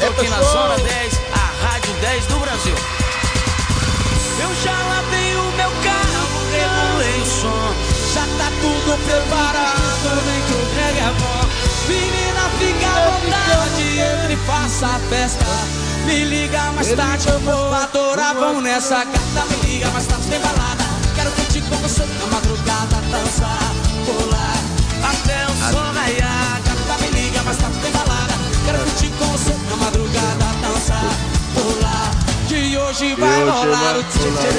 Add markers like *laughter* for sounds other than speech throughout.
estou aqui na Zona 10, a Rádio 10 do Brasil. Eu já lavei o meu carro, regulei o som, já tá tudo preparado, vem que o brega é bom. Menina, fica à vontade, entre e faça a festa. Me liga mais tarde, eu vou adorar, vamos nessa gata. Me liga mais tarde, tem balada. Quero curtir com você na madrugada, dançar, pular até o tchê, tchê,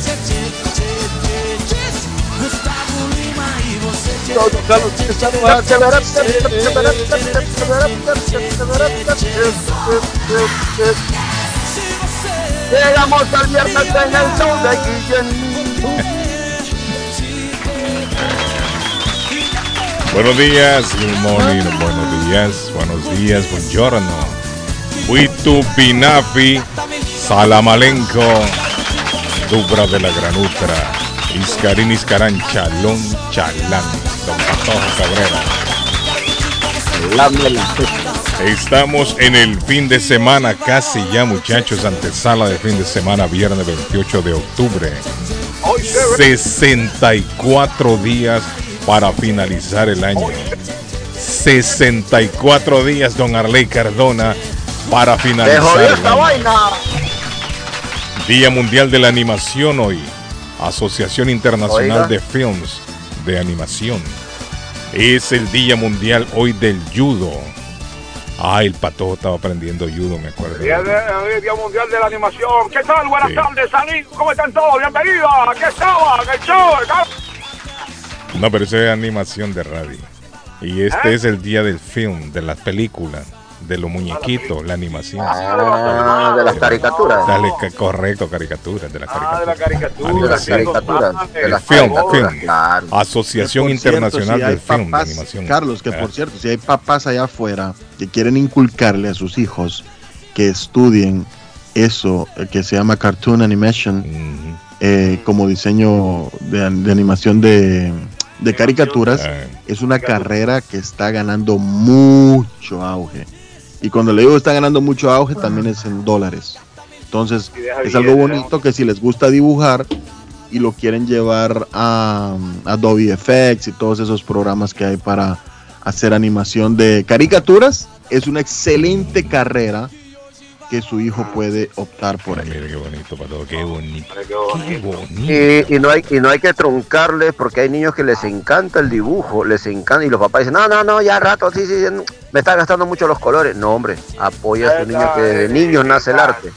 tchê, tchê. Gustavo Lima e você Se você Llegamos al viernes en el show de Guillén. Buenos días, good morning, buenos días, buenos días, buongiorno. Huitu Pinafi, Salamalenco, Dubra de la Granutra, Iscarín Iscarán, Chalón, Chalán, Don Patojo Cabrera. Estamos en el fin de semana, casi ya muchachos, antesala de fin de semana, viernes 28 de octubre. 64 días para finalizar el año. 64 días, don Arley Cardona, para ¡Te jodió finalizar esta vaina! Día Mundial de la Animación hoy. Asociación Internacional Oiga. de Films de Animación. Es el Día Mundial hoy del Judo. Ah, el patojo estaba aprendiendo judo, me acuerdo. Día, de- Día Mundial de la Animación. ¿Qué tal? Buenas Sí. tardes, Salim. ¿Cómo están todos? Bienvenidos. Aquí estaba, el show. No, pero eso es animación de radio. Y este ¿Eh? es el día del film, de las películas, de los muñequitos, la animación. Ah, de las caricaturas. Dale, correcto, caricaturas, de las Ah, de caricaturas. caricatura. De las caricaturas, de las Film, caricaturas, film. claro. Asociación cierto, Internacional si hay del Film de Animación. Carlos, que Ah. por cierto, si hay papás allá afuera que quieren inculcarle a sus hijos que estudien eso eh, que se llama cartoon animation eh, como diseño de, an- de animación de, de caricaturas, Ah. es una carrera que está ganando mucho auge. Y cuando le digo está ganando mucho auge, también es en dólares. Entonces, es algo bonito que si les gusta dibujar y lo quieren llevar a, a Adobe FX y todos esos programas que hay para hacer animación de caricaturas, es una excelente carrera que su hijo puede optar por Ah, ella. mira qué bonito, Patojo, qué bonito. Qué Qué bonito. Y, y no hay, y no hay que truncarles porque hay niños que les encanta el dibujo, les encanta y los papás dicen, no, no, no, ya rato, sí, sí, me está gastando mucho los colores. No, hombre, apoya a su niño que desde niños nace el arte.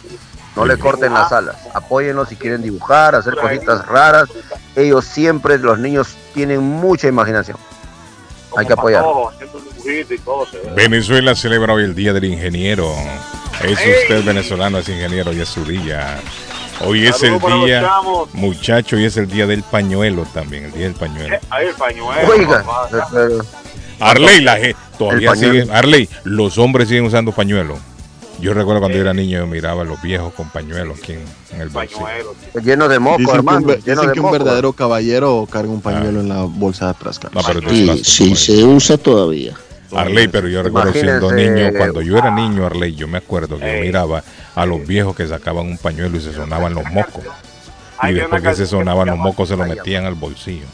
No le corten las alas, apóyenlos si quieren dibujar, hacer cositas raras. Ellos siempre, los niños tienen mucha imaginación. Hay que apoyar. Patojo, haciendo un dibujito y todo, se ve. Venezuela celebra hoy el Día del Ingeniero. Es ¡Ey! usted venezolano, es ingeniero y es su día. Hoy es el día, muchacho, y es el día del pañuelo también, el día del pañuelo. Eh, Ahí el pañuelo. Oiga, papá. pero- Arley, la ge- todavía siguen, Arley, los hombres siguen usando pañuelo. Yo recuerdo cuando yo era niño, yo miraba a los viejos con pañuelo aquí en, en el bolsillo. Pañuelo. lleno de moco, Dicen que un, hermano. dicen de que un moco. verdadero caballero carga un pañuelo en la bolsa de atrás. No, Sí, sí, como- se usa todavía. Arley, pero yo recuerdo siendo niño, cuando yo era niño, Arley, yo me acuerdo que yo miraba a los viejos que sacaban un pañuelo y se sonaban los mocos. Y después que se sonaban los mocos se lo metían al bolsillo.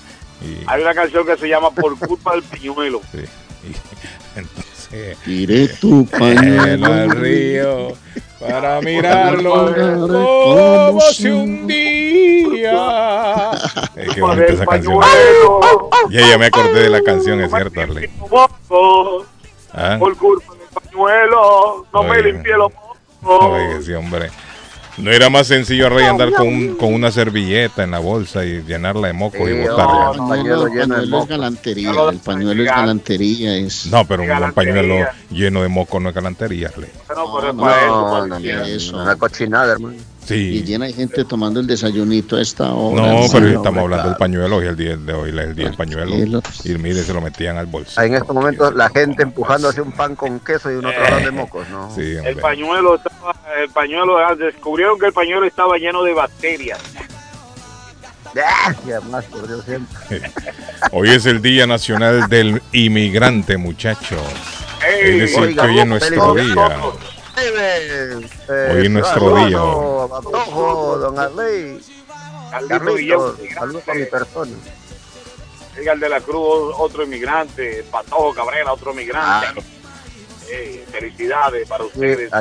Y, Hay una canción que se llama Por culpa del pañuelo. sí, *laughs* entonces, Tiré tu *laughs* pañuelo al río para mirarlo como si un día. *laughs* Eh, qué Por bonita esa canción. Ya, ya me acordé de la canción, es cierto. Moco, ¿Ah? Por culpa del pañuelo. No me limpié los mocos. Oiga, sí, hombre. No era más sencillo Rey andar con, un- con una servilleta en la bolsa y llenarla de moco y botarla. no, El pañuelo pañuelo, el lleno de es galantería, No el pañuelo es galantería, es... No, pero un pañuelo lleno de moco no es galantería, Rey. No, pero es No, No, no, no, eso. una cochinada, hermano. Y Sí. llena de gente tomando el desayunito a esta hora. No, pero estamos hombre, hablando del pañuelo y el día de hoy el día del pañuelo. Y mire, se lo metían al bolsillo. En estos momentos la gente empujando hacia un pan con queso y uno tratando de mocos, ¿no? Sí, El pañuelo estaba, el pañuelo, ah, descubrieron que el pañuelo estaba lleno de bacterias. Gracias, más por Dios siempre. *laughs* Hoy es el Día Nacional del Inmigrante, muchachos. Es decir, Oiga, que hoy es nuestro día. Eh, Hoy es nuestro saludos, día. Patojo, don Arley. Carlito saludos a mi persona. Edgar de la Cruz, otro inmigrante. Patojo Cabrera, otro inmigrante. Ah. Eh, felicidades para ustedes.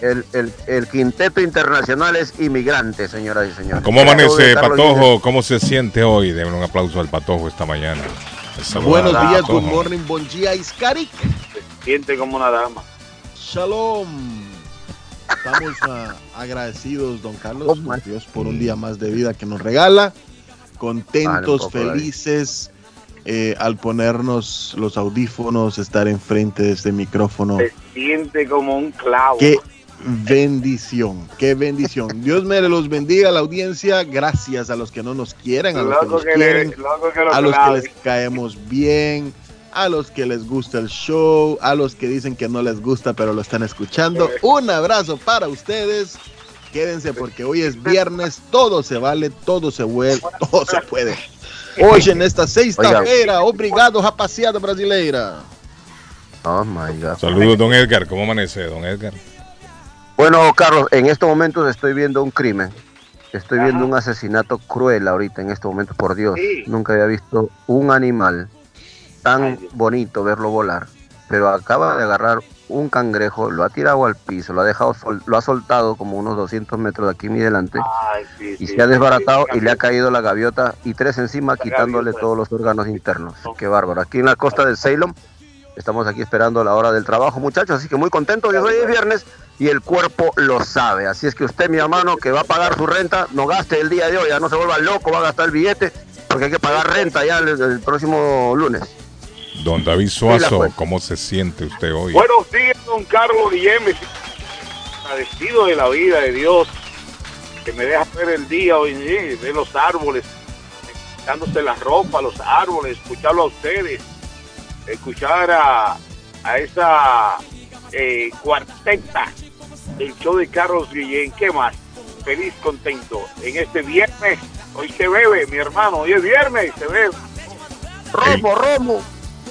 El, el, el quinteto internacional es inmigrante, señoras y señores. ¿Cómo Saludos amanece, Patojo? ¿Cómo se siente hoy? Denle un aplauso al Patojo esta mañana. Saludos Buenos días, Patojo. good morning, bon día, Iskarik. Se siente como una dama. Shalom. Estamos ah, agradecidos, don Carlos, Oh, por Dios, por un día más de vida que nos regala. Contentos, David. felices eh, al ponernos los audífonos, estar enfrente de este micrófono. Se siente como un clavo. Qué bendición, qué bendición. Dios me los bendiga a la audiencia. Gracias a los que no nos quieren, a los que Loco nos que, quieren, le, loco que lo a los que clave. les caemos bien, a los que les gusta el show, a los que dicen que no les gusta pero lo están escuchando. Un abrazo para ustedes. Quédense porque hoy es viernes, todo se vale, todo se vuelve, todo se puede. Hoy en esta sexta-feira, obrigado rapaziada brasileira. Oh my God. Saludos, don Edgar. ¿Cómo amanece, don Edgar? Bueno, Carlos, en estos momentos estoy viendo un crimen. Estoy viendo un asesinato cruel ahorita en estos momentos, por Dios. Sí. Nunca había visto un animal tan Ay, bonito verlo volar. Pero acaba de agarrar un cangrejo, lo ha tirado al piso, lo ha dejado, sol- lo ha soltado como unos 200 metros de aquí mi delante Ay, sí, y sí, se ha desbaratado sí, y le ha caído la gaviota y tres encima quitándole gaviota. todos los órganos internos. Qué bárbaro. Aquí en la costa del Ceylon estamos aquí esperando la hora del trabajo, muchachos, así que muy contentos. Hoy es viernes y el cuerpo lo sabe. Así es que usted, mi hermano, que va a pagar su renta, no gaste el día de hoy, ya no se vuelva loco, va a gastar el billete porque hay que pagar renta ya el, el próximo lunes. Don David Suazo. ¿cómo se siente usted hoy? Buenos días, don Carlos Guillén. Agradecido de la vida de Dios que me deja ver el día hoy, sí, ver los árboles, quitándose la ropa, los árboles, escucharlo a ustedes, escuchar a, a esa eh, cuarteta del show de Carlos Guillén. ¿Qué más? Feliz, contento. En este viernes, hoy se bebe, mi hermano, hoy es viernes, se bebe. Romo, Romo.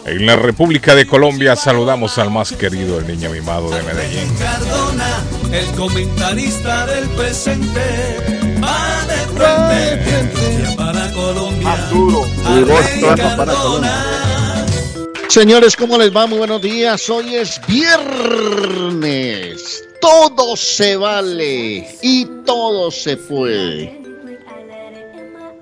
En la República de Colombia saludamos al más querido, el niño mimado de Medellín. Cardona, el comentarista del presente, va de frente para Colombia. Más duro. Para. Señores, ¿cómo les va? Muy buenos días. Hoy es viernes. Todo se vale y todo se puede.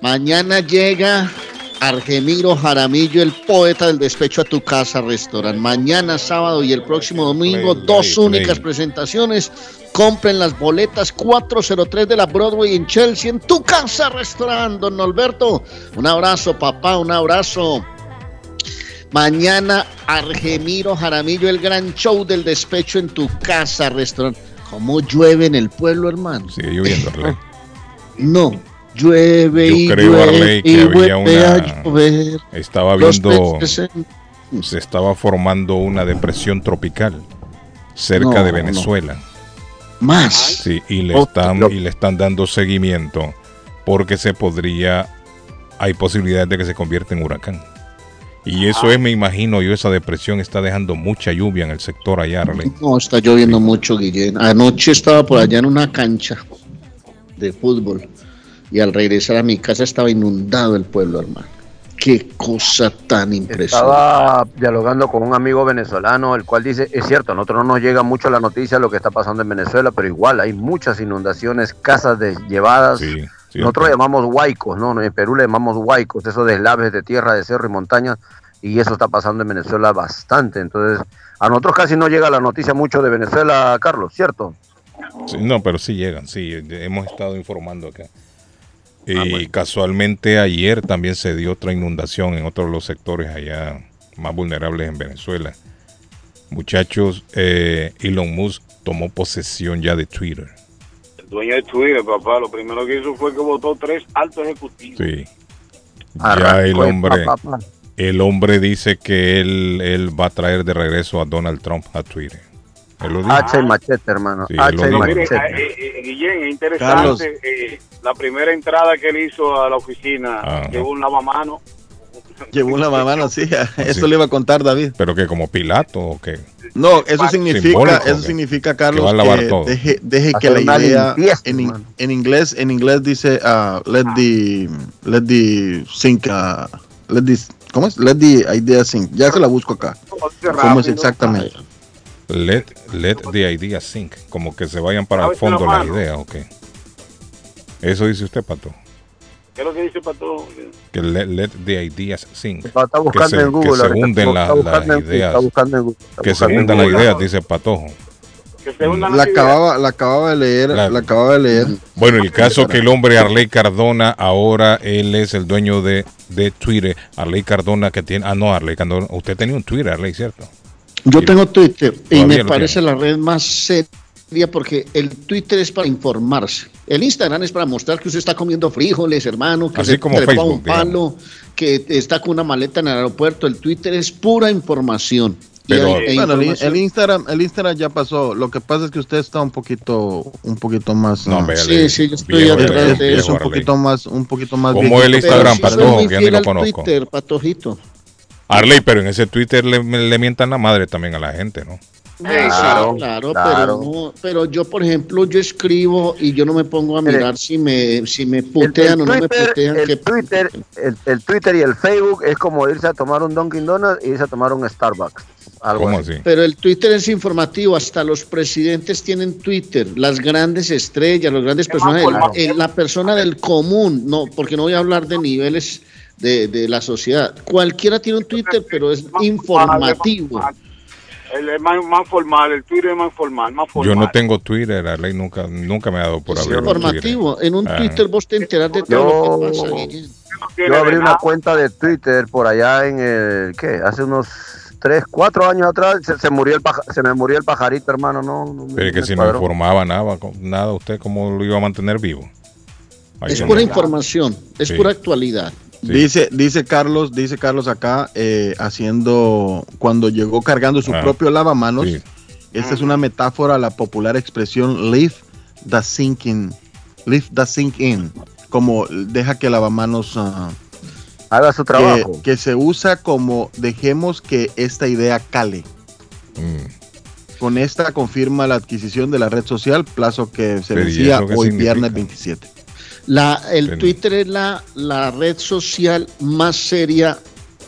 Mañana llega Argemiro Jaramillo, el poeta del despecho a tu casa, restaurante. Mañana sábado y el próximo domingo, Play, dos play, únicas play. presentaciones. Compren las boletas 403 de la Broadway en Chelsea, en tu casa, restaurante. Don Norberto, un abrazo, papá, un abrazo. Mañana, Argemiro Jaramillo, el gran show del despecho en tu casa, restaurante. ¿Cómo llueve en el pueblo, hermano? Sigue lloviendo. *laughs* No, llueve Yo y creo, llueve Arley, que y había una- a llover. Estaba viendo, en- se estaba formando una depresión tropical cerca No, de no. Venezuela. Más. Sí, y le están y le están dando seguimiento porque se podría hay posibilidades de que se convierta en huracán. Y eso es, me imagino yo, esa depresión está dejando mucha lluvia en el sector allá, Arley. No, está lloviendo mucho, Guillén. Anoche estaba por allá en una cancha de fútbol y al regresar a mi casa estaba inundado el pueblo, hermano. Qué cosa tan impresionante. Estaba dialogando con un amigo venezolano, el cual dice, es cierto, a nosotros no nos llega mucho la noticia de lo que está pasando en Venezuela, pero igual hay muchas inundaciones, casas llevadas. Sí, sí, nosotros llamamos huaicos, ¿no? En Perú le llamamos huaicos, esos deslaves de tierra, de cerro y montaña, y eso está pasando en Venezuela bastante. Entonces, a nosotros casi no llega la noticia mucho de Venezuela, Carlos, ¿cierto? Sí, no, pero sí llegan, sí, hemos estado informando acá. Y casualmente ayer también se dio otra inundación en otro de los sectores allá más vulnerables en Venezuela. Muchachos, eh, Elon Musk tomó posesión ya de Twitter. El dueño de Twitter, papá, lo primero que hizo fue que votó tres altos ejecutivos. Sí. Ya Arrancó el el hombre, papá. el hombre dice que él, él va a traer de regreso a Donald Trump a Twitter. Hacha y machete, hermano. Sí, Hacha y machete. eh, eh, Guillén, es interesante. eh, la primera entrada que él hizo a la oficina Ajá. llevó un lavamano. Llevó una mamá, sí. Eso le iba a contar David. Pero que como Pilato o qué. No, eso significa, eso que- significa, Carlos, va a lavar que todo. deje, deje que la idea limpieza, en, en inglés, en inglés dice ah, let the let the sink ah, let the ¿cómo es? Let the idea sink. Ya se la busco acá. ¿Cómo es exactamente? Let, let the idea sink. Como que se vayan para el fondo la las ideas, ok. Eso dice usted, Pato. ¿Qué es lo que dice Pato? Que let, let the ideas sink. Está Que buscando se, en que Google. se ahorita. hunden la- las ideas. Está buscando en Google. está Que se buscando en hundan las ideas, dice Patojo. Que se La acababa, la acababa de leer, Claro. la acababa de leer. Bueno, el caso que el hombre Arley Cardona, ahora él es el dueño de, de Twitter. Arley Cardona que tiene... Ah, no, Arley Cardona. Usted tenía un Twitter, Arley, ¿cierto? Yo Sí. tengo Twitter y Todavía me parece la red más seria porque el Twitter es para informarse. El Instagram es para mostrar que usted está comiendo frijoles, hermano, que Así se como Facebook, un palo, que está con una maleta en el aeropuerto. El Twitter es pura información. Pero- hay- e Bueno, el, Instagram, el Instagram ya pasó. Lo que pasa es que usted está un poquito, un poquito más. No, véale, Sí, sí, yo estoy viejo, atrás de es viejo un poquito más, un poquito más. ¿Cómo viejito. el Instagram, Patojo, muy que ni lo conozco. Twitter, Patojito. Arley, pero en ese Twitter le, le mientan la madre también a la gente, ¿no? Claro, Claro, claro, claro. Pero, no- pero yo, por ejemplo, yo escribo y yo no me pongo a mirar si me, si me putean el o no me putean. el, que- Twitter, el, el Twitter y el Facebook es como irse a tomar un Dunkin' Donuts y irse a tomar un Starbucks. Algo ¿Cómo así. así? Pero el Twitter es informativo, hasta los presidentes tienen Twitter, las grandes estrellas, las grandes el- el- la persona del común, no, porque no voy a hablar de niveles de, de la sociedad. Cualquiera tiene un Twitter, pero es informativo. El es más, más formal, el Twitter es más formal, más formal. Yo no tengo Twitter, Arley nunca, nunca me ha dado por Es abrir un informativo. En un Ah. Twitter vos te enteras de todo Yo- lo que pasa. Yo abrí una cuenta de Twitter por allá en el, ¿qué? Hace unos 3, 4 años atrás se, se murió el paja- se me murió el pajarito, hermano, no. Pero es que si no informaba nada, nada, ¿usted cómo lo iba a mantener vivo? Ahí Es pura información, es Sí. pura actualidad. Sí. Dice, dice Carlos, dice Carlos acá, eh, haciendo, cuando llegó cargando su Ah, propio lavamanos, sí. esta es una metáfora a la popular expresión leave the sink in, leave the sink in, como deja que el lavamanos ah, Haga su que, trabajo. que se usa como dejemos que esta idea cale. Mm. Con esta confirma la adquisición de la red social, plazo que se Pero, ¿y vencía hoy significa? viernes 27. La, el. Twitter es la, la red social más seria,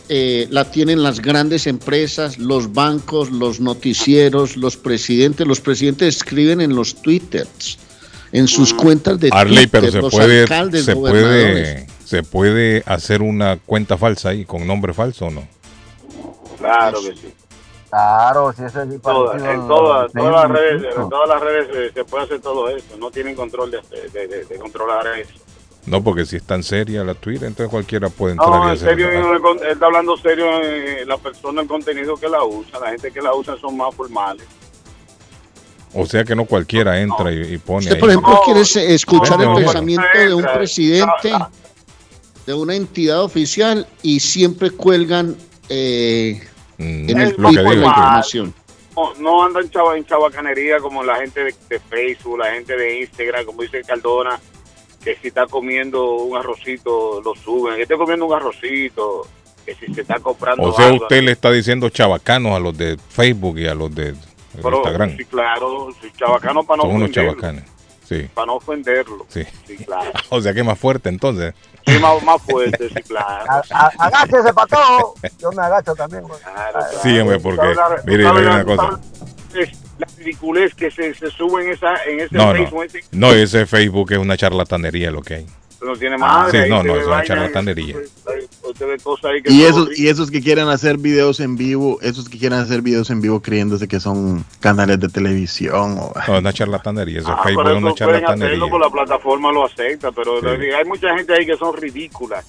eh, la tienen las grandes empresas, los bancos, los noticieros, los presidentes. Los presidentes escriben en los Twitters, en sus cuentas de Arley, Twitter, pero se los puede, alcaldes, se puede, se puede hacer una cuenta falsa ahí con nombre falso o no. Claro que sí. Claro, si eso es Todas, en a- todas, todas las redes, en todas las redes eh, se puede hacer todo eso. No tienen control de, de, de- de controlar eso. No, porque si es tan seria la Twitter, entonces cualquiera puede entrar No, y en hacer. serio, él, él está hablando serio eh, la persona, el contenido que la usa. La gente que la usa son más formales. O sea que no cualquiera entra y, y pone. Usted, ahí. por ejemplo, No, quiere escuchar no, el no, pensamiento de un no, presidente, no. de una entidad oficial y siempre cuelgan eh, Mm, en el lo que. No, no andan en, chava, en chabacanería como la gente de, de Facebook, la gente de Instagram, como dice Cardona, que si está comiendo un arrocito lo suben. Que esté comiendo un arrocito. que si se está comprando O sea, algo, usted le está diciendo chabacanos a los de Facebook y a los de pero, Instagram. sí, claro, para no Son unos chabacanes. Sí. Para no ofenderlo. Sí. Sí, claro. *laughs* O sea que más fuerte entonces. Sí, más, más fuerte, sí, claro. A- a- Agáchese para todo. Yo me agacho también. güey. Sí, hombre, porque, mire, tú le digo sabes una cosa. La ridiculez que se, se sube en, esa, en ese No, Facebook, no. ese- No, ese Facebook es una charlatanería lo que hay. No tiene madre. Sí, no, no, ve es charlatanería. Y esos, y esos que quieren hacer videos en vivo, esos que quieren hacer videos en vivo creyéndose que son canales de televisión. O, No, es una charlatanería. Ese Ah, Facebook es una eso charlatanería. hacerlo por la plataforma lo acepta, pero Sí. hay mucha gente ahí que son ridículas.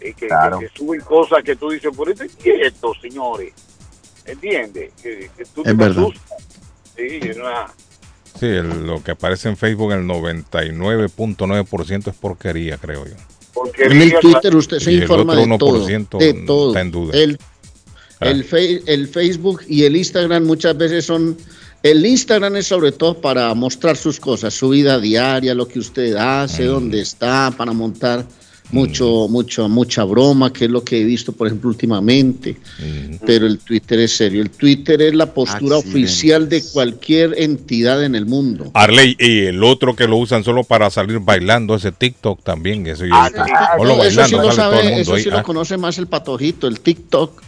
eh, que, Claro. que- que suben cosas que tú dices, por esto es quieto, señores. ¿Entiendes? Que, que tú Es te verdad. asustas. Sí, es una- Sí, el- lo que aparece en Facebook, el 99.9% es porquería, creo yo. En el Twitter usted se Y el informa otro de todo. 1% De todo. está en duda. El, Ah. el, fe- el Facebook y el Instagram muchas veces son... El Instagram es sobre todo para mostrar sus cosas, su vida diaria, lo que usted hace, Mm. dónde está, para montar mucho, mucho, mucha broma, que es lo que he visto, por ejemplo, últimamente. Mm. Pero el Twitter es serio. El Twitter es la postura Accidentes. oficial de cualquier entidad en el mundo. Arley, y el otro que lo usan solo para salir bailando, ese TikTok también. Eso, Ah, eso sí lo sabe, eso ahí. sí ah, lo conoce más el patojito, el TikTok.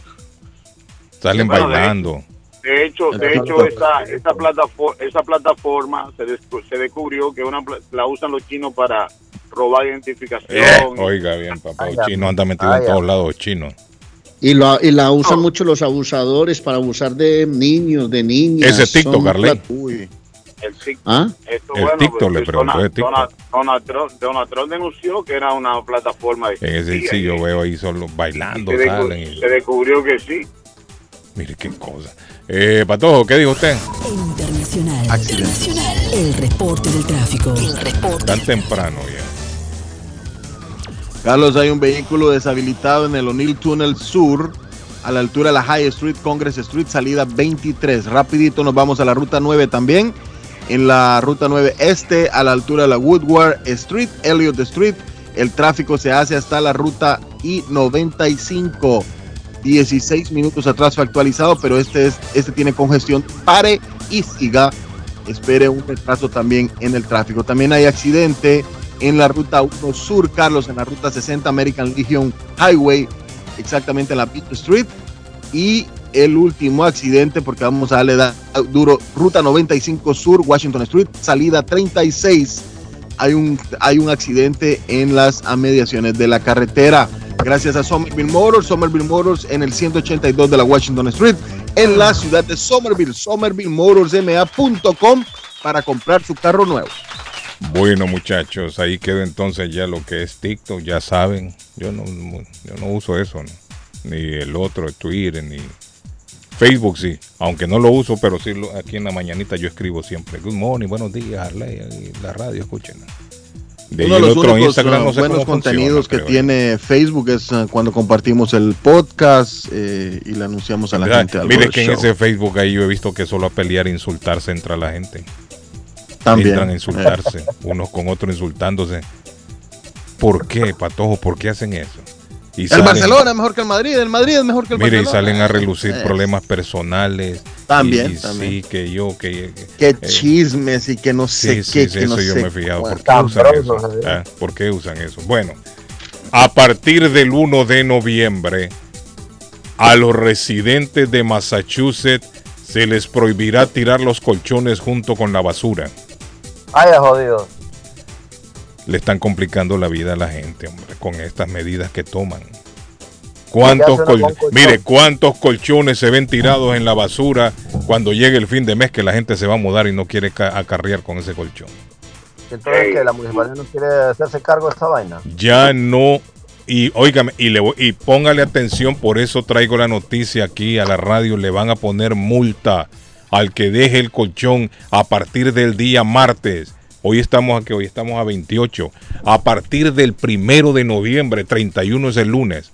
salen Bueno, bailando. De hecho, de hecho esa, esa, plataforma, esa plataforma se, descu- se descubrió que una la usan los chinos para robar identificación. Eh, oiga bien, papá. Los chinos andan metidos en todos lados, los chinos. Y, lo, y la usan mucho los abusadores para abusar de niños, de niñas. Ese TikTok. El TikTok. ¿Ah? Esto, El bueno, TikTok, pues, le pregunto, Donald, ¿es TikTok? Donald- Donald Trump, Donald Trump denunció que era una plataforma de... En ese sí, yo veo ahí solo bailando, se, y- se descubrió que sí. Mire qué cosa. Eh, Patojo, ¿qué dijo usted? Internacional. Accidentes. Internacional. El reporte del tráfico. El reporte. Tan temprano ya. Carlos, hay un vehículo deshabilitado en el O'Neill Tunnel Sur, a la altura de la High Street, Congress Street, salida 23. Rapidito nos vamos a la ruta 9 también. En la ruta 9 este, a la altura de la Woodward Street, Elliott Street, el tráfico se hace hasta la ruta I-95. 16 minutos atrás fue actualizado, pero este, es, este tiene congestión. Pare y siga. Espere un retraso también en el tráfico. También hay accidente en la ruta 1 Sur, Carlos, en la ruta 60 American Legion Highway, exactamente en la Beach Street. Y el último accidente, porque vamos a darle da- duro, ruta 95 Sur, Washington Street, salida 36. Hay un, hay un accidente en las amediaciones de la carretera. Gracias a Somerville Motors, Somerville Motors en el 182 de la Washington Street, en la ciudad de Somerville, somervillemotorsma.com para comprar su carro nuevo. Bueno, muchachos, ahí quedó entonces ya lo que es TikTok, ya saben. Yo no, yo no uso eso, ni el otro, Twitter, ni Facebook, sí. Aunque no lo uso, pero sí lo- aquí en la mañanita yo escribo siempre. Good morning, buenos días, Arley, la radio, escúchenla. De Uno de los otro únicos Instagram uh, no sé buenos funciona, contenidos que creo. tiene Facebook es uh, cuando compartimos el podcast eh, y le anunciamos a la Mira, gente algo Mire que en ese Facebook ahí yo he visto que solo a pelear e insultarse entra la gente. También. Entran a insultarse, unos con otros insultándose. ¿Por qué, Patojo? ¿Por qué hacen eso? Y el salen- Barcelona es mejor que el Madrid, el Madrid es mejor que el Mire, y Barcelona. salen a relucir Eh, problemas personales. También, y- y también. Sí, que yo, que... Que eh, chismes y que no sé sí, qué, sí, que eso no yo sé me he fijado. ¿Por qué usan eso? Ah, ¿Por qué usan eso? Bueno, a partir del 1 de noviembre, a los residentes de Massachusetts se les prohibirá tirar los colchones junto con la basura. Ay, jodido. Le están complicando la vida a la gente, hombre, con estas medidas que toman. ¿Cuántos. Mire, cuántos colchones se ven tirados en la basura cuando llegue el fin de mes que la gente se va a mudar y no quiere ca- acarrear con ese colchón. Entonces, que la municipalidad no quiere hacerse cargo de esta vaina. Ya no y óigame y le voy- y póngale atención, por eso traigo la noticia aquí a la radio, le van a poner multa al que deje el colchón a partir del día martes. Hoy estamos aquí, hoy estamos a 28. A partir del primero de noviembre, 31 es el lunes.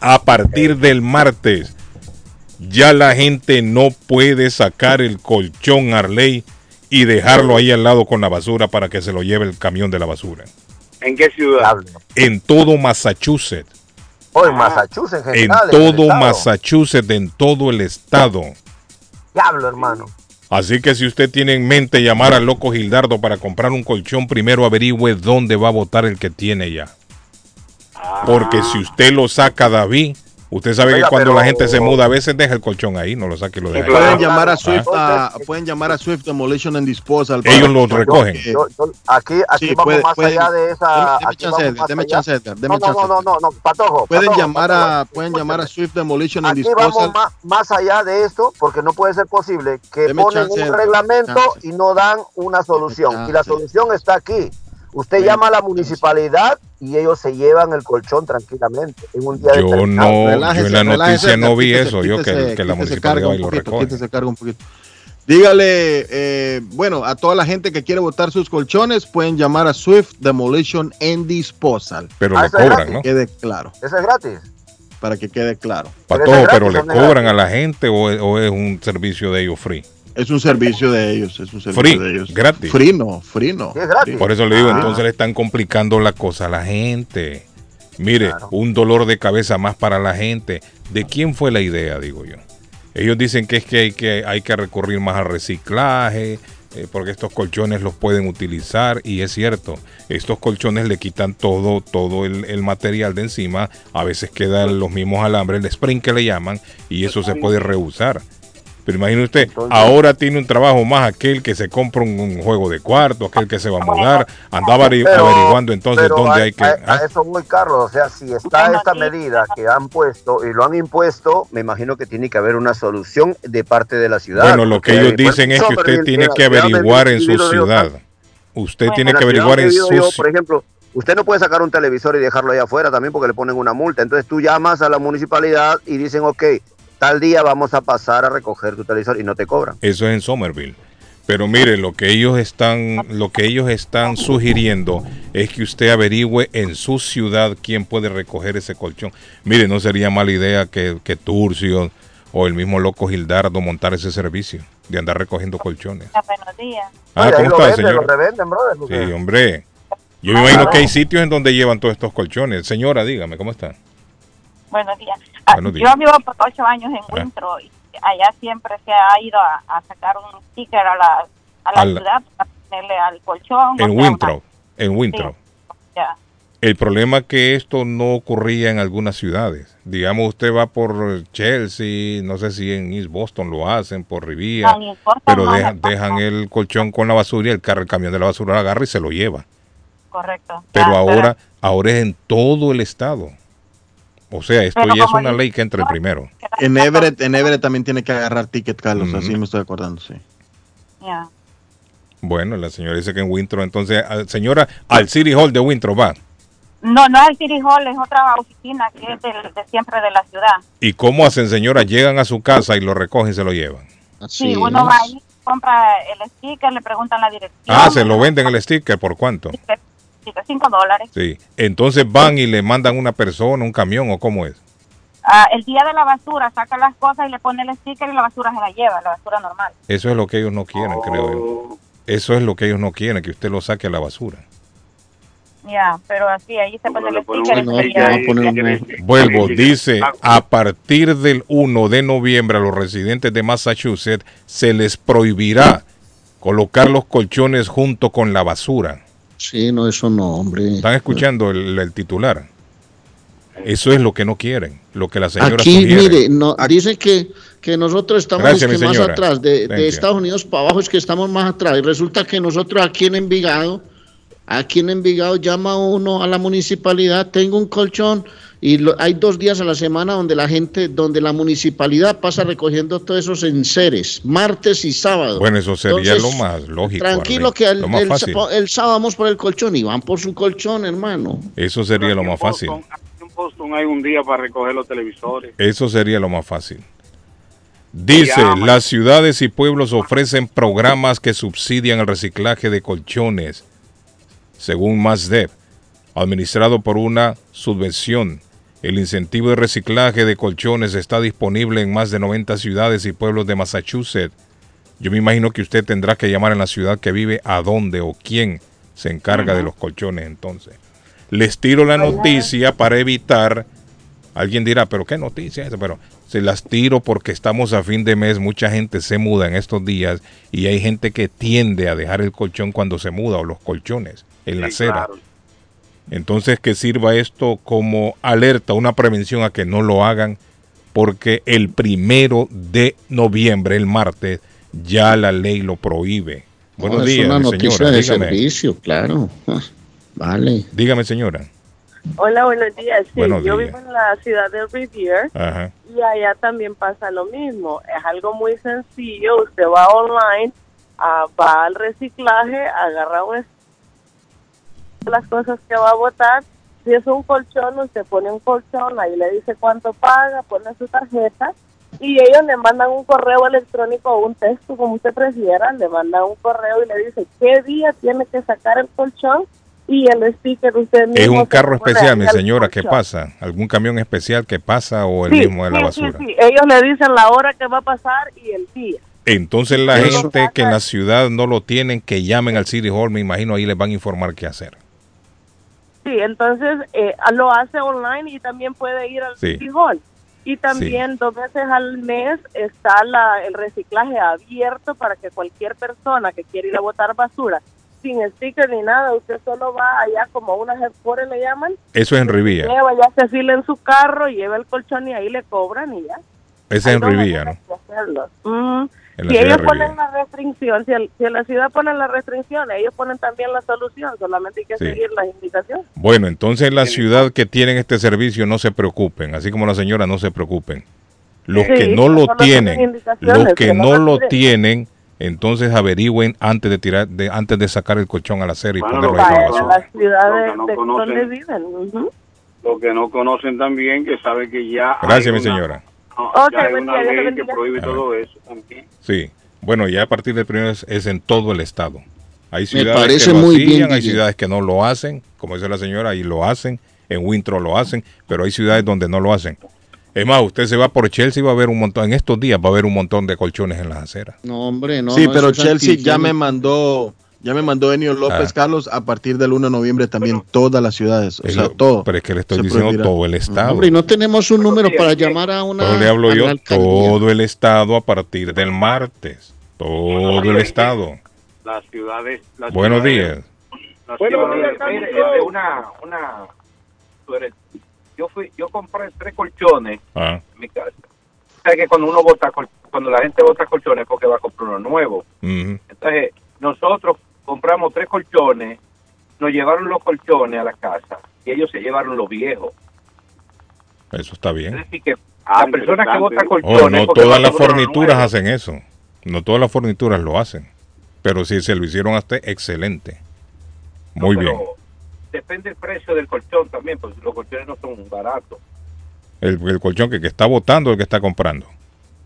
A partir del martes, ya la gente no puede sacar el colchón Arley y dejarlo ahí al lado con la basura para que se lo lleve el camión de la basura. ¿En qué ciudad? En todo Massachusetts. Hoy Massachusetts en En general. el todo. Massachusetts, en todo el estado. Diablo, hermano. Así que si usted tiene en mente llamar al loco Gildardo para comprar un colchón, primero averigüe dónde va a votar el que tiene ya. Porque si usted lo saca, David, usted sabe Oiga, que cuando pero- la gente se muda, a veces deja el colchón ahí, no lo saque y lo deja ahí. Pueden llamar a Swift, Ah. a- pueden llamar a Swift Demolition and Disposal. Ellos los recogen. Yo- yo- aquí aquí Sí, vamos puede- más pueden- allá de esa. deme- chance, Edgar, deme chance, Edgar, deme no, no, chance, no, no, no, no, Patojo. Pueden Patojo, llamar Patojo. a pueden llamar a Swift Demolition and Aquí vamos Disposal. más, más allá de esto, porque no puede ser posible que Deme ponen chance, un reglamento chance. y no dan una solución. Y la solución está aquí. Usted llama a la municipalidad y ellos se llevan el colchón tranquilamente en un día Yo determinado. no, yo Relájese, en la relájese, noticia no vi quítese, eso, yo que, quítese, que la municipalidad y lo poquito, recoge. un poquito. Dígale, eh, bueno, a toda la gente que quiere botar sus colchones, pueden llamar a Swift Demolition and Disposal. Pero Ah, le cobran, gratis. ¿no? Que quede claro, Eso es gratis. para que quede claro. Para Pero todo, pero le ¿o no es cobran a la gente o es, o es un servicio de ellos free. Es un servicio de ellos, es un servicio Free, de ellos. gratis. Free no, free no. Sí, es gratis. Por eso le digo, Ah. entonces le están complicando la cosa a la gente. Mire, Claro. un dolor de cabeza más para la gente. ¿De quién fue la idea, digo yo? Ellos dicen que es que hay que, hay que recurrir más al reciclaje, eh, porque estos colchones los pueden utilizar, y es cierto, estos colchones le quitan todo, todo el, el material de encima, a veces quedan los mismos alambres, el spring que le llaman, y eso se puede reusar. Pero imagine usted, Entonces- ahora tiene un trabajo más aquel que se compra un, un juego de cuarto, aquel que se va a mudar, andaba Pero- averiguando entonces pero dónde a- hay que... A, ¿ah? a eso muy Carlos. O sea, si está esta medida que han puesto y lo han impuesto, me imagino que tiene que haber una solución de parte de la ciudad. Bueno, lo que ellos dicen es que usted en tiene que ciudad averiguar en su ciudad. Usted en tiene que ciudad averiguar en su yo, ci- Por ejemplo, usted no puede sacar un televisor y dejarlo allá afuera también porque le ponen una multa. Entonces tú llamas a la municipalidad y dicen, ok, tal día vamos a pasar a recoger tu televisor y no te cobran. Eso es en Somerville. Pero mire, lo que ellos están, lo que ellos están sugiriendo es que usted averigüe en su ciudad quién puede recoger ese colchón. Mire, no sería mala idea que, que Turcio o el mismo loco Gildardo montar ese servicio de andar recogiendo colchones. Buenos días. Ah, Oye, ¿cómo está, revenden, brother. porque- Sí, hombre. Yo me imagino que hay sitios en donde llevan todos estos colchones. Señora, dígame, ¿cómo está? Buenos días. Ah. Yo vivo por ocho años en Ah. Wintro y allá siempre se ha ido a, a sacar un sticker a la, a la ciudad para ponerle al colchón. En sea, Winthrop. En Winthrop. Ya. El problema es que esto no ocurría en algunas ciudades. Digamos, usted va por Chelsea, no sé si en East Boston lo hacen, por Riviera, No, pero no dejan, el colchón con la basura y el, carro, el camión de la basura lo agarra y se lo lleva. Correcto. Pero ahora, ahora es en todo el estado. O sea, esto Pero ya es una ley que entra el primero. En Everett, en Everett también tiene que agarrar ticket, Carlos, así me estoy acordando, sí. Ya. Bueno, la señora dice que en Winthrop, entonces, ah, señora, al City Hall de Winthrop va. No, no es el City Hall, es otra oficina que es de siempre de la ciudad. ¿Y cómo hacen, señora? Llegan a su casa y lo recogen y se lo llevan. Sí, uno va ahí, compra el sticker, le preguntan la dirección. Ah, se lo venden el sticker, ¿por cuánto? Sticker, Cinco dólares. Sí. Entonces van y le mandan una persona, un camión o cómo es. Ah, el día de la basura saca las cosas y le pone el sticker y la basura se la lleva, la basura normal. Eso es lo que ellos no quieren, creo yo. Eso es lo que ellos no quieren, que usted lo saque a la basura. Ya, pero así, ahí se pone el sticker No, Vuelvo, dice, a partir del 1 de noviembre a los residentes de Massachusetts se les prohibirá colocar los colchones junto con la basura. Sí, no, eso no, hombre. ¿Están escuchando el, el titular? Eso es lo que no quieren, lo que la señora Aquí, sugiere. mire, no, dice que, que nosotros estamos Gracias, es que mi más atrás, de, de. Estados Unidos para abajo es que estamos más atrás. Y resulta que nosotros aquí en Envigado, aquí en Envigado llama uno a la municipalidad, tengo un colchón y lo- hay dos días a la semana donde la gente, donde la municipalidad pasa recogiendo todos esos enseres, martes y sábado. Bueno, eso sería Entonces, lo más lógico. Tranquilo Arley, que el, sábado vamos por el colchón y van por su colchón, hermano. Eso sería lo más fácil. En Boston hay un día para recoger los televisores. Eso sería lo más fácil. Dice, las ciudades y pueblos ofrecen programas que subsidian el reciclaje de colchones, según MASDEP, administrado por una subvención. El incentivo de reciclaje de colchones está disponible en más de 90 ciudades y pueblos de Massachusetts. Yo me imagino que usted tendrá que llamar en la ciudad que vive a dónde o quién se encarga de los colchones entonces. Les tiro la noticia para evitar Alguien dirá, pero qué noticia es? Pero se las tiro porque estamos a fin de mes, mucha gente se muda en estos días y hay gente que tiende a dejar el colchón cuando se muda o los colchones en la Sí, acera. claro. Entonces que sirva esto como alerta, una prevención a que no lo hagan, porque el primero de noviembre, el martes, ya la ley lo prohíbe. Buenos No, días, es una noticia señora. de dígame, servicio, claro. Ah, Vale. dígame, señora. Hola, buenos días. Sí, Buenos yo días. vivo en la ciudad de Rivier Ajá. y allá también pasa lo mismo. Es algo muy sencillo. Usted va online, ah, va al reciclaje, agarra un las cosas que va a votar. Si es un colchón, usted pone un colchón, ahí le dice cuánto paga, pone su tarjeta y ellos le mandan un correo electrónico o un texto, como usted prefiera, le mandan un correo y le dice qué día tiene que sacar el colchón y el sticker usted mismo. Es un carro especial, mi señora, ¿qué pasa? ¿Algún camión especial que pasa o el Sí, mismo de la sí, basura? Sí, sí, ellos le dicen la hora que va a pasar y el día. Entonces la Eso gente que en la ciudad no lo tienen, que llamen al City Hall, me imagino ahí les van a informar qué hacer. Sí, entonces eh, lo hace online y también puede ir al Sí. Y también dos veces al mes está la, el reciclaje abierto para que cualquier persona que quiera ir a botar basura sin sticker ni nada, usted solo va allá como unas headquarters le llaman, Eso es en Rivilla. lleva ya se fila en su carro, lleva el colchón y ahí le cobran y ya. Ese es en Rivilla, ¿no? Mm. En la Si ciudad ellos ponen la restricción, si, el- si en la ciudad ponen la restricción, ellos ponen también la solución, solamente hay que Sí. seguir las indicaciones. Bueno, entonces en la ciudad que tienen este servicio no se preocupen, así como la señora no se preocupen. Los Sí, que no lo tienen los que que no no lo tienen. tienen, entonces averigüen antes de tirar, de, antes de sacar el colchón al acero y Bueno, ponerlo ahí en la basura. las ciudades Los no de conocen. donde viven. ujú. Lo que no conocen también, que sabe que ya. Gracias, hay mi una- señora. No, Ok, ya hay buen una día, Dios le ley que bendiga. prohíbe todo eso también. Sí. Bueno, ya a partir del primero es, es en todo el estado. Hay ciudades parece que lo muy hacían, bien, hay ciudades que no lo hacen, como dice la señora, y lo hacen. En Wintro lo hacen, pero hay ciudades donde no lo hacen. Es más, usted se va por Chelsea y va a ver un montón, en estos días va a haber un montón de colchones en las aceras. No, hombre, no. sí, no, pero Chelsea ya me mandó, ya me mandó Enio López Ah. Carlos a partir del 1 de noviembre también todas las ciudades, o sea, todo. Pero es que le estoy diciendo prohibirá. todo el estado. Hombre, y no tenemos un número para llamar a una. Pero le hablo yo alcaldía. todo el estado a partir del martes. Todo el estado. Las ciudades. Las Buenos ciudades- días. las Bueno, ciudades- mire, mire, una, una, yo fui, yo compré tres colchones Ah, en mi casa. O sea que cuando uno vota, col- cuando la gente vota colchones es porque va a comprar uno nuevo. Entonces, nosotros compramos tres colchones, nos llevaron los colchones a la casa y ellos se llevaron los viejos. Eso está Es bien. decir, que Ah, la persona que vota interesante. colchones. Oh, no es todas a las fornituras hacen eso. No todas las fornituras lo hacen. Pero si se lo hicieron a usted, excelente. Muy No, bien. Depende el precio del colchón también, porque los colchones no son baratos. El, el colchón que, que está votando, el que está comprando.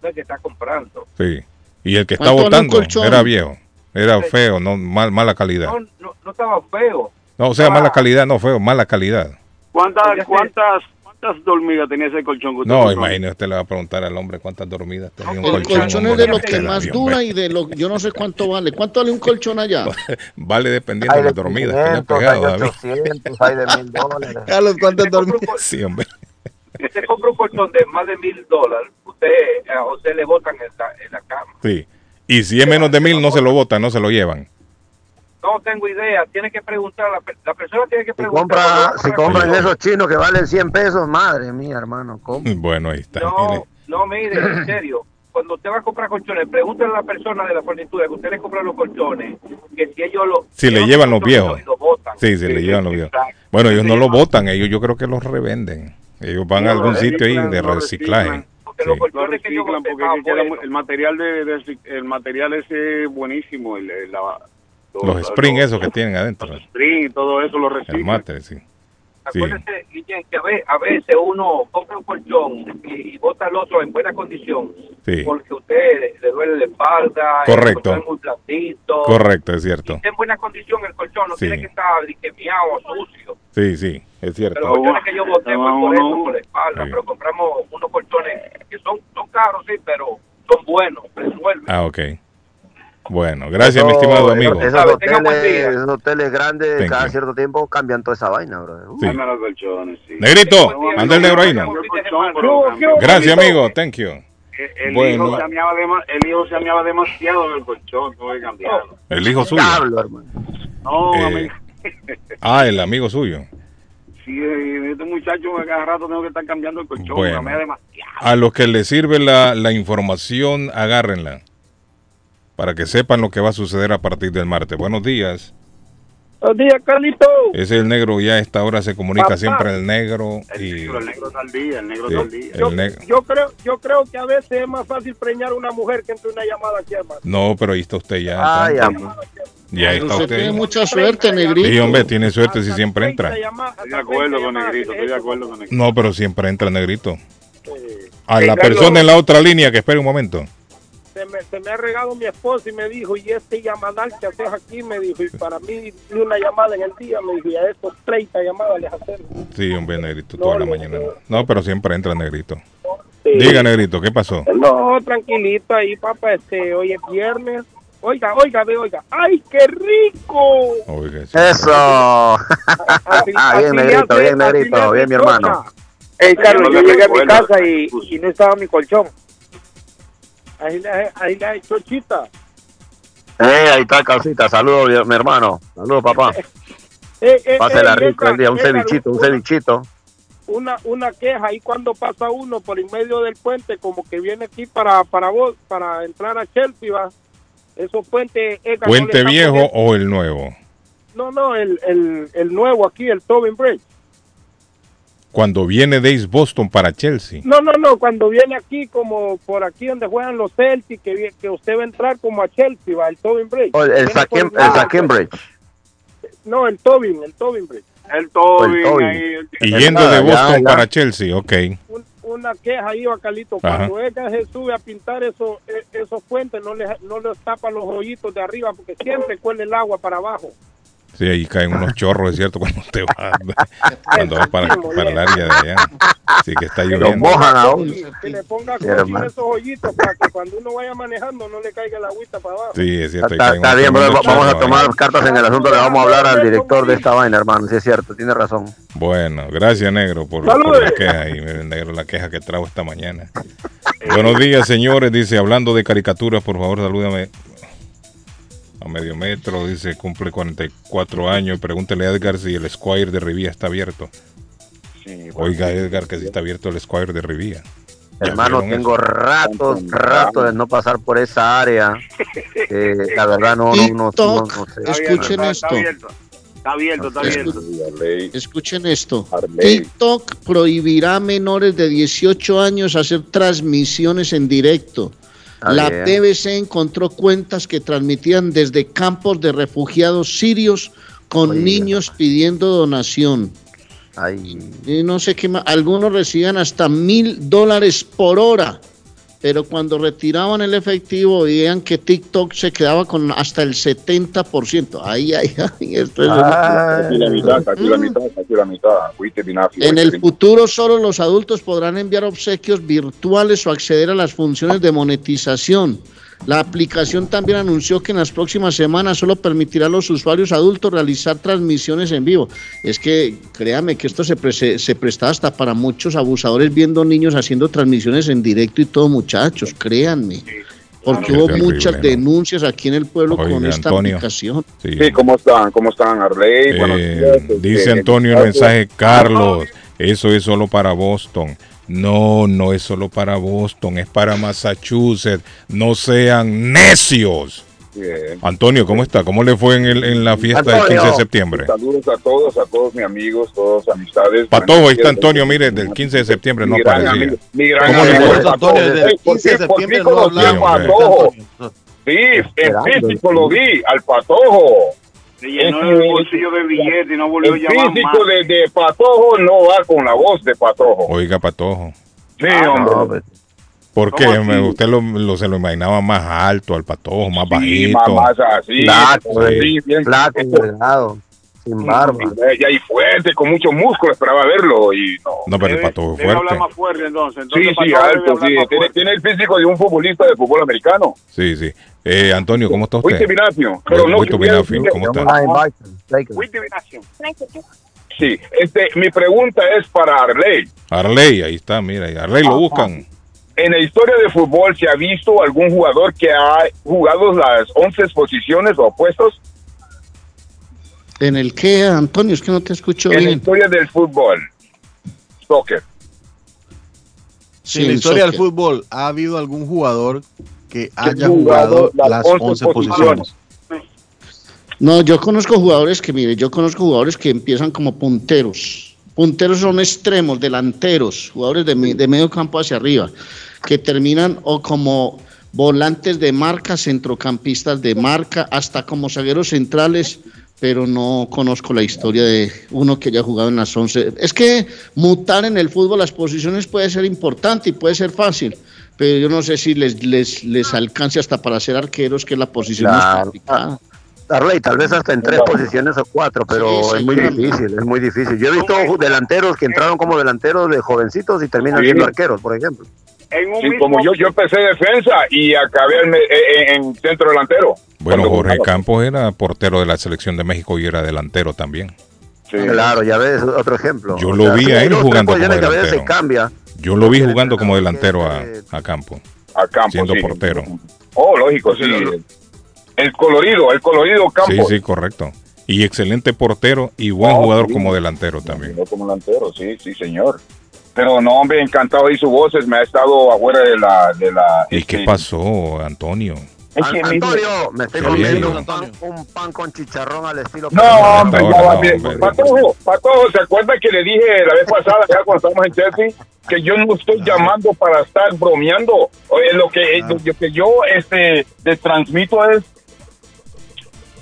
Es que está comprando. Sí. Y el que está ¿Cuánto vale un votando era viejo. Era feo, no mal, mala calidad. No, no, no estaba feo. No, o sea, Ah. mala calidad, no feo, mala calidad. ¿Cuántas, cuántas, cuántas dormidas tenía ese colchón que usted No, imagínese, usted le va a preguntar al hombre cuántas dormidas tenía un El colchón. colchón es de lo que más dura y de lo yo no sé cuánto vale. ¿Cuánto vale un colchón allá? *laughs* Vale dependiendo Hay de las dormidas que le ha 500, pegado, hay de David. 800, hay de 1000 dólares. *laughs* Carlos, ¿cuántas Usted compra un dormidas? Sí, hombre. usted compra un colchón de más de mil dólares, usted, a usted le botan en la, en la cama. Sí. Y si es menos de mil, no se lo botan, no se lo llevan. No tengo idea, tiene que preguntar, la, per- la persona tiene que Si, preguntar. compra, si compran colchón. esos chinos que valen 100 pesos, madre mía, hermano. ¿cómo? *laughs* Bueno, ahí está. No, Mire. no, mire, en serio. Cuando usted va a comprar colchones, pregúntale a la persona de la fornitura que usted le compra los colchones, que si ellos lo... Si le llevan los viejos. botan. Sí, si le llevan los viejos. Bueno, ellos no lo botan, ellos yo creo que los revenden. Ellos van a algún sitio ahí de reciclaje. Sí. los Lo colchones que yo porque el material de, de- el material ese es buenísimo el, el- la- Los spring esos que tienen adentro. los spring y todo eso lo El reciclan mate, sí. Sí. Acuérdese, Guillén, que a ve- a veces uno compra un colchón y, y bota el otro en buena condición. Sí. Porque usted le, le duele la espalda. Correcto. El colchón es muy blandito. Correcto, es cierto. Está en buena condición el colchón, no Sí. tiene que estar ni que miado o sucio. Sí, sí, es Pero los cierto. colchones que yo boté fue por eso, por la espalda. Sí. Pero compramos unos colchones que son, son caros, sí, pero son buenos, resuelven. Ah, ok. Bueno, gracias, mi Eso- estimado esos- amigo. Esos hoteles, esos hoteles grandes, Thank cada you. cierto tiempo cambian toda esa vaina, bro. Sí. Negrito, manda el negro ahí, ¿no? Gracias, amigo. Thank you. El, Bueno. hijo se ameaba dema- el hijo se ameaba demasiado en el colchón, cambiarlo. El hijo suyo. Diablo, hermano. No, Eh, amigo. Ah, el amigo suyo. Sí, eh, este muchacho a cada rato tengo que estar cambiando el colchón, Bueno. me amea demasiado. A los que les sirve la, la información, agárrenla. Para que sepan lo que va a suceder a partir del martes. Buenos días. Buenos días, Carlito. Ese es el negro, ya a esta hora se comunica Papá. siempre el negro. Y, Pero el negro está al día, el negro Sí, está al día. el negro. Yo creo, yo creo que a veces es más fácil preñar a una mujer que entre una llamada aquí, hermano. No, pero ahí está usted ya. Ay, amor. Ya está Usted tiene mucha suerte, negrito. Sí, hombre, tiene suerte si siempre entra. Estoy de acuerdo con Negrito, estoy de acuerdo con Negrito. No, pero siempre entra negrito. A la persona en la otra línea que espere un momento. Se me, se me ha regado mi esposa y me dijo, y este llamadal que haces aquí, me dijo, y para mí ni una llamada en el día, me dijo, y a estos 30 llamadas les hacer. Sí, hombre, negrito, toda la mañana. No, pero siempre entra negrito. Sí. Diga, negrito, ¿qué pasó? No, tranquilito ahí, papá, este, hoy es viernes. Oiga, oiga, ve, oiga. ¡Ay, qué rico! Oiga, sí. Eso. Así- Ah, bien, negrito, bien, negrito, bien, mi hermano. Ey, Carlos, Yo llegué a mi casa y, y no estaba mi colchón. Ahí le, ahí le hecho chita. Eh, ahí está, calcita. Saludos, mi hermano. Saludos, papá. *laughs* Eh, eh, Pásela eh, rico el día. Un cevichito, un cevichito. Una, una queja ahí cuando pasa uno por en medio del puente, como que viene aquí para para vos, para entrar a Chelsea, va. Esos puentes. Edgar, ¿Puente viejo poniendo- o el nuevo? No, no, el, el, el nuevo aquí, el Tobin Bridge. Cuando viene de East Boston para Chelsea. No, no, no, cuando viene aquí, como por aquí donde juegan los Celtics, que, que usted va a entrar como a Chelsea, va, el Tobin Bridge. Oh, el Saquem- el Saquem Bridge. No, el Tobin, el Tobin Bridge. El Tobin El Tobin. ahí. el- Y yendo de ya, Boston ya. para Chelsea, ok. Un- una queja ahí, Bacalito, Ajá. cuando Edgar se sube a pintar esos, eh, esos puentes, no les, no les tapa los hoyitos de arriba, porque siempre cuela el agua para abajo. Sí, ahí caen unos *laughs* chorros, es cierto, cuando usted va, *laughs* cuando va para, para el área de allá. Sí, que está Los lloviendo. mojan aún. Que le ponga en hermano. esos hoyitos para que cuando uno vaya manejando no le caiga la agüita para abajo. Sí, es cierto. Está, bien, tremendos Vamos a ahí. tomar cartas en el asunto. Le vamos a hablar al director de esta vaina, hermano. Sí, es cierto. Tiene razón. Bueno, gracias, negro, por, la queja. Y miren, negro, la queja que trajo esta mañana. Buenos días, señores. Dice, hablando de caricaturas, por favor, salúdame a medio metro. Dice, cumple 44 años. Pregúntele a Edgar si el Squire de Rivía está abierto. Oiga, Edgar, que si está abierto el Squire de Rivía. ¿Ya Hermano, tengo eso? ratos, ratos de no pasar por esa área. *laughs* Eh, la verdad, no, no, no, no, no sé. Está Escuchen abierto, esto. Está abierto, está abierto. Está abierto. Escuchen esto. TikTok prohibirá a menores de 18 años hacer transmisiones en directo. La bien. BBC encontró cuentas que transmitían desde campos de refugiados sirios con niños pidiendo donación. Ay, Y no sé qué más. Algunos recibían hasta mil dólares por hora. Pero cuando retiraban el efectivo, veían que TikTok se quedaba con hasta el 70%. Ay, ay, ay. Esto es Aquí la mitad, aquí la mitad, aquí la mitad. En el futuro solo los adultos podrán enviar obsequios virtuales o acceder a las funciones de monetización. La aplicación también anunció que en las próximas semanas solo permitirá a los usuarios adultos realizar transmisiones en vivo. Es que créame que esto se, pre- se, presta hasta para muchos abusadores viendo niños haciendo transmisiones en directo y todo, muchachos, créanme. Porque Qué hubo terrible, muchas ¿no? denuncias aquí en el pueblo con esta Antonio. aplicación. Sí. Sí, ¿cómo están? ¿Cómo están, Arley? Eh, días, este, dice Antonio el mensaje, Carlos, eso es solo para Boston. No, no es solo para Boston, es para Massachusetts. No sean necios. Bien. Antonio, ¿cómo está? ¿Cómo le fue en, el- en la fiesta del 15 de septiembre? Saludos a todos, a todos mis amigos, todos amistades. Patojo, ahí está Antonio, mire, del 15 de septiembre no aparecía. amigo, mi gran ¿Cómo le amigo. Antonio, desde el Ey, ¿por 15 de septiembre no hablamos. Sí, en físico lo vi, al Patojo. Se llenó el bolsillo de billetes y no volvió a El llamar físico más. de, de Patojo no va con la voz de Patojo. Oiga, Patojo. Sí, Ah, hombre. no, pues, ¿Por qué? ¿Cómo así? Me- usted lo, lo- se lo imaginaba más alto al Patojo, más Sí, bajito. más, más así. Sí, eh, bien. flaco, delgado. Sin barba. Y ahí fuerte, con mucho músculo, esperaba verlo y no. No, pero el hablar fuerte. más fuerte entonces. Sí, entonces sí, debe alto, sí. Tiene, tiene el físico de un futbolista de fútbol americano. Sí, sí. Eh, Antonio, ¿cómo está usted? Ignacio, pero no Ignacio, decirle- ¿cómo está? Sí, este, mi pregunta es para Arley. Arley, ahí está, mira, Arley lo buscan. En la historia de fútbol, ¿se ha visto algún jugador que ha jugado las 11 posiciones o puestos? ¿En el qué, Antonio? Es que no te escucho En la bien. historia del fútbol, soccer. Si en la en historia del fútbol ha habido algún jugador que haya jugado jugado las las 11 11 posiciones. No, yo conozco jugadores que, mire, yo conozco jugadores que empiezan como punteros. Punteros son extremos, delanteros, jugadores de, de medio campo hacia arriba, que terminan o como volantes de marca, centrocampistas de marca, hasta como zagueros centrales, pero no conozco la historia de uno que haya jugado en las 11. Es que mutar en el fútbol las posiciones puede ser importante y puede ser fácil, pero yo no sé si les, les, les alcance hasta para ser arqueros, que es la posición más complicada. Arley, tal vez hasta en tres posiciones o cuatro, pero Sí, es muy difícil, es muy difícil. Yo he visto delanteros que entraron como delanteros de jovencitos y terminan siendo arqueros, por ejemplo. En un Sí, mismo- como yo, yo empecé defensa y acabé en, en- en centro delantero. Bueno, Jorge jugaba. Campos era portero de la selección de México y era delantero también. Sí. Claro, ya ves, otro ejemplo. Yo lo vi a él jugando como delantero. cambia. Yo lo vi jugando como delantero a, a Campos, A campo, siendo sí. portero. Oh, lógico, sí. El colorido, el colorido campo. Sí, sí, correcto. Y excelente portero y buen Oh, jugador sí. como delantero también. Como delantero, sí, sí, señor. Pero no, hombre, encantado de sus voces. Me ha estado afuera de la... De la ¿Y qué pasó, Antonio? es que, Antonio, me estoy ¿Qué comiendo un pan, un pan con chicharrón al estilo. No, hombre, no, bien. hombre. Patojo, Patojo, ¿se acuerda que le dije la vez pasada, ya cuando estábamos en Chelsea, que yo no estoy llamando para estar bromeando? Oye, lo que, lo que yo este, transmito es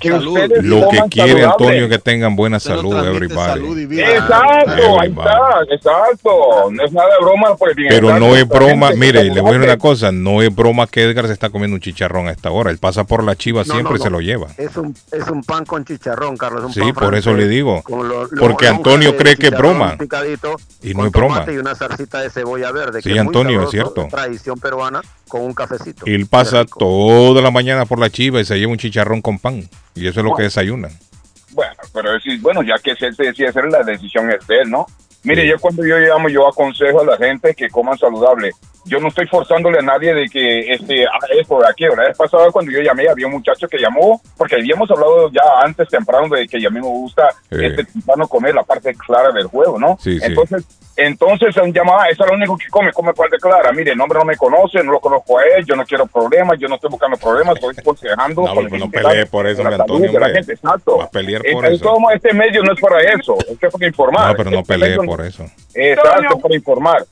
que Salud. ustedes Lo que quiere saludable. Antonio que tengan buena Usted salud, everybody. salud y vida. Exacto, ahí Everybody. está, exacto. No es nada de broma. Pues, Pero bienestar no es broma, mire, le voy a decir una cosa, no es broma que Edgar se está comiendo un chicharrón a esta hora. Él pasa por la chiva No, siempre no, y se no. lo lleva. Es un, es un pan con chicharrón, Carlos. un Sí, pan por eso le digo. lo- lo- Porque Antonio cree que es broma. Y no es broma. Y una salsita de cebolla verde. Sí, que Antonio, es cierto. Tradición peruana con un cafecito. Él Qué pasa toda la mañana por la chiva y se lleva un chicharrón con pan. Y eso es lo que desayuna. Bueno, pero bueno, ya que él se decide hacer, la decisión es de él, ¿no? Mire, Sí. yo cuando yo llamo, yo aconsejo a la gente que coman saludable. Yo no estoy forzándole a nadie de que este haga esto o aquello. La vez pasada cuando yo llamé, había un muchacho que llamó, porque habíamos hablado ya antes temprano de que a mí me gusta Sí. este temprano comer la parte clara del juego, ¿no? Sí, sí. Entonces, entonces han llamado, eso es lo único que come, come parte clara. Mire, el hombre no me conoce, no lo conozco a él, yo no quiero problemas, yo no estoy buscando problemas, estoy *laughs* aconsejando. No, pues no que- por eso, la Antonio, la gente, exacto. A pelear por Entonces, eso. este medio no es para eso, es que es para informar. No, pero no Este por eso. Exacto, para informar.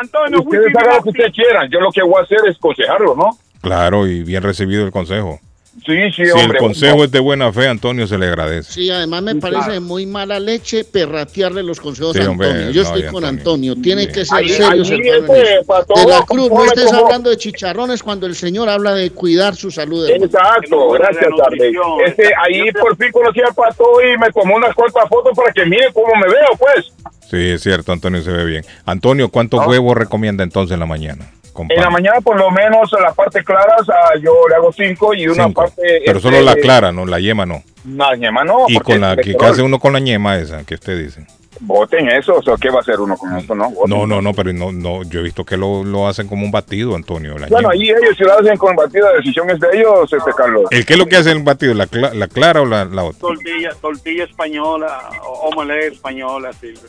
Antonio, Ustedes hagan lo que ustedes quieran, yo lo que voy a hacer es aconsejarlo, ¿no? Claro, y bien recibido el consejo. Sí, sí, Si el consejo es de buena fe, Antonio se le agradece. Sí, además me parece de muy mala leche perratearle los consejos Sí, a hombre, Antonio. Yo no, estoy con Antonio. Antonio. Tiene que ser Ahí- serio, De la Cruz, no estés como- hablando de chicharrones cuando el señor habla de cuidar su salud. Exacto, gracias, Tarde. Este, ahí por fin conocí al pato y me tomó unas cortas fotos para que mire cómo me veo, pues. Sí, es cierto, Antonio se ve bien. Antonio, ¿cuántos huevos recomienda entonces en la mañana? Con En la mañana, por lo menos, las partes claras, ah, yo le hago cinco y una Cinco. parte. Pero este, solo la clara, no la yema no. La yema no. Y con la que, hace uno con la yema esa que usted dice. Voten eso, o sea, ¿qué va a hacer uno con eso, no? Voten. No, no, no, pero no, no, yo he visto que lo, lo hacen como un batido, Antonio. La Bueno, yema. ahí ellos si lo hacen con batida, la decisión es de ellos, este Carlos. ¿El qué es lo que hace el batido? ¿La, cla- la clara o la, la otra? Tortilla, tortilla española, o omelette española, sirve.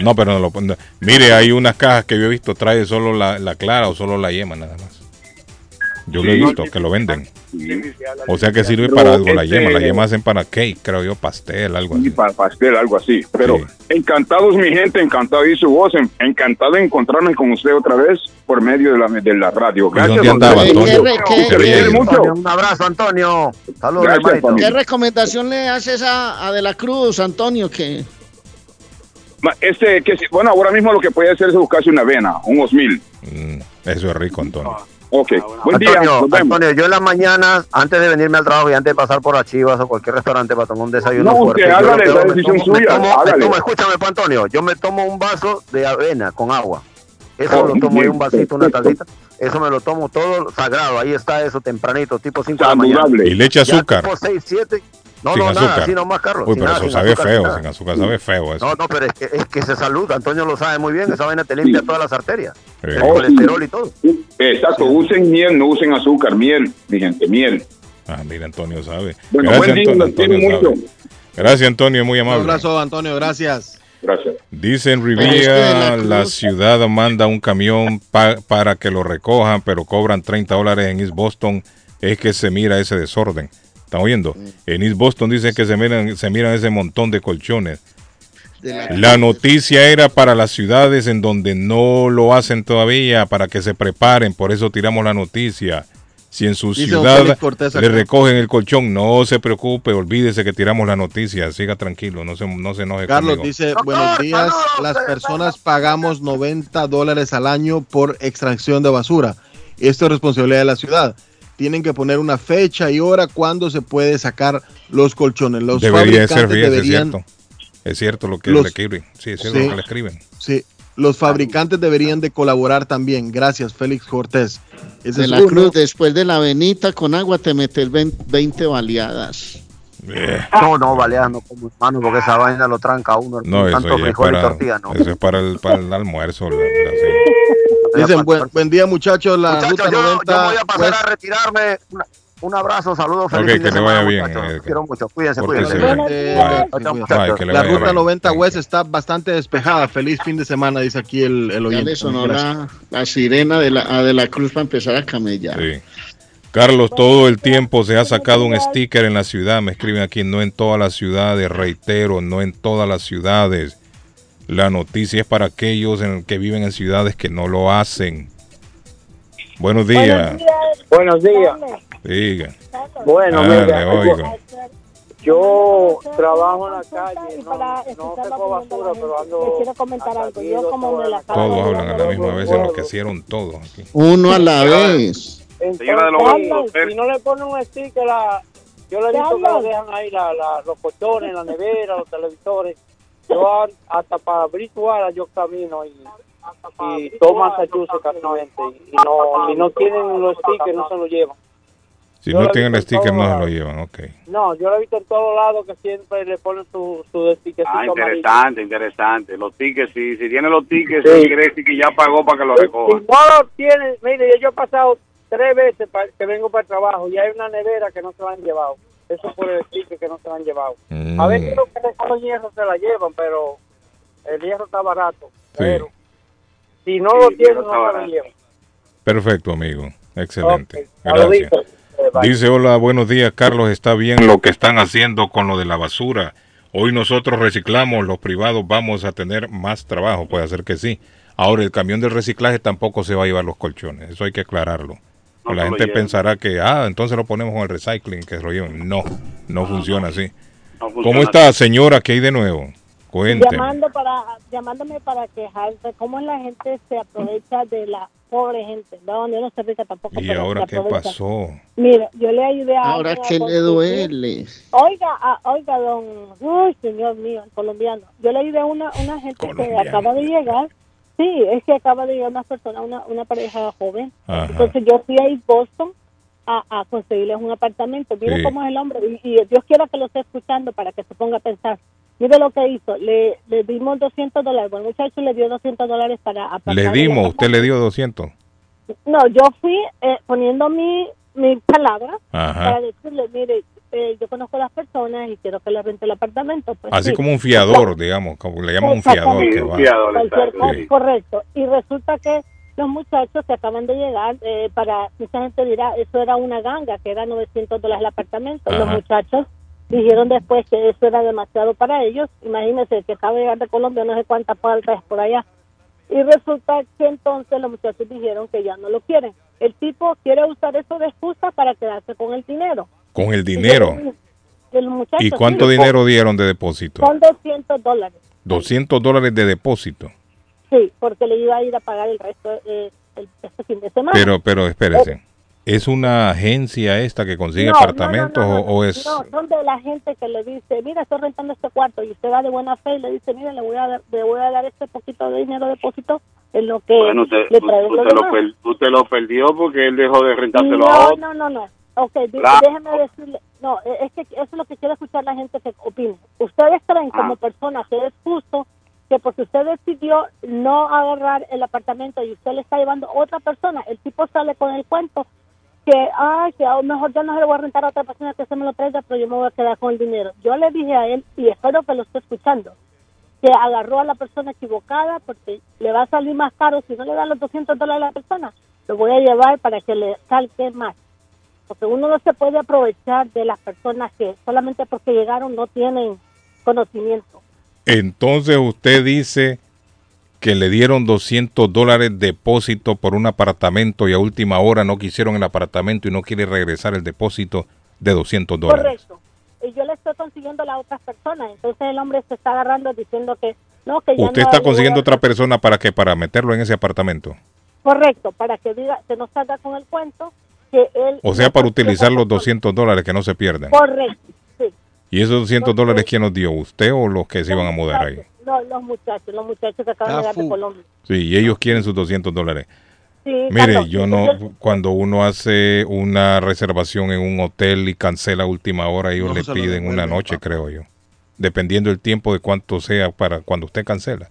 No, pero no lo pon- Mire, hay unas cajas que yo he visto, trae solo la, la clara o solo la yema, nada más. Yo lo he visto, que lo venden. O sea que sirve Pero para algo la este- yema. La yema hacen para cake, creo yo, pastel, algo Y así. para pastel, algo así. Pero Sí. encantados, mi gente, encantado de oír su voz, en- encantado de encontrarme con usted otra vez por medio de la, de la radio. Gracias. dónde andaba, don Antonio? ¿Qué- mucho. Un abrazo, Antonio. Saludos, Gracias. ¿Qué recomendación le haces a, a De la Cruz, Antonio? Que Este, que, bueno, ahora mismo lo que puede hacer es buscarse una avena, un osmil. Mm, eso es rico, Antonio. Ok, buen día. Antonio. Antonio, yo en las mañanas, antes de venirme al trabajo y antes de pasar por Achivas o cualquier restaurante para tomar un desayuno No, fuerte, usted yo hágale, me decisión tomo- me suya, tomo- me tomo- escúchame, pues, Antonio, yo me tomo un vaso de avena con agua. Eso Oh, lo tomo bien, ahí un vasito, una tacita. Eso me lo tomo todo sagrado. Ahí está eso tempranito, tipo 5 de la mañana. Y le echa Ya azúcar. tipo 6, 7. No, sin no, azúcar. nada, así nomás, Carlos. Uy, sin pero nada, eso sabe azúcar, feo, sin azúcar sabe feo eso. No, no, pero es que, es que se saluda. Antonio lo sabe muy bien. Esa vaina te limpia todas las arterias. Sí. El colesterol y todo. Exacto, usen miel, no usen azúcar, miel, mi gente, miel. Ah, mira, Antonio sabe. Bueno, Gracias, buen día, Antonio, Antonio mucho. sabe. Gracias, Antonio, muy Un amable. abrazo, Antonio, gracias. Gracias. Dice en Pero es que de Rivía, la ciudad manda un camión pa- para que lo recojan, pero cobran 30 dólares en East Boston. Es que se mira ese desorden. ¿Están oyendo? En East Boston dice que se miran, se miran ese montón de colchones. De la- La noticia era para las ciudades en donde no lo hacen todavía, para que se preparen. Por eso tiramos la noticia. Si en su Dice ciudad Cortés le recogen el colchón, no se preocupe, olvídese que tiramos la noticia. Siga tranquilo, no se, no se enoje Carlos conmigo. dice, buenos días, las personas pagamos 90 dólares al año por extracción de basura. Esto es responsabilidad de la ciudad. Tienen que poner una fecha y hora cuando se puede sacar los colchones. Los Debería ser, fabricantes es deberían, cierto. Es cierto lo que Los- le escriben. Sí, es cierto Sí. lo que le escriben. sí, los fabricantes deberían de colaborar también. Gracias, Félix Cortés. Ese de es la uno. cruz, después de la venita con agua te metes 20 baleadas. Eh, No, no, baleas no como hermano, porque esa vaina lo tranca uno. no, eso tanto es y para, tortilla, ¿no? eso es para el, para el almuerzo. la- la- sí. Dicen, buen, buen día, muchachos. La Muchachos, ruta yo, yo 90 voy a pasar West- a retirarme. Una- un abrazo, saludos, feliz Ok, fin de que le semana, vaya bien, muchachos. eh, quiero mucho, cuídense, cuídense. Eh, Bye. La ruta bien. 90 West está bastante despejada. Feliz fin de semana, dice aquí el, el Ya oyente. le sonó Gracias. la, la sirena de la, a de la cruz para empezar a camellar. Sí. Carlos, todo el tiempo se ha sacado un sticker en la ciudad. Me escriben aquí, no en todas las ciudades, reitero, no en todas las ciudades. La noticia es para aquellos en que viven en ciudades que no lo hacen. Buenos días. Buenos días. Diga. Bueno, Ah, mira, le oigo. yo trabajo en la calle, Y no, para no la basura, pero ando quiero comentar algo. Yo como me la Todos hablan a la misma vez, enloquecieron todos aquí. Uno a la vez. Señora de los si no le ponen un sticker, la, yo le he visto que le dejan ahí la, la, los colchones, la nevera, los televisores. Yo hasta para Bridgewater yo camino y, y todo Massachusetts casualmente. Y no, si no tienen los stickers, no se los llevan. Si Yo no tienen el sticker, no se lo llevan. Ok. No, yo lo he visto en todos lados que siempre le ponen su, su sticker. Ah, interesante, interesante. Los tickets, si, si tiene los tickets, Sí. quiere decir que ya pagó para que lo Si recoja. no lo tienen, mire, yo he pasado tres veces que vengo para el trabajo y hay una nevera que no se la han llevado. Eso por el sticker que no se la han llevado. Mm. A veces los que recogen hierro se la llevan, pero el hierro está barato. Pero si no lo tienen, no se lo llevan. Perfecto, amigo. Excelente. Gracias. Dice, hola, buenos días, Carlos. Está bien lo que están haciendo con lo de la basura. Hoy nosotros reciclamos, los privados vamos a tener más trabajo. Puede ser que sí. Ahora, el camión del reciclaje tampoco se va a llevar los colchones. Eso hay que aclararlo. No la se gente lleven. pensará que, ah, entonces lo ponemos con el recycling, que se lo lleven. No, no funciona así. No funciona ¿Cómo está, señora? ¿Qué hay de nuevo? Cuénteme. Llamando para, llamándome para quejarse, cómo la gente se aprovecha de la pobre gente. No, yo no soy rica tampoco. ¿Y ahora se qué pasó? Mire, yo le ayudé a Ahora a que le duele. Oiga, ah, oiga, don, uy, señor mío, el colombiano. Yo le ayudé a una, una gente que acaba de llegar. Sí, es que acaba de llegar una persona, una, una pareja joven. Ajá. Entonces yo fui a East Boston a, a conseguirles un apartamento. Mire Sí. cómo es el hombre. Y, y Dios quiera que lo esté escuchando para que se ponga a pensar. Mire lo que hizo. Le, le dimos 200 dólares. Bueno, el muchacho le dio 200 dólares para Le dimos, usted le dio 200. no, yo fui eh, poniendo mi, mi palabra Ajá. para decirle, mire, eh, yo conozco a las personas y quiero que le rente el apartamento. Pues, Así sí. como un fiador, digamos, como le llaman un fiador que va. Cualquier Sí. Correcto. Y resulta que los muchachos que acaban de llegar, eh, para mucha gente dirá, eso era una ganga, que era 900 dólares el apartamento. Los muchachos dijeron después que eso era demasiado para ellos. Imagínense que acaba de llegar de Colombia, no sé cuántas faltas por allá. Y resulta que entonces los muchachos dijeron que ya no lo quieren. El tipo quiere usar eso de excusa para quedarse con el dinero. Con el dinero. El muchacho, ¿Y cuánto sí, dinero dieron de depósito? Son 200 dólares. 200 dólares de depósito. Sí, porque le iba a ir a pagar el resto. Eh, el- este fin de semana. Pero, pero espérese. ¿Es una agencia esta que consigue No, no, no, apartamentos no, no, o, o es...? No, son de la gente que le dice, mira, estoy rentando este cuarto y usted va de buena fe y le dice, mira, le voy a dar, le voy a dar este poquito de dinero de depósito en lo que Bueno, usted, le trae usted lo lo, demás. per- usted lo perdió porque él dejó de rentárselo a otro. no, no, no. Ok, Claro. déjeme decirle, no, e- es que eso es lo que quiero escuchar la gente que opine. Ustedes creen Ah. como personas que es justo que porque usted decidió no agarrar el apartamento y usted le está llevando a otra persona, el tipo sale con el cuento que, ay, que a lo mejor yo no se lo voy a rentar a otra persona que se me lo traiga, pero yo me voy a quedar con el dinero. Yo le dije a él, y espero que lo esté escuchando, que agarró a la persona equivocada porque le va a salir más caro si no le da los 200 dólares a la persona. Lo voy a llevar para que le salque más. Porque uno no se puede aprovechar de las personas que solamente porque llegaron no tienen conocimiento. Entonces usted dice que le dieron 200 dólares depósito por un apartamento y a última hora no quisieron el apartamento y no quiere regresar el depósito de 200 dólares. Correcto. Y yo le estoy consiguiendo a las otras personas. Entonces el hombre se está agarrando diciendo que no, que ya Usted no está consiguiendo otra persona para que para meterlo en ese apartamento. Correcto, para que diga, que no salga con el cuento que él... O sea, para utilizar los 200 dólares que no se pierdan. Correcto, sí. ¿Y esos 200 dólares quién los dio? ¿Usted o los que se iban a mudar ahí? No, los muchachos, los muchachos que acaban de llegar de Colombia. Sí, y ellos quieren sus 200 dólares. Sí, Mire, yo no, cuando uno hace una reservación en un hotel y cancela a última hora, ellos No le piden una noche, creo yo. Dependiendo el tiempo de cuánto sea para cuando usted cancela.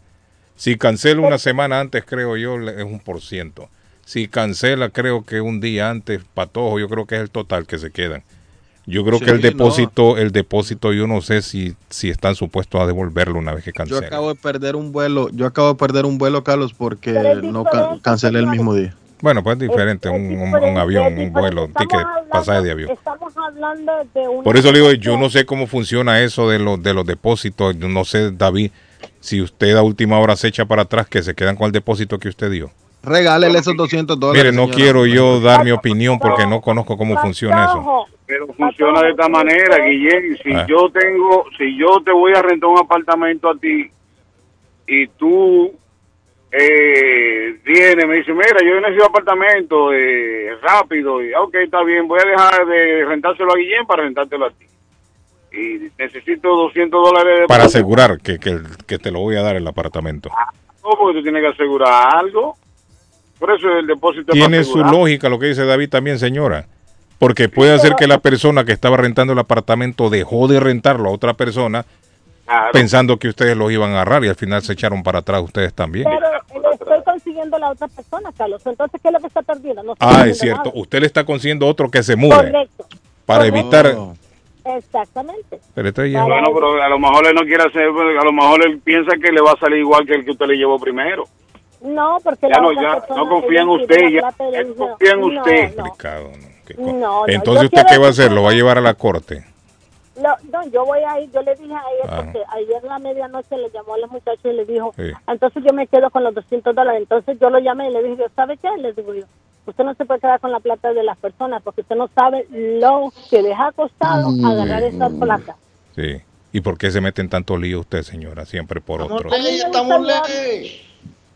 Si cancela una semana antes, creo yo, es un por ciento. Si cancela, creo que un día antes, patojo, yo creo que es el total que se quedan. Yo creo Sí, que el no. depósito, el depósito, yo no sé si, si están supuestos a devolverlo una vez que Yo cancelen. acabo de perder un vuelo, yo acabo de perder un vuelo, Carlos, porque no ca- cancelé el mismo día. Bueno, pues es diferente, un, un- un avión, un vuelo, un ticket, pasaje de avión. Estamos hablando de una... Por eso le digo, yo no sé cómo funciona eso de los de los depósitos. Yo no sé, David, si usted a última hora se echa para atrás, que se quedan con el depósito que usted dio. Regálele esos 200 dólares. Mire, no señora. quiero yo dar mi opinión porque no conozco cómo funciona eso. Pero funciona de esta manera, Guillén. Si Ah. yo tengo, si yo te voy a rentar un apartamento a ti y tú eh, vienes, me dices, mira, yo necesito apartamento eh, rápido. Y, ok, está bien, voy a dejar de rentárselo a Guillén para rentártelo a ti. Y necesito 200 dólares de Para asegurar que, que, que te lo voy a dar el apartamento. No, porque tú tienes que asegurar algo. Por eso el depósito Tiene su lógica lo que dice David también, señora. Porque puede hacer que la persona que estaba rentando el apartamento dejó de rentarlo a otra persona Claro. pensando que ustedes los iban a agarrar y al final se echaron para atrás ustedes también. Pero le estoy consiguiendo a la otra persona, Carlos. Entonces, ¿qué es lo que está perdiendo? No Ah, es cierto. nada. Usted le está consiguiendo otro que se mude Correcto. para Correcto. evitar... Exactamente. Pero entonces ya- Bueno, pero a lo mejor él no quiere hacer, a lo mejor él piensa que le va a salir igual que el que usted le llevó primero. No, porque Ya la no, ya, no confía en usted, ya, ya dice, confía en no, usted. No, Complicado, ¿no? no, no, Entonces, ¿usted qué va a hacer? ¿Lo va a llevar a la corte? No, no, yo voy a ir, yo le dije a ella, Ah. porque ayer a la medianoche le llamó a los muchachos y le dijo, Sí. entonces yo me quedo con los 200 dólares. Entonces yo lo llamé y le dije, ¿sabe qué? Le digo yo, usted no se puede quedar con la plata de las personas porque usted no sabe lo que les ha costado Mm. agarrar esa plata. Sí. ¿Y por qué se mete en tanto lío usted, señora? Siempre por otro. A mí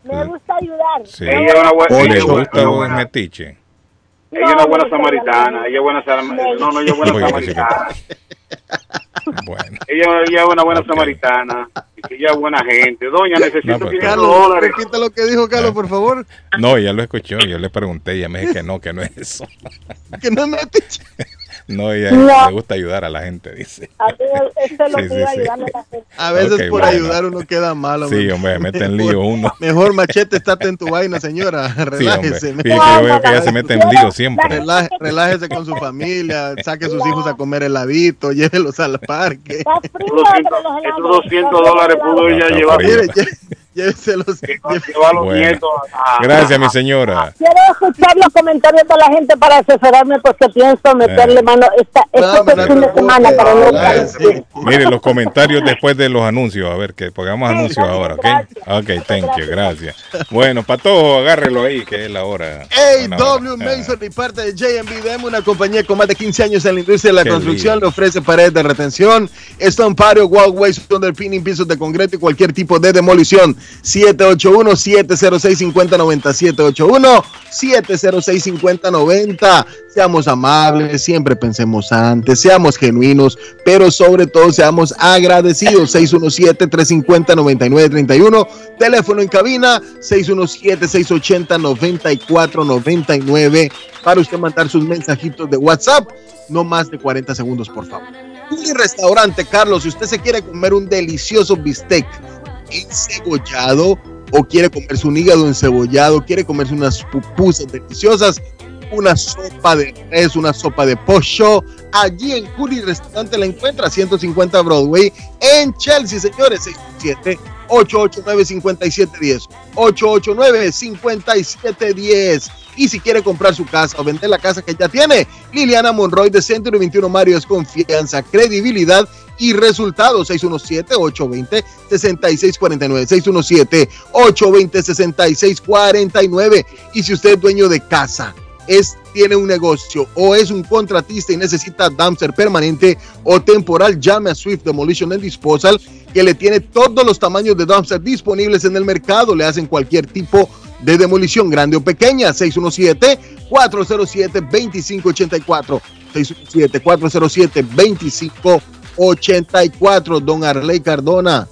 me gusta ayudar. Sí. Ella es una buena- ¿O ella le es una- gusta una o es buena- metiche? Ella es una buena samaritana, ella es buena samaritana. No, no, ella es buena samaritana. *laughs* Bueno. Ella, ella es una buena samaritana. Ella es buena gente. Doña, necesito No, pero- 500 Carlos, dólares. repita lo que dijo Carlos, por favor. No, ya lo escuchó. Yo le pregunté y ella me dijo que no, que no es eso. *laughs* Que no es metiche. *laughs* No, ella No. le gusta ayudar a la gente, dice. A mí eso es lo Sí, que sí, a a veces Ok, por bueno. ayudar uno queda malo. Sí, hombre, mete en *laughs* lío uno. Mejor machete, estate en tu vaina, señora. Sí, hombre. Relájese. Fíjate que yo veo que ella se mete en lío siempre. Relaje- relájese con su familia, *laughs* saque a sus hijos a comer heladito, *laughs* llévelos al parque. Está frío, los Esos helados. 200 dólares pudo ella llevar. *laughs* frío. Mire, lle- lléveselos. Llevar a los Bueno. nietos. a- Gracias, mi señora. Quiero escuchar los comentarios de la gente para asesorarme porque pienso meterle Eh. mano esta, No, este pero no fin de te semana para no preocupes. estar- Sí. Mire los comentarios después de los anuncios, a ver que pongamos Sí, anuncios gracias, ahora, ¿ok? gracias. Ok, thank you, gracias. Bueno, Patojo, agárrelo ahí, que es la hora. Hey. W Mason y parte de JMB Demo, una compañía con más de 15 años en la industria de la Qué construcción, lindo. le ofrece paredes de retención, stone patio, walkways, underpinning, pisos de concreto y cualquier tipo de demolición. 781-706-5090. 781-706-5090. Seamos amables, siempre pensemos antes, seamos genuinos, pero sobre todo seamos agradecidos. 617-350-9931. Teléfono en cabina 617-680-9499 para usted mandar sus mensajitos de WhatsApp. No más de 40 segundos, por favor. Un restaurante, Carlos, si usted se quiere comer un delicioso bistec encebollado o quiere comerse un hígado encebollado, quiere comerse unas pupusas deliciosas, una sopa de res, una sopa de pollo. Allí en Curi Restaurante la encuentra 150 Broadway en Chelsea, señores. 67 889 5710 889 5710 y si quiere comprar su casa o vender la casa que ya tiene, Liliana Monroy de Centro 21 Mario es confianza, credibilidad y resultados 617-820-6649 617-820-6649 y si usted es dueño de casa es, tiene un negocio o es un contratista y necesita dumpster permanente o temporal, llame a Swift Demolition and Disposal que le tiene todos los tamaños de dumpster disponibles en el mercado. Le hacen cualquier tipo de demolición, grande o pequeña. 617-407-2584. 617-407-2584. Don Arley Cardona.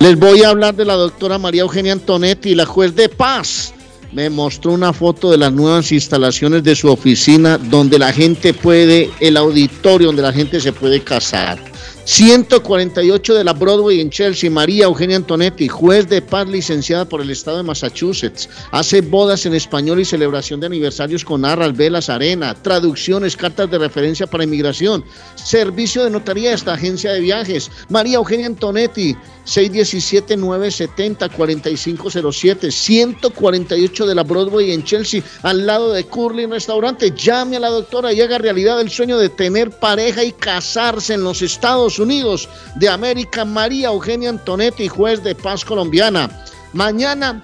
Les voy a hablar de la doctora María Eugenia Antonetti, la juez de paz me mostró una foto de las nuevas instalaciones de su oficina donde la gente puede, el auditorio donde la gente se puede casar. 148 de la Broadway en Chelsea, María Eugenia Antonetti, juez de paz licenciada por el estado de Massachusetts. Hace bodas en español y celebración de aniversarios con arras, velas, arena, traducciones, cartas de referencia para inmigración, servicio de notaría esta agencia de viajes. María Eugenia Antonetti, 617-970-4507, 148 de la Broadway en Chelsea, al lado de Curly Restaurante. Llame a la doctora y haga realidad el sueño de tener pareja y casarse en los Estados Unidos de América. María Eugenia Antonetti, juez de paz colombiana. Mañana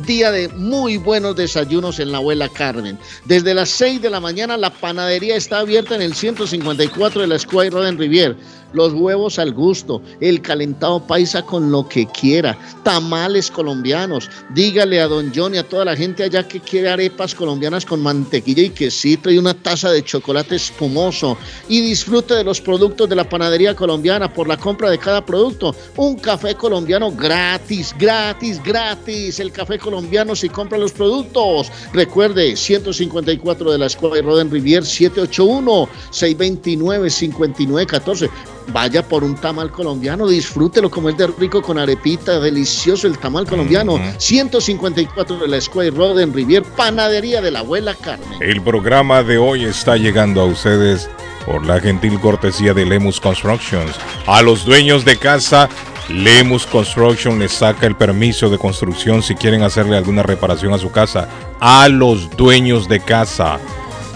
día de muy buenos desayunos en la abuela Carmen. Desde las 6 de la mañana la panadería está abierta en el 154 de la Square Road en Rivier los huevos al gusto, el calentado paisa con lo que quiera, tamales colombianos. Dígale a don John y a toda la gente allá que quiere arepas colombianas con mantequilla y quesito y una taza de chocolate espumoso. Y disfrute de los productos de la panadería colombiana por la compra de cada producto. Un café colombiano gratis, gratis, gratis. El café colombiano si compra los productos. Recuerde, 154 de la Escuela de Roden Rivier, 781 629 5914 vaya por un tamal colombiano, disfrútelo como es de rico con arepita, delicioso el tamal colombiano. 154 de la Square Road en Rivier, panadería de la abuela Carmen. El programa de hoy está llegando a ustedes por la gentil cortesía de Lemus Constructions. A los dueños de casa, Lemus Construction les saca el permiso de construcción si quieren hacerle alguna reparación a su casa. A los dueños de casa.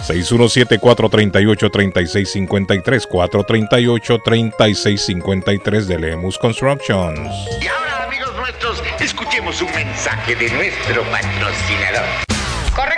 617-438-3653, 438-3653 de Lemus Constructions. Y ahora, amigos nuestros, escuchemos un mensaje de nuestro patrocinador. Corre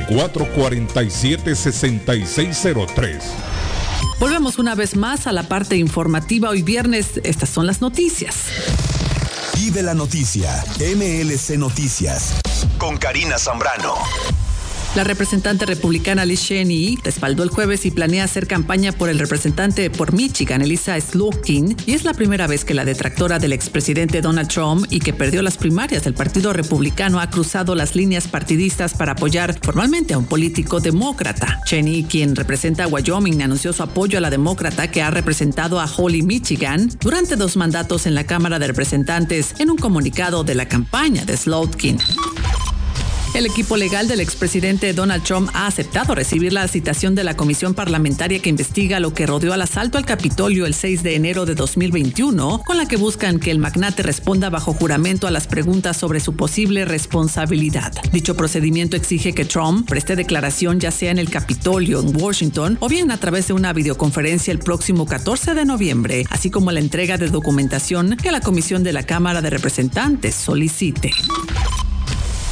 447-6603. Volvemos una vez más a la parte informativa. Hoy viernes, estas son las noticias. Vive la noticia, MLC Noticias, con Karina Zambrano. La representante republicana Liz Cheney respaldó el jueves y planea hacer campaña por el representante por Michigan, Elisa Slotkin, y es la primera vez que la detractora del expresidente Donald Trump y que perdió las primarias del Partido Republicano ha cruzado las líneas partidistas para apoyar formalmente a un político demócrata. Cheney, quien representa a Wyoming, anunció su apoyo a la demócrata que ha representado a Holly, Michigan, durante dos mandatos en la Cámara de Representantes en un comunicado de la campaña de Slotkin. El equipo legal del expresidente Donald Trump ha aceptado recibir la citación de la comisión parlamentaria que investiga lo que rodeó al asalto al Capitolio el 6 de enero de 2021, con la que buscan que el magnate responda bajo juramento a las preguntas sobre su posible responsabilidad. Dicho procedimiento exige que Trump preste declaración ya sea en el Capitolio en Washington o bien a través de una videoconferencia el próximo 14 de noviembre, así como la entrega de documentación que la Comisión de la Cámara de Representantes solicite.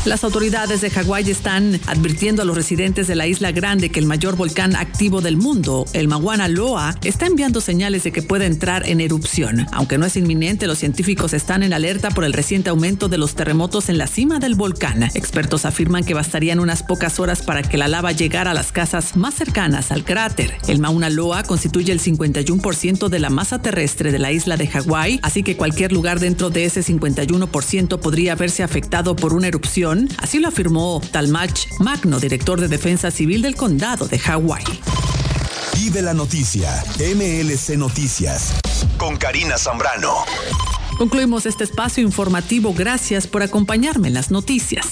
Las autoridades de Hawái están advirtiendo a los residentes de la isla grande que el mayor volcán activo del mundo, el Mauna Loa, está enviando señales de que puede entrar en erupción. Aunque no es inminente, los científicos están en alerta por el reciente aumento de los terremotos en la cima del volcán. Expertos afirman que bastarían unas pocas horas para que la lava llegara a las casas más cercanas al cráter. El Mauna Loa constituye el 51% de la masa terrestre de la isla de Hawái, así que cualquier lugar dentro de ese 51% podría verse afectado por una erupción así lo afirmó Talmach Magno, director de Defensa Civil del Condado de Hawái. Vive la noticia, MLC Noticias, con Karina Zambrano. Concluimos este espacio informativo. Gracias por acompañarme en las noticias.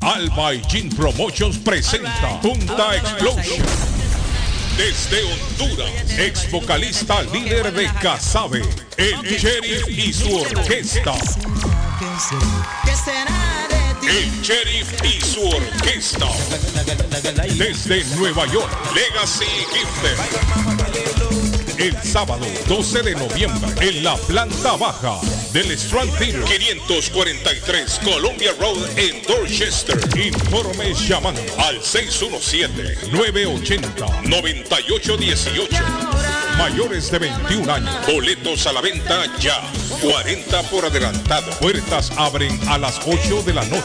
Alba y Jean Promotions presenta Punta Explosion. Desde Honduras, ex vocalista líder de Casabe, el Sheriff y su orquesta. El Sheriff y su orquesta. Desde Nueva York, Legacy Gifted. El sábado 12 de noviembre en la planta baja del Strand Theater 543 Columbia Road en Dorchester. Informes llamando al 617-980-9818. Mayores de 21 años. Boletos a la venta ya. 40 por adelantado. Puertas abren a las 8 de la noche.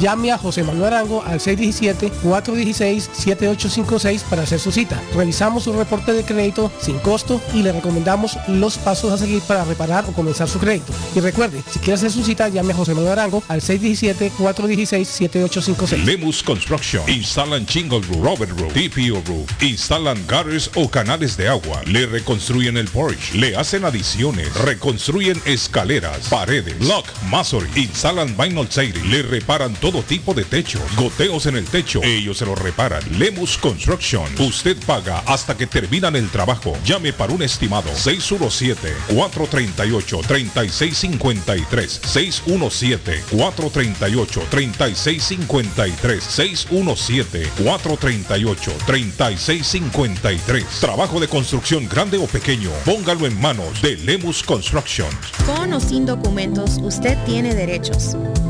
Llame a José Manuel Arango al 617-416-7856 para hacer su cita. Revisamos su reporte de crédito sin costo y le recomendamos los pasos a seguir para reparar o comenzar su crédito. Y recuerde, si quiere hacer su cita, llame a José Manuel Arango al 617-416-7856. Lemus Construction. Instalan Chingle Roof, Robert Roof, TPO Roof. Instalan gutters o canales de agua. Le reconstruyen el porch. Le hacen adiciones. Reconstruyen escaleras, paredes, block, masonry. Instalan vinyl siding. Le reparan todo tipo de techos. Goteos en el techo. Ellos se lo reparan. Lemus Construction. Usted paga hasta que terminan el trabajo. Llame para un estimado. 617-438-3653. 617-438-3653. 617-438-3653. Trabajo de construcción grande o pequeño. Póngalo en manos de Lemus Construction. Con o sin documentos, usted tiene derechos.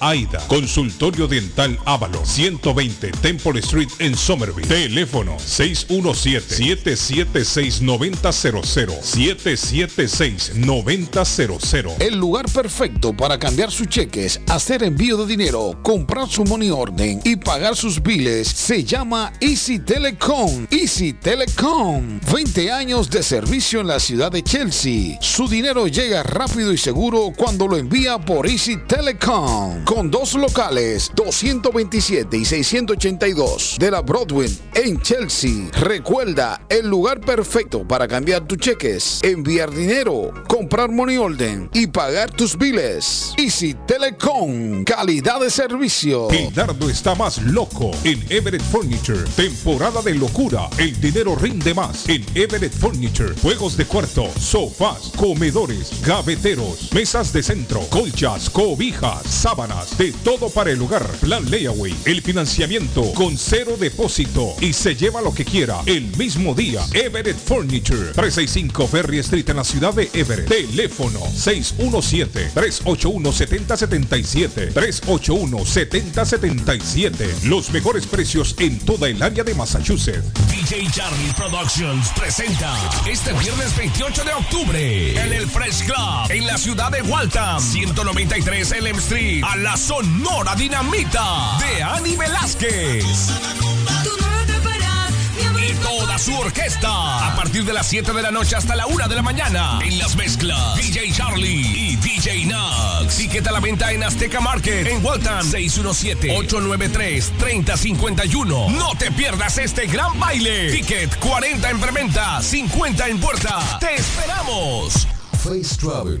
AIDA. Consultorio Dental Ávalo 120 Temple Street en Somerville. Teléfono 617-776-9000. 776-9000. El lugar perfecto para cambiar sus cheques, hacer envío de dinero, comprar su money orden y pagar sus biles se llama Easy Telecom. Easy Telecom. 20 años de servicio en la ciudad de Chelsea. Su dinero llega rápido y seguro cuando lo envía por Easy Telecom. Con dos locales, 227 y 682 de la Broadway en Chelsea. Recuerda, el lugar perfecto para cambiar tus cheques, enviar dinero, comprar money order y pagar tus biles. Easy Telecom, calidad de servicio. Dardo está más loco en Everett Furniture. Temporada de locura. El dinero rinde más en Everett Furniture. Juegos de cuarto, sofás, comedores, gaveteros, mesas de centro, colchas, cobijas, sábanas, de todo para el hogar. Plan Layaway. El financiamiento con cero depósito y se lleva lo que quiera el mismo día. Everett Furniture. 365 Ferry Street en la ciudad de Everett. Teléfono 617-381-7077. 381-7077. Los mejores precios en toda el área de Massachusetts. DJ Charlie Productions presenta este viernes 28 de octubre en el Fresh Club en la ciudad de Waltham, 193 Elm Street, a la Sonora Dinamita de Ani Velázquez. Y toda su orquesta. A partir de las 7 de la noche hasta la 1 de la mañana. En las mezclas. DJ Charlie y DJ Knox. Ticket a la venta en Azteca Market. En Waltham. 617-893-3051. No te pierdas este gran baile. Ticket 40 en preventa. 50 en puerta. Te esperamos. Face Travel.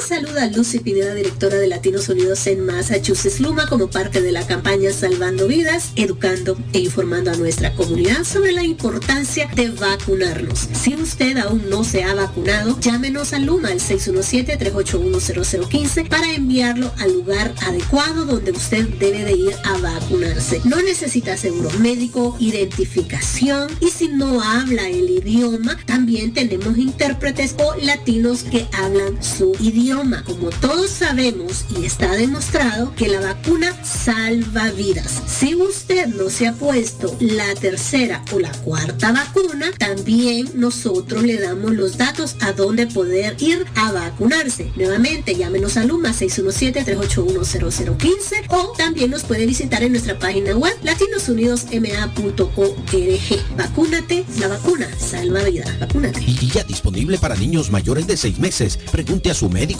Les saluda Lucy Pineda, directora de Latinos Unidos en Massachusetts Luma, como parte de la campaña Salvando Vidas, educando e informando a nuestra comunidad sobre la importancia de vacunarnos. Si usted aún no se ha vacunado, llámenos a Luma al 617-381-0015 para enviarlo al lugar adecuado donde usted debe de ir a vacunarse. No necesita seguro médico, identificación y si no habla el idioma, también tenemos intérpretes o latinos que hablan su idioma. Como todos sabemos y está demostrado que la vacuna salva vidas. Si usted no se ha puesto la tercera o la cuarta vacuna, también nosotros le damos los datos a dónde poder ir a vacunarse. Nuevamente, llámenos a Luma 617-381-0015 o también nos puede visitar en nuestra página web latinosunidosma.org. Vacúnate, la vacuna salva vidas. Vacúnate. Y ya disponible para niños mayores de 6 meses. Pregunte a su médico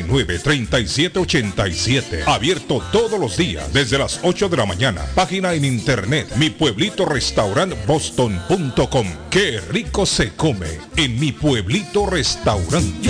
569-3787, abierto todos los días desde las 8 de la mañana, página en internet, mi pueblito boston.com, qué rico se come en mi pueblito restaurante.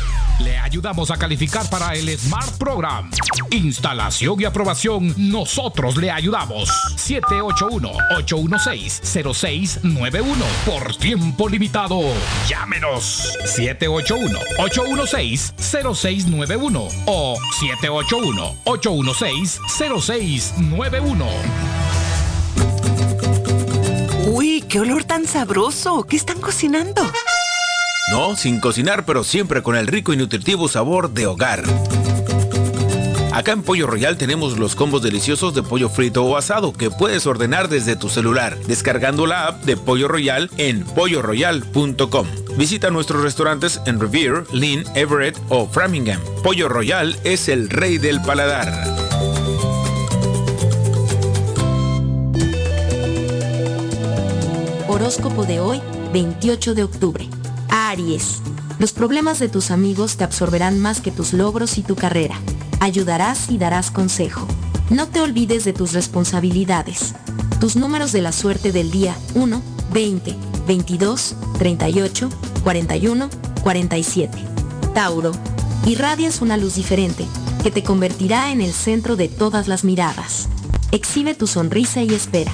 Le ayudamos a calificar para el Smart Program. Instalación y aprobación, nosotros le ayudamos. 781-816-0691. Por tiempo limitado. Llámenos. 781-816-0691 o 781-816-0691. Uy, qué olor tan sabroso. ¿Qué están cocinando? No, sin cocinar, pero siempre con el rico y nutritivo sabor de hogar. Acá en Pollo Royal tenemos los combos deliciosos de pollo frito o asado que puedes ordenar desde tu celular, descargando la app de Pollo Royal en polloroyal.com. Visita nuestros restaurantes en Revere, Lynn, Everett o Framingham. Pollo Royal es el rey del paladar. Horóscopo de hoy, 28 de octubre. Aries. Los problemas de tus amigos te absorberán más que tus logros y tu carrera. Ayudarás y darás consejo. No te olvides de tus responsabilidades. Tus números de la suerte del día 1, 20, 22, 38, 41, 47. Tauro. Irradias una luz diferente, que te convertirá en el centro de todas las miradas. Exhibe tu sonrisa y espera.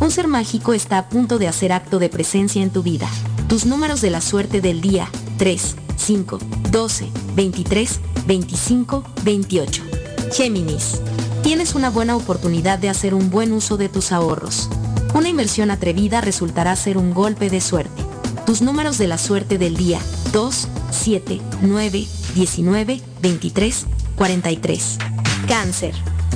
Un ser mágico está a punto de hacer acto de presencia en tu vida. Tus números de la suerte del día 3, 5, 12, 23, 25, 28. Géminis. Tienes una buena oportunidad de hacer un buen uso de tus ahorros. Una inversión atrevida resultará ser un golpe de suerte. Tus números de la suerte del día 2, 7, 9, 19, 23, 43. Cáncer.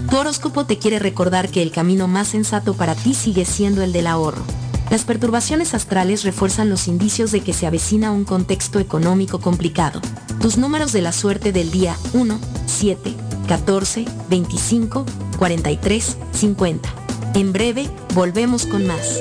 Tu horóscopo te quiere recordar que el camino más sensato para ti sigue siendo el del ahorro. Las perturbaciones astrales refuerzan los indicios de que se avecina un contexto económico complicado. Tus números de la suerte del día 1, 7, 14, 25, 43, 50. En breve, volvemos con más.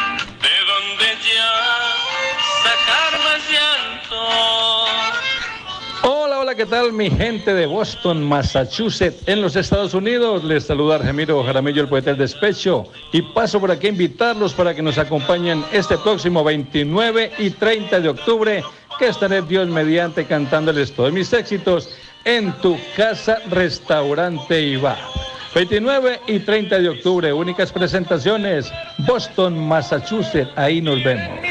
Hola, ¿qué tal mi gente de Boston, Massachusetts, en los Estados Unidos? Les saluda Ramiro Jaramillo, el poeta del despecho, y paso por aquí a invitarlos para que nos acompañen este próximo 29 y 30 de octubre, que estaré Dios mediante cantándoles todos mis éxitos en tu casa, restaurante y bar. 29 y 30 de octubre, únicas presentaciones, Boston, Massachusetts, ahí nos vemos.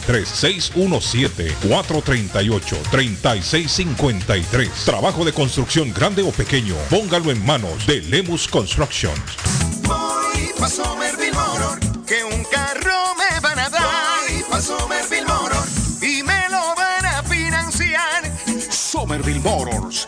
617-438-3653. Trabajo de construcción grande o pequeño. Póngalo en manos de Lemus Construction. Voy pa' Somerville Motor, que un carro me van a dar. Voy pa' Somerville Motor, y me lo van a financiar. Somerville Motors.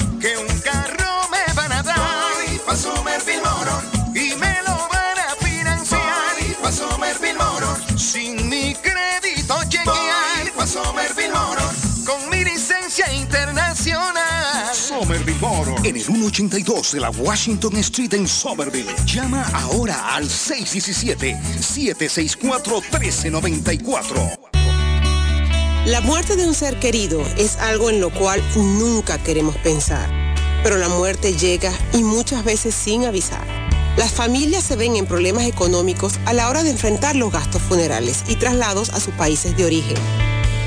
En el 182 de la Washington Street en Somerville. Llama ahora al 617-764-1394. La muerte de un ser querido es algo en lo cual nunca queremos pensar, pero la muerte llega y muchas veces sin avisar. Las familias se ven en problemas económicos a la hora de enfrentar los gastos funerales y traslados a sus países de origen.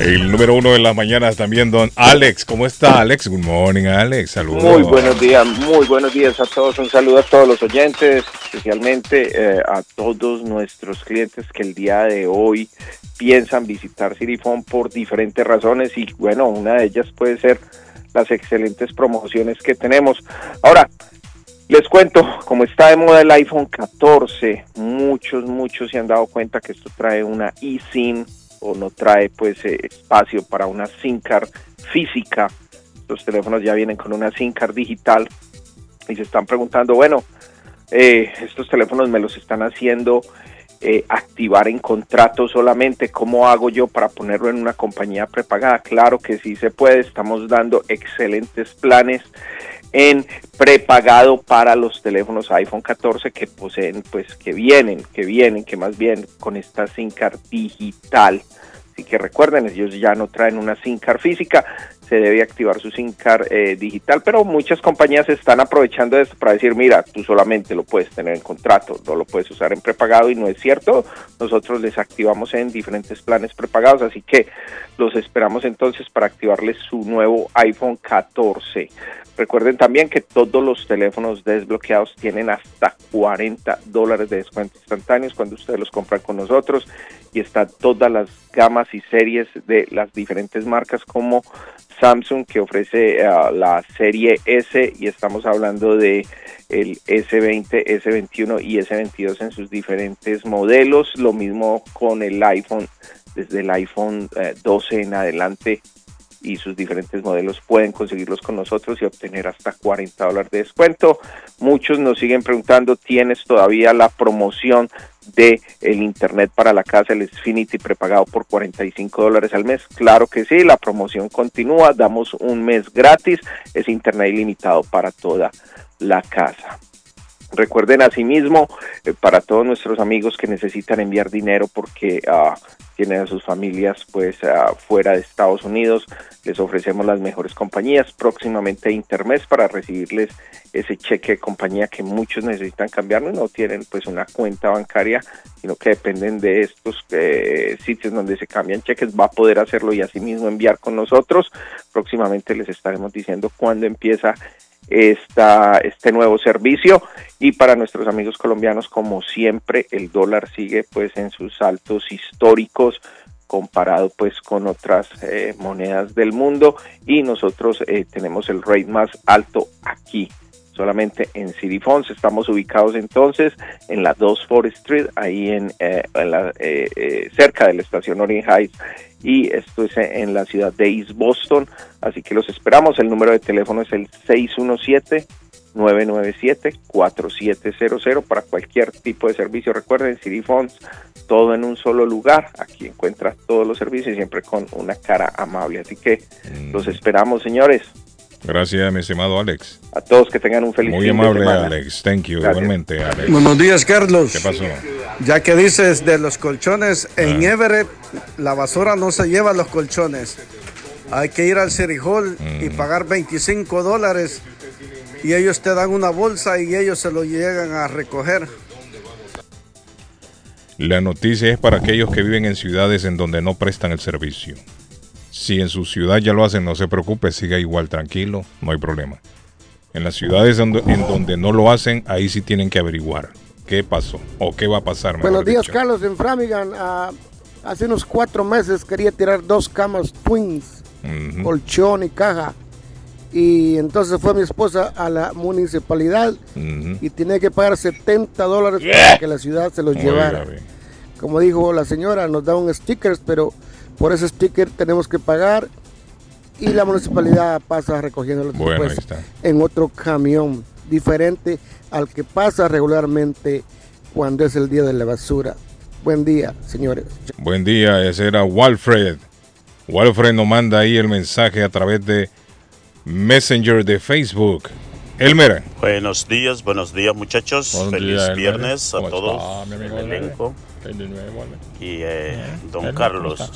El número uno de las mañanas también, don Alex. ¿Cómo está, Alex? Good morning, Alex. Saludos. Muy buenos días, muy buenos días a todos. Un saludo a todos los oyentes, especialmente eh, a todos nuestros clientes que el día de hoy piensan visitar Cirifón por diferentes razones y bueno, una de ellas puede ser las excelentes promociones que tenemos. Ahora, les cuento, como está de moda el iPhone 14, muchos, muchos se han dado cuenta que esto trae una eSIM o no trae pues eh, espacio para una SIM card física. Los teléfonos ya vienen con una SIM card digital y se están preguntando, bueno, eh, estos teléfonos me los están haciendo eh, activar en contrato solamente, ¿cómo hago yo para ponerlo en una compañía prepagada? Claro que sí se puede, estamos dando excelentes planes en prepagado para los teléfonos iPhone 14 que poseen, pues que vienen, que vienen, que más bien con esta SIM card digital. Así que recuerden, ellos ya no traen una SIM card física, se debe activar su SIM card eh, digital, pero muchas compañías están aprovechando esto para decir, mira, tú solamente lo puedes tener en contrato, no lo puedes usar en prepagado y no es cierto. Nosotros les activamos en diferentes planes prepagados, así que los esperamos entonces para activarles su nuevo iPhone 14. Recuerden también que todos los teléfonos desbloqueados tienen hasta 40 dólares de descuento instantáneos cuando ustedes los compran con nosotros. Y están todas las gamas y series de las diferentes marcas como Samsung que ofrece uh, la serie S y estamos hablando de el S20, S21 y S22 en sus diferentes modelos, lo mismo con el iPhone desde el iPhone eh, 12 en adelante y sus diferentes modelos pueden conseguirlos con nosotros y obtener hasta 40 dólares de descuento. Muchos nos siguen preguntando, ¿tienes todavía la promoción de el internet para la casa, el Xfinity prepagado por 45 dólares al mes? Claro que sí, la promoción continúa, damos un mes gratis, es internet ilimitado para toda la casa. Recuerden asimismo, eh, para todos nuestros amigos que necesitan enviar dinero porque ah, tienen a sus familias pues ah, fuera de Estados Unidos, les ofrecemos las mejores compañías, próximamente Intermes para recibirles ese cheque de compañía que muchos necesitan cambiar, no tienen pues una cuenta bancaria, sino que dependen de estos eh, sitios donde se cambian cheques, va a poder hacerlo y asimismo enviar con nosotros. Próximamente les estaremos diciendo cuándo empieza esta, este nuevo servicio. Y para nuestros amigos colombianos como siempre el dólar sigue pues en sus altos históricos comparado pues con otras eh, monedas del mundo. Y nosotros eh, tenemos el rate más alto aquí solamente en City Funds. Estamos ubicados entonces en la 2 Forest Street, ahí en, eh, en la, eh, eh, cerca de la estación Orient Heights, y esto es en la ciudad de East Boston. Así que los esperamos. El número de teléfono es el 617. 997-4700 para cualquier tipo de servicio. Recuerden, City Funds, todo en un solo lugar. Aquí encuentras todos los servicios, siempre con una cara amable. Así que los esperamos, señores. Gracias, mi estimado Alex. A todos que tengan un feliz Muy fin de amable, semana. Alex. Thank you. Gracias. Igualmente, Alex. Buenos días, Carlos. ¿Qué pasó? Ya que dices de los colchones, en Ah. Everett la basura no se lleva los colchones. Hay que ir al City Hall y Mm. pagar 25 dólares y ellos te dan una bolsa y ellos se lo llegan a recoger. La noticia es para aquellos que viven en ciudades en donde no prestan el servicio. Si en su ciudad ya lo hacen, no se preocupe, siga igual tranquilo, no hay problema. En las ciudades donde- en donde no lo hacen, ahí sí tienen que averiguar qué pasó o qué va a pasar. Buenos días, dicho. Carlos, en Framingham. ah, hace unos cuatro meses quería tirar dos camas twins, Ujú. colchón y caja. Y entonces fue mi esposa a la municipalidad y tenía que pagar 70 dólares para que la ciudad se los Oiga, llevara. Como dijo la señora, nos da un sticker, pero por ese sticker tenemos que pagar y la municipalidad pasa recogiéndolo Bueno, después en otro camión diferente al que pasa regularmente cuando es el día de la basura. Buen día, señores. Buen día, ese era Walfred. Walfred nos manda ahí el mensaje a través de Messenger de Facebook. Elmer. Buenos días, buenos días muchachos. Buenos Feliz días, Elmer. viernes a ¿Cómo todos, está, mi amigo el Elmer? elenco. Nuevo. Y eh, don Carlos,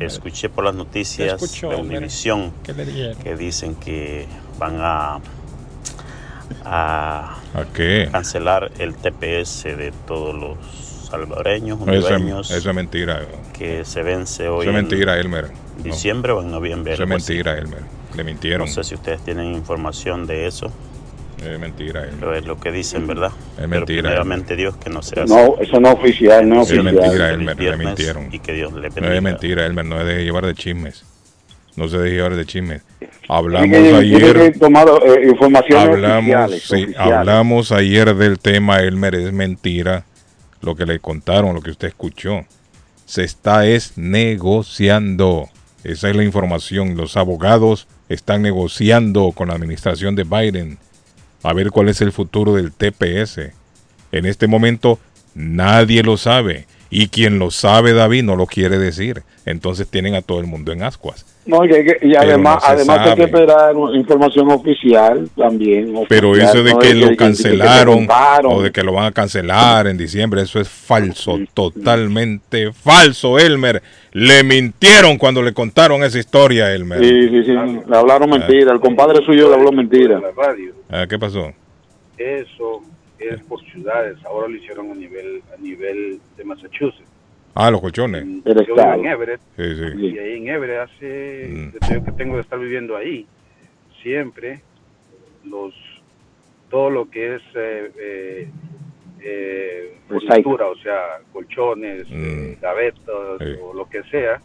escuché por las noticias ¿Qué escuchó, de? Univisión que dicen que van a, a ¿A qué? cancelar el TPS de todos los salvadoreños, hondureños, eso es mentira. que se vence hoy Eso es en mentira, Elmer. No. diciembre o en noviembre. Eso es mentira, Elmer. Le mintieron. No sé si ustedes tienen información de eso. Es mentira, Elmer. Pero es lo que dicen, ¿verdad? Es mentira, primeramente Dios que no sea No, eso no es oficial, no es Es oficial. mentira, Feliz Elmer. Le mintieron. Y que Dios le No bendiga. es mentira, Elmer. No se deje llevar de chismes. No se deje llevar de chismes. Hablamos que- ayer. que tomar eh, informaciones hablamos, oficiales, sí, oficiales. hablamos ayer del tema Elmer. Es mentira lo que le contaron, lo que usted escuchó. Se está es negociando. Esa es la información. Los abogados están negociando con la administración de Biden a ver cuál es el futuro del TPS. En este momento nadie lo sabe. Y quien lo sabe, David, no lo quiere decir. Entonces tienen a todo el mundo en ascuas. No, y, que- además, no además hay que sabe. esperar información oficial también. Pero eso de no que es lo que cancelaron o de que lo van a cancelar en diciembre, eso es falso, totalmente falso, Elmer. Le mintieron cuando le contaron esa historia, Elmer. Sí, sí, sí, le hablaron mentira. El compadre suyo le habló mentira. la radio. Ah, ¿Qué pasó? Eso es por ciudades. Ahora lo hicieron a nivel a nivel de Massachusetts. Ah, los colchones. Yo vivo en Everett Sí, sí. y ahí en Everett hace Mm. desde que tengo de estar viviendo ahí siempre los todo lo que es eh, eh, eh, furnitura, o sea, colchones, Mm. eh, gavetas Sí. o lo que sea,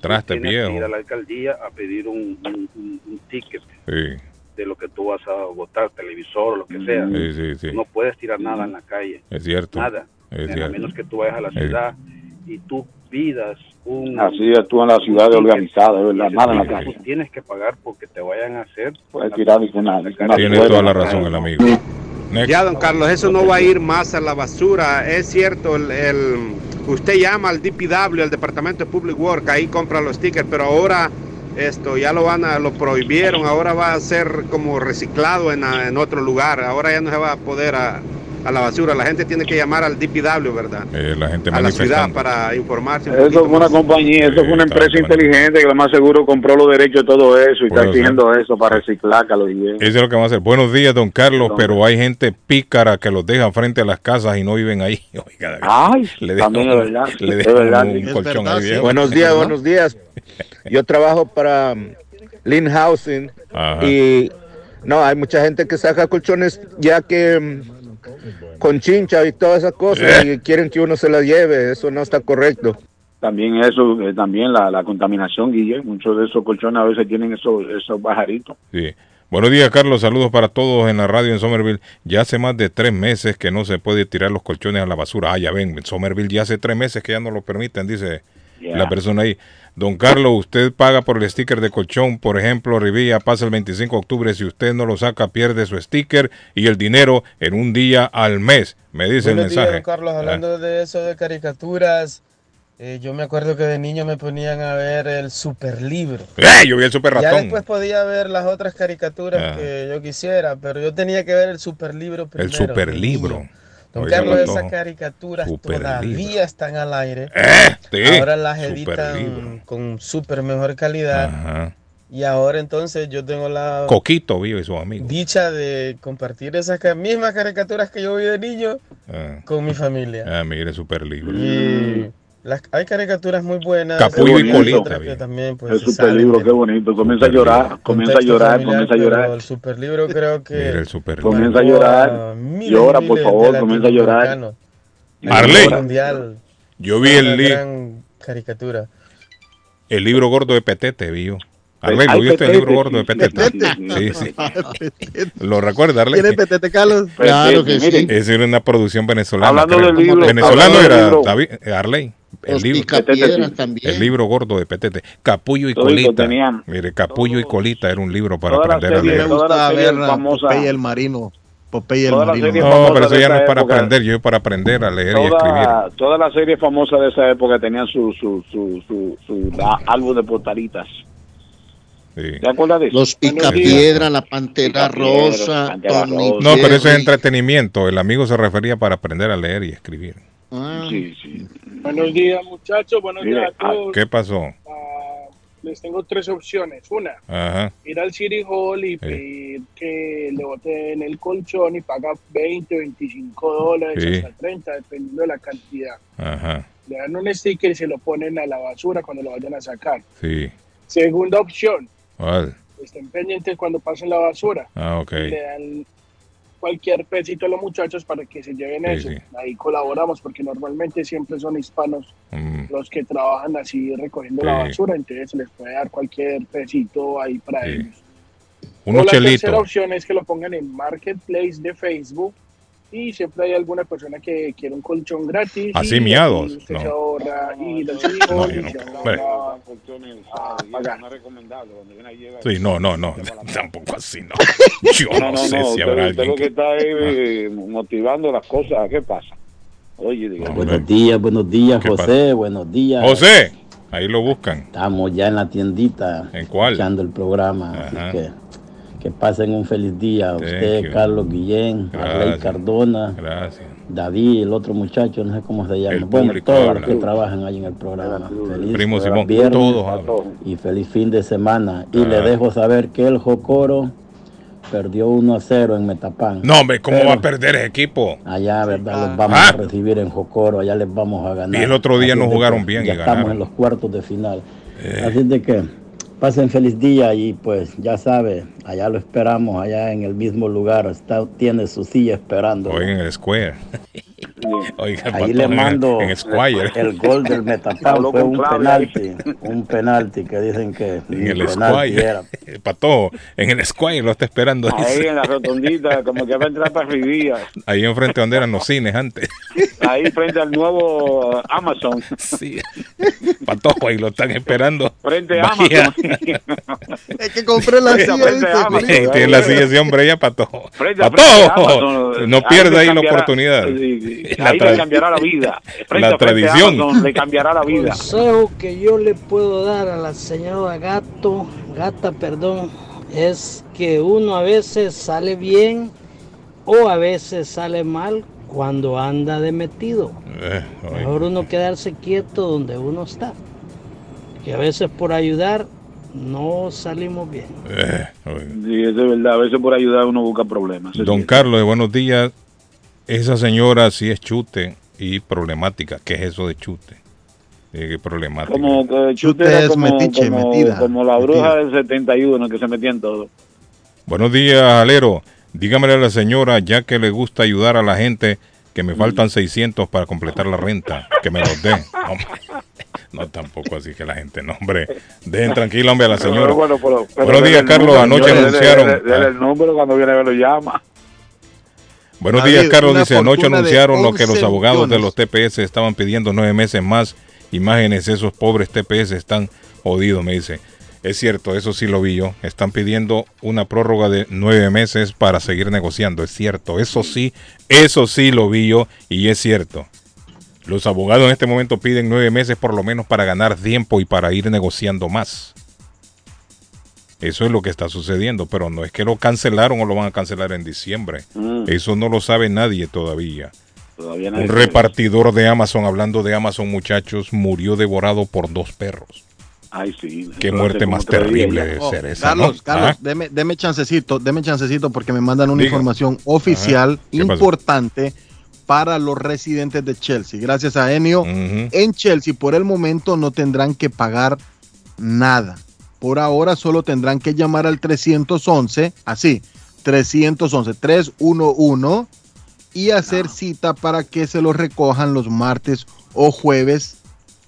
Traste que ir a viejo. la alcaldía a pedir un, un- un- un ticket Sí, de lo que tú vas a botar, televisor o lo que sea. sí, sí, sí. No puedes tirar nada en la calle. Es cierto. Nada. Es a menos que tú vayas a la ciudad y tú pidas un... Así actúan las ciudades organizadas, es verdad, nada en la Tú calle. tienes que pagar porque te vayan a hacer... Puede tirar ni con nada. ni con nada. Tiene toda la razón el amigo. Next. Ya, don Carlos, eso no va a ir más a la basura. Es cierto, el, el- usted llama al DPW, al Departamento de Public Work, ahí compra los stickers, pero ahora esto ya lo van a, lo prohibieron, ahora va a ser como reciclado en, en otro lugar. Ahora ya no se va a poder a la basura. La gente tiene que llamar al DPW, ¿verdad? Eh, la gente A la ciudad para informarse. un Eso fue una más. compañía, eso fue una empresa inteligente que lo más seguro compró los derechos de todo eso y está exigiendo eso para reciclar, Guillén. Eso es lo que va a hacer. Buenos días, don Carlos, pero hay gente pícara que los deja frente a las casas y no viven ahí. *laughs* Oiga, Ay, le también es verdad, le es dejan verdad. un Es colchón verdad, ahí sí. viejo. Buenos días, *laughs* buenos días. Yo trabajo para um, Lean Housing Ajá. y no, hay mucha gente que saca colchones ya que um, con chincha y todas esas cosas Eh. y quieren que uno se las lleve. Eso no está correcto. También eso, eh, también la, la contaminación, Guillén. Muchos de esos colchones a veces tienen esos, esos pajaritos. Sí. Buenos días, Carlos. Saludos para todos en la radio en Somerville. Ya hace más de tres meses que no se puede tirar los colchones a la basura. Ah, ya ven, en Somerville ya hace tres meses que ya no lo permiten, dice Yeah. la persona ahí. Don Carlos, usted paga por el sticker de colchón. Por ejemplo, Rivilla pasa el 25 de octubre. Si usted no lo saca, pierde su sticker y el dinero en un día al mes. Me dice el días, mensaje. don Carlos. Ah. Hablando de eso de caricaturas, eh, yo me acuerdo que de niño me ponían a ver el super libro. ¡Eh! Yo vi el super Ya ratón. después podía ver las otras caricaturas Ah. que yo quisiera, pero yo tenía que ver el super libro El primero. super de libro. Don Oiga, Carlos, esas caricaturas todavía están al aire. sí, Ahora las editan con super mejor calidad. Ajá. Y ahora entonces yo tengo la Coquito vive su amigo. dicha de compartir esas mismas caricaturas que yo vi de niño Ah, con mi familia. ah, mire, super libro. Y las, hay caricaturas muy buenas. Capullo y colita, también pues, el se super salen libro, del qué bonito. Comienza a llorar, comienza a llorar, familiar, comienza a llorar. El superlibro creo que Mira el super libro. Comienza a llorar. miles y Llora, por favor, comienza a llorar. mundial. Yo vi el una li- gran caricatura. El libro gordo de Petete, vio. Arley, ¿lo viste el libro gordo de. Petete? Petete. Sí, sí. *laughs* ¿Lo recuerda, Arley? ¿Quién es Petete, Carlos? Claro que sí. Esa era una producción venezolana. Hablando del libro, Venezolano era libro. Eh, Arley. El libro, también. el libro gordo de Petete. Capullo y Colita. tenían. Mire, Capullo y Colita era un libro para Toda aprender a leer. toda la gusta serie ver Popeye el marino. Popeye el Toda marino. No, pero eso de ya no esa es para época. aprender. Yo para aprender a leer y escribir. Toda, toda la serie famosa de esa época tenían su, su, su, su, su la- álbum de portaritas. ¿Te acuerdas de eso? Los Picapiedra, la Pantera Picapiedra, Rosa, Pantera Tony Rosa. No, pero eso es entretenimiento. El amigo se refería para aprender a leer y escribir. Sí, sí. Buenos días, muchachos. Buenos Mire, días a todos. ¿Qué pasó? Ah, les tengo tres opciones. Una, Ajá. ir al City Hall y pedir que le boten el colchón y paga 20, 25 dólares, Sí. hasta 30, dependiendo de la cantidad. Ajá. Le dan un sticker y se lo ponen a la basura cuando lo vayan a sacar. Sí. Segunda opción, ¿Cuál? estén pendientes cuando pasen la basura. Ah, ok. Le dan cualquier pesito a los muchachos para que se lleven Sí, eso. sí. Ahí colaboramos porque normalmente siempre son hispanos Mm, los que trabajan así recogiendo Sí. la basura, entonces se les puede dar cualquier pesito ahí para ellos. O la tercera opción es que lo pongan en Marketplace de Facebook y siempre hay alguna persona que quiere un colchón gratis. Así y miados, usted no. se ahorra y No, y no se puedo. ahorra Hombre. a pagar. Sí, no, no, no. Tampoco así, no. *laughs* Yo No, no, no, sé no. si habrá usted alguien lo que que... está ahí eh, motivando las cosas. ¿Qué pasa? Oye, diga. Buenos días, buenos días, ¿Qué José, pasa? buenos días. José, ahí lo buscan. Estamos ya en la tiendita. ¿En cuál? Escuchando el programa. Ajá. Así que que pasen un feliz día. Thank Usted, you. Carlos Guillén, Arley Gracias. Cardona, Gracias. David, el otro muchacho, no sé cómo se llama. El bueno, todos habla. los que trabajan ahí en el programa. Feliz Primo Simón, viernes todos y feliz fin de semana. Y Ah. le dejo saber que el Jocoro perdió 1 a 0 en Metapán. No, hombre, ¿cómo Pero va a perder ese equipo? Allá, ¿verdad? Los vamos Ah. a recibir en Jocoro, allá les vamos a ganar. Y el otro día Así no jugaron bien y Ya estamos en los cuartos de final. Eh. Así de que pasen feliz día y pues ya sabe, allá lo esperamos, allá en el mismo lugar. Está, tiene su silla esperando. Hoy en el Square. *laughs* Oiga, Ahí Pato, le mando En, Squire. el gol del Metapán. Habló Fue con un penalti, un penalti que dicen que En el Squire. era. *laughs* Pato, en el Squire lo está esperando. Ahí dice. en la rotondita, como que va a entrar para Rivía. Ahí enfrente donde eran los cines antes. *laughs* Ahí frente al nuevo Amazon. Sí. Patojo, ahí lo están esperando. Frente a Vaya. Amazon. *laughs* Es que compré la silla, Frente Amazon. Tiene la silla ese hombre ya, Patojo. Frente a- frente a Patojo, Amazon. no pierda ahí la oportunidad. sí, Ahí le cambiará la vida. *laughs* Frente La tradición. Amazon le cambiará la vida. consejo que yo le puedo dar a la señora Gato, Gata, perdón, es que uno a veces sale bien o a veces sale mal cuando anda de metido. Eh. Mejor uno quedarse quieto donde uno está. Que a veces por ayudar no salimos bien. Eh. Sí, eso es verdad. A veces por ayudar uno busca problemas. Don. Carlos, de buenos días. Esa señora sí es chute y problemática. ¿Qué es eso de chute? Eh, ¿Qué problemática? Como que Chute es como, metiche, como, metida, como la bruja metida. del 71 que se metía en todo. Buenos días, Alero. Dígamele a la señora, ya que le gusta ayudar a la gente, que me faltan 600 para completar la renta, que me los den. *laughs* No, tampoco así que la gente, no, hombre. Dejen tranquila, hombre, a la señora. Pero bueno, pero- pero Buenos días, el Carlos. Anoche anunciaron. el número cuando viene a ver lo llama. Buenos David, días, Carlos. Dice, anoche anunciaron lo que 11 los abogados de los TPS estaban pidiendo nueve meses más. Imágenes, esos pobres TPS están jodidos, me dice. Es cierto, eso sí lo vi yo. Están pidiendo una prórroga de nueve meses para seguir negociando. Es cierto, eso sí, eso sí lo vi yo y es cierto. Los abogados en este momento piden nueve meses por lo menos para ganar tiempo y para ir negociando más. Eso es lo que está sucediendo, pero no es que lo cancelaron o lo van a cancelar en diciembre. Mm. Eso no lo sabe nadie todavía. Todavía nadie Un sabe. repartidor de Amazon, hablando de Amazon, muchachos, murió devorado por dos perros. Ay, sí. Qué muerte más terrible debe Oh, ser esa. Carlos, ¿no? Carlos, Ah, deme, deme chancecito, deme chancecito porque me mandan una Diga. información oficial importante para los residentes de Chelsea. Gracias a Enio, en Chelsea por el momento no tendrán que pagar nada. Por ahora solo tendrán que llamar al 311, así, 311, 311 y hacer cita para que se los recojan los martes o jueves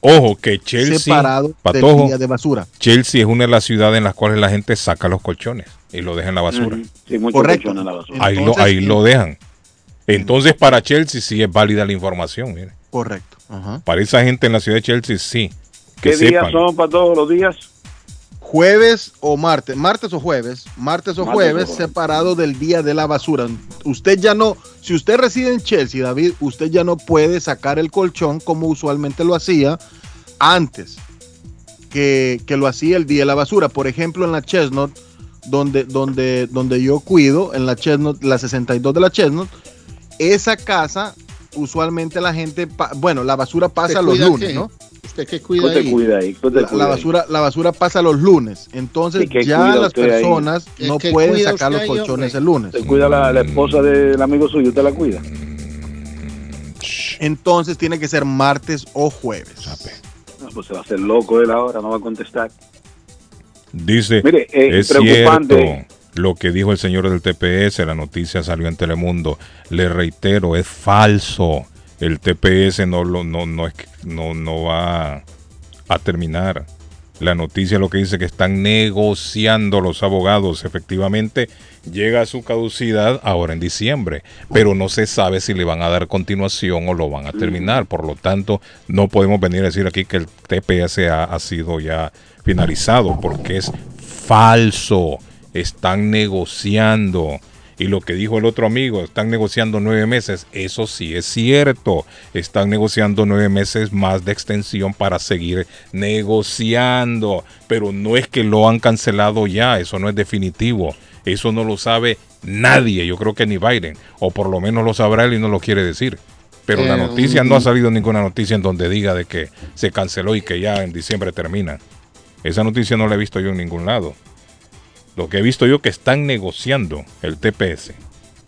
Ojo, que Chelsea, separado Patojo, del día de basura. Chelsea es una de las ciudades en las cuales la gente saca los colchones y lo deja en la basura. Ujú. Sí, Correcto. colchones en la basura. ahí lo, Entonces, ahí lo dejan. Entonces, para Chelsea sí es válida la información. mire. Correcto. Ajá. Para esa gente en la ciudad de Chelsea sí. Que ¿Qué días sepan. son para todos los días? Jueves o martes, martes o jueves, martes o Martes jueves jueves. separado del día de la basura. Usted ya no, si usted reside en Chelsea, David, usted ya no puede sacar el colchón como usualmente lo hacía antes que, que lo hacía el día de la basura. Por ejemplo, en la Chestnut, donde, donde, donde yo cuido, en la Chestnut, la 62 de la Chestnut, esa casa, usualmente la gente, bueno, la basura pasa ¿Usted los lunes, qué? ¿no? ¿Usted qué ¿Qué cuida te ahí? La, cuida la ahí? basura, la basura pasa los lunes. Entonces ¿Y qué ya las ahí? personas ¿Qué- no pueden sacar los colchones el lunes. ¿Te cuida la, la esposa del amigo suyo? ¿Usted la cuida? Entonces tiene que ser martes o jueves. No, pues se va a hacer loco él ahora, no va a contestar. Dice, Mire, eh, es preocupante. cierto lo que dijo el señor del TPS, la noticia salió en Telemundo. Le reitero, es falso. El TPS no, lo, no, no, es no, no va a terminar. La noticia lo que dice que están negociando los abogados. Efectivamente, llega a su caducidad ahora en diciembre, pero no se sabe si le van a dar continuación o lo van a terminar. Por lo tanto, no podemos venir a decir aquí que el TPS ha, ha sido ya finalizado, porque es falso. Están negociando. Y lo que dijo el otro amigo, están negociando nueve meses. Eso sí es cierto. Están negociando nueve meses más de extensión para seguir negociando. Pero no es que lo han cancelado ya. Eso no es definitivo. Eso no lo sabe nadie. Yo creo que ni Biden. O por lo menos lo sabrá él y no lo quiere decir. Pero la Eh, noticia no ha salido ninguna noticia en donde diga de que se canceló y que ya en diciembre termina. Esa noticia no la he visto yo en ningún lado. Lo que he visto yo que están negociando el TPS.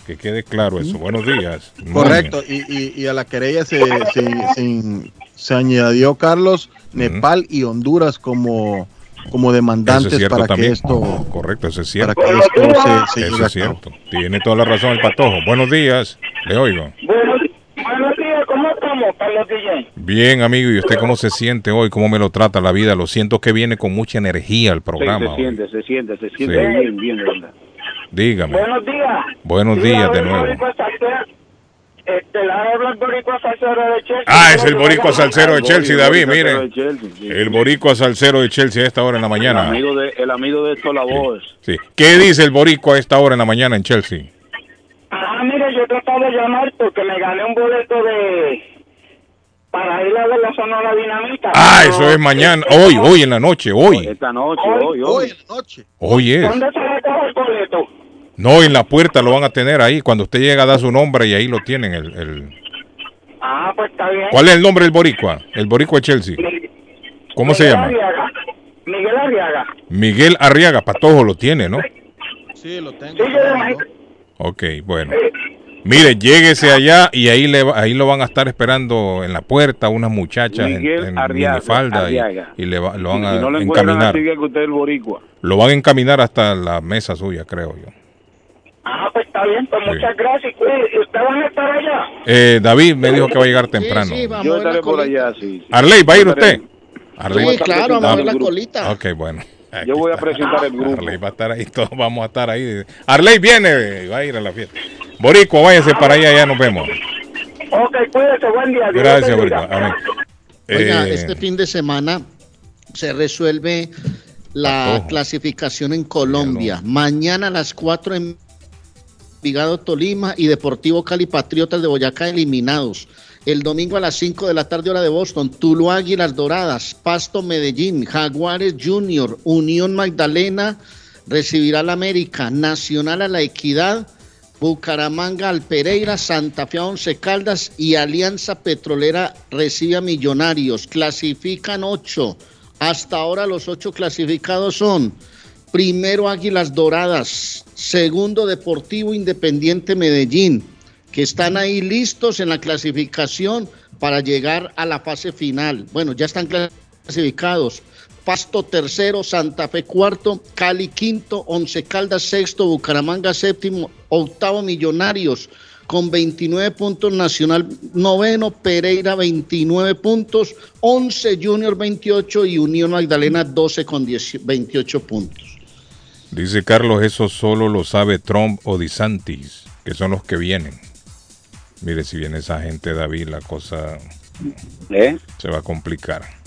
Que quede claro eso. Buenos días. Correcto. Y, y- y a la querella se, se- se- se añadió Carlos, Nepal y Honduras como, como demandantes es para también. que esto Correcto, eso es para cierto. que esto se, se Eso lleve a es cabo. cierto. Tiene toda la razón el patojo. Buenos días. Le oigo. Buenos, Bien, amigo. ¿Y usted cómo se siente hoy? ¿Cómo me lo trata la vida? Lo siento que viene con mucha energía al Sí, programa. se hoy. siente, se siente, se siente Sí. bien, bien, de verdad. Dígame. Buenos días. Buenos Sí, días de el nuevo. Este, la habla el boricua salsero de Chelsea. Ah, es el boricua salsero de El Chelsea, David, mire. sí. El boricua salsero de Chelsea a esta hora en la El mañana. amigo de, el amigo de esto, la voz. Sí. ¿Qué dice el boricua a esta hora en la mañana en Chelsea? Ah, mire, yo trataba de llamar porque me gané un boleto de... Para ir a ver la Sonora Dinamita. Ah, eso es mañana. Hoy, hoy en la noche. Hoy. Esta noche, hoy, hoy. Hoy es. ¿Dónde se recoge el boleto? No, en la puerta lo van a tener ahí. Cuando usted llega, da su nombre y ahí lo tienen. El, el- Ah, pues está bien. ¿Cuál es el nombre del boricua? El boricua de Chelsea. ¿Cómo se Miguel llama? Arriaga. Miguel Arriaga. Miguel Arriaga. Patojo lo tiene, ¿no? Sí, lo tengo. Sí, yo imagino. Ok, bueno. Mire, lléguese allá y ahí le va- ahí lo van a estar esperando en la puerta unas muchachas en, Miguel en Arriaga, minifalda y, Arriaga. y le va- lo van Si a no lo encuentran encaminar. así que usted es boricua. Lo van a encaminar hasta la mesa suya, creo yo. Ah, pues está bien, pues Sí. muchas gracias. ¿Usted van a estar allá? Eh, David me dijo que va a llegar temprano. Yo estaré por allá, sí. Arley, ¿va a ir usted? Arley Sí, claro, vamos a ver la colita. Ok, bueno. Yo voy a presentar el grupo. Arley va a estar ahí, todos vamos a estar ahí. Arley viene, va a ir a la fiesta. Boricua, váyase para allá, ya nos vemos. Ok, cuídese. Buen día. Gracias. Boricua. Amén. Oiga, Eh, este fin de semana se resuelve la clasificación en Colombia. Mañana a las 4 en Vigado Tolima y Deportivo Cali Patriotas de Boyacá eliminados. El domingo a las 5 de la tarde hora de Boston, Tuluá Águilas Doradas, Pasto Medellín, Jaguares Junior, Unión Magdalena recibirá la América, Nacional a la Equidad, Bucaramanga al Pereira, Santa Fe a Once Caldas y Alianza Petrolera recibe a Millonarios. Clasifican ocho. Hasta ahora los ocho clasificados son primero Águilas Doradas, segundo Deportivo Independiente Medellín, que están ahí listos en la clasificación para llegar a la fase final. Bueno, ya están clasificados. Pasto tercero, Santa Fe cuarto, Cali quinto, Once Caldas sexto, Bucaramanga séptimo, octavo Millonarios con 29 puntos, Nacional noveno, Pereira 29 puntos, 11 Junior 28 y Unión Magdalena 12 con 10 28 puntos. Dice Carlos, eso solo lo sabe Trump o DeSantis, que son los que vienen. Mire, si viene esa gente, David, la cosa ¿Eh? se va a complicar.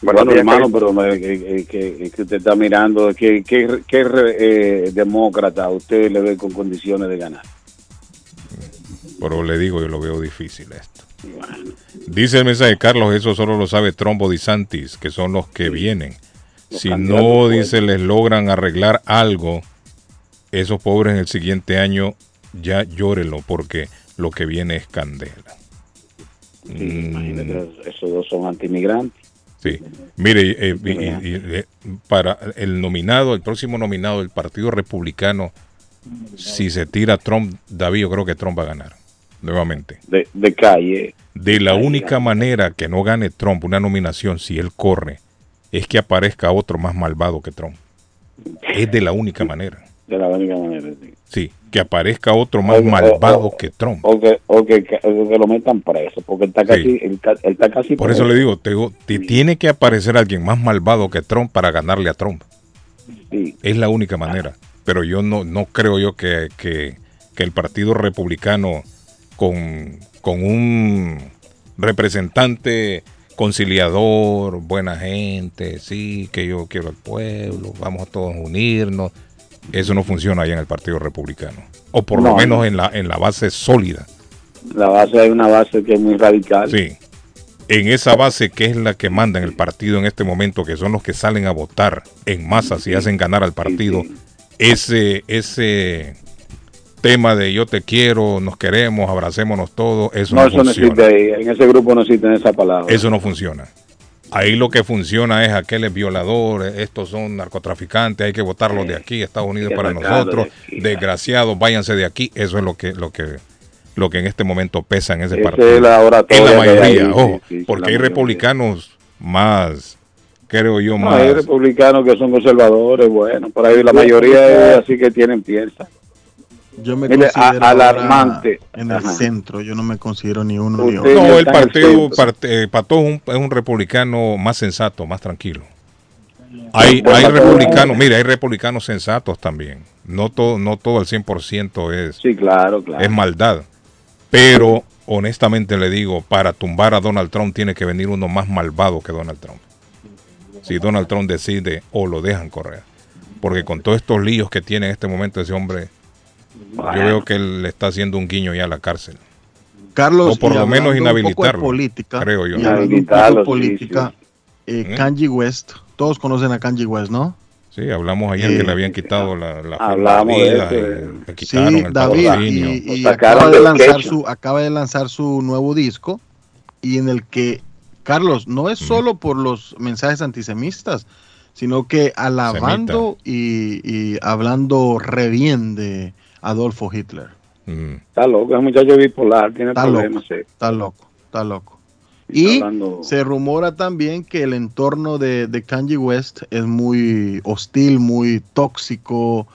Bueno, hermano, pero me- que, que- que usted está mirando, ¿qué, qué, qué eh, demócrata usted le ve con condiciones de ganar? Pero le digo, yo lo veo difícil esto. Dice el mensaje Carlos, eso solo lo sabe Trump o DeSantis, que son los que vienen. Si no, dice, les logran arreglar algo, esos pobres en el siguiente año ya llórelo, porque lo que viene es candela. Mm, Imagínate, esos dos son antimigrantes. Sí. Mire, eh, y- y- y, eh, para el nominado, el próximo nominado del Partido Republicano, si se tira Trump, David, yo creo que Trump va a ganar nuevamente. De, de calle. De la única manera que no gane Trump una nominación, si él corre, es que aparezca otro más malvado que Trump. Es de la única manera. De la única manera, sí. Sí, que aparezca otro más O- malvado o- que Trump. O que, que, que- o que lo metan preso, porque él está casi, él, está- él está casi Por eso le digo, te digo, te tiene que aparecer alguien más malvado que Trump para ganarle a Trump. Es la única manera. Pero yo no, no creo yo que, que- que el Partido Republicano con, con un representante conciliador, buena gente, sí, que yo quiero al pueblo, vamos a todos unirnos. Eso no funciona ahí en el Partido Republicano. O por lo No, menos no. en la, en la base sólida. La base hay una base que es muy radical. Sí. En esa base que es la que manda en el partido en este momento, que son los que salen a votar en masa si hacen ganar al partido, ese, ese tema de yo te quiero, nos queremos, abracémonos todos, eso no, no, eso no funciona. existe ahí. En ese grupo no existe esa palabra. Eso no funciona. Ahí lo que funciona es aquel es violador, estos son narcotraficantes, hay que votarlos de aquí, Estados Unidos para de nosotros, desgraciados, váyanse de aquí. Eso es lo que, lo que, lo que en este momento pesa en ese Esa partido. es la en la hay mayoría, ojo, sí, sí, porque hay republicanos más, creo yo, No, más. hay republicanos que son conservadores, bueno, por ahí la mayoría es así que tienen piensa. Yo me Mire, a- considero alarmante. en el Ajá. centro, yo no me considero ni uno ni otro. No, el partido, parte- eh, Pato es un, es un republicano más sensato, más tranquilo. Hay, Bueno, hay republicanos, mire, hay republicanos sensatos también. No todo, no todo al 100% es, Sí, claro, claro. es maldad. Pero, honestamente le digo, para tumbar a Donald Trump tiene que venir uno más malvado que Donald Trump. Si Donald Trump decide o lo dejan correr. Porque con todos estos líos que tiene en este momento ese hombre, yo veo que él le está haciendo un guiño ya a la cárcel. Carlos, o por lo menos inhabilitarlo. política, creo yo. Inhabilitarlo, sí, política, eh, Kanye West, todos conocen a Kanye West, ¿no? Sí, hablamos ayer Eh, que le habían quitado la, la hablamos de vida, eh. le quitaron Sí, el David, y, acaba de lanzar su acaba de lanzar su nuevo disco y en el que Carlos no es solo por los mensajes antisemitas, sino que alabando y, y hablando re bien de Adolfo Hitler. Mm. Está loco, es un muchacho bipolar, tiene Está problemas. loco, está loco, está loco. Y hablando- se rumora también que el entorno de, de Kanye West es muy hostil, muy tóxico.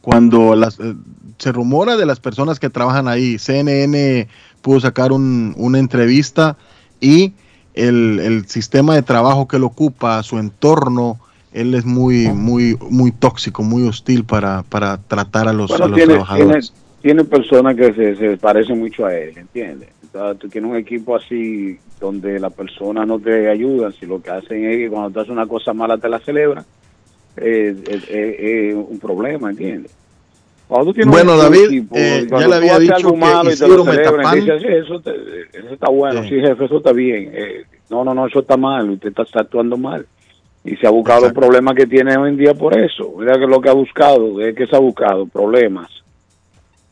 Cuando las, eh, se rumora de las personas que trabajan ahí, CNN pudo sacar un- una entrevista y el, el sistema de trabajo que él ocupa, su entorno, él es muy, muy, muy tóxico, muy hostil para, para tratar a los, Bueno, a los tiene, trabajadores. tiene personas que se, se parecen mucho a él, ¿entiendes? Tú tienes un equipo así donde la persona no te ayuda, si lo que hacen es que cuando tú haces una cosa mala te la celebran, es, es- es un problema, ¿entiendes? Cuando tú tienes Bueno, un David, equipo, eh, cuando ya le había dicho que te lo celebran, dices, "Sí, eso, te- eso está bueno, Sí. sí, jefe, eso está bien. Eh, no, no, no, eso está mal, usted está, está actuando mal. Y se ha buscado los problemas que tiene hoy en día por eso. Mira que lo que ha buscado, es que se ha buscado problemas.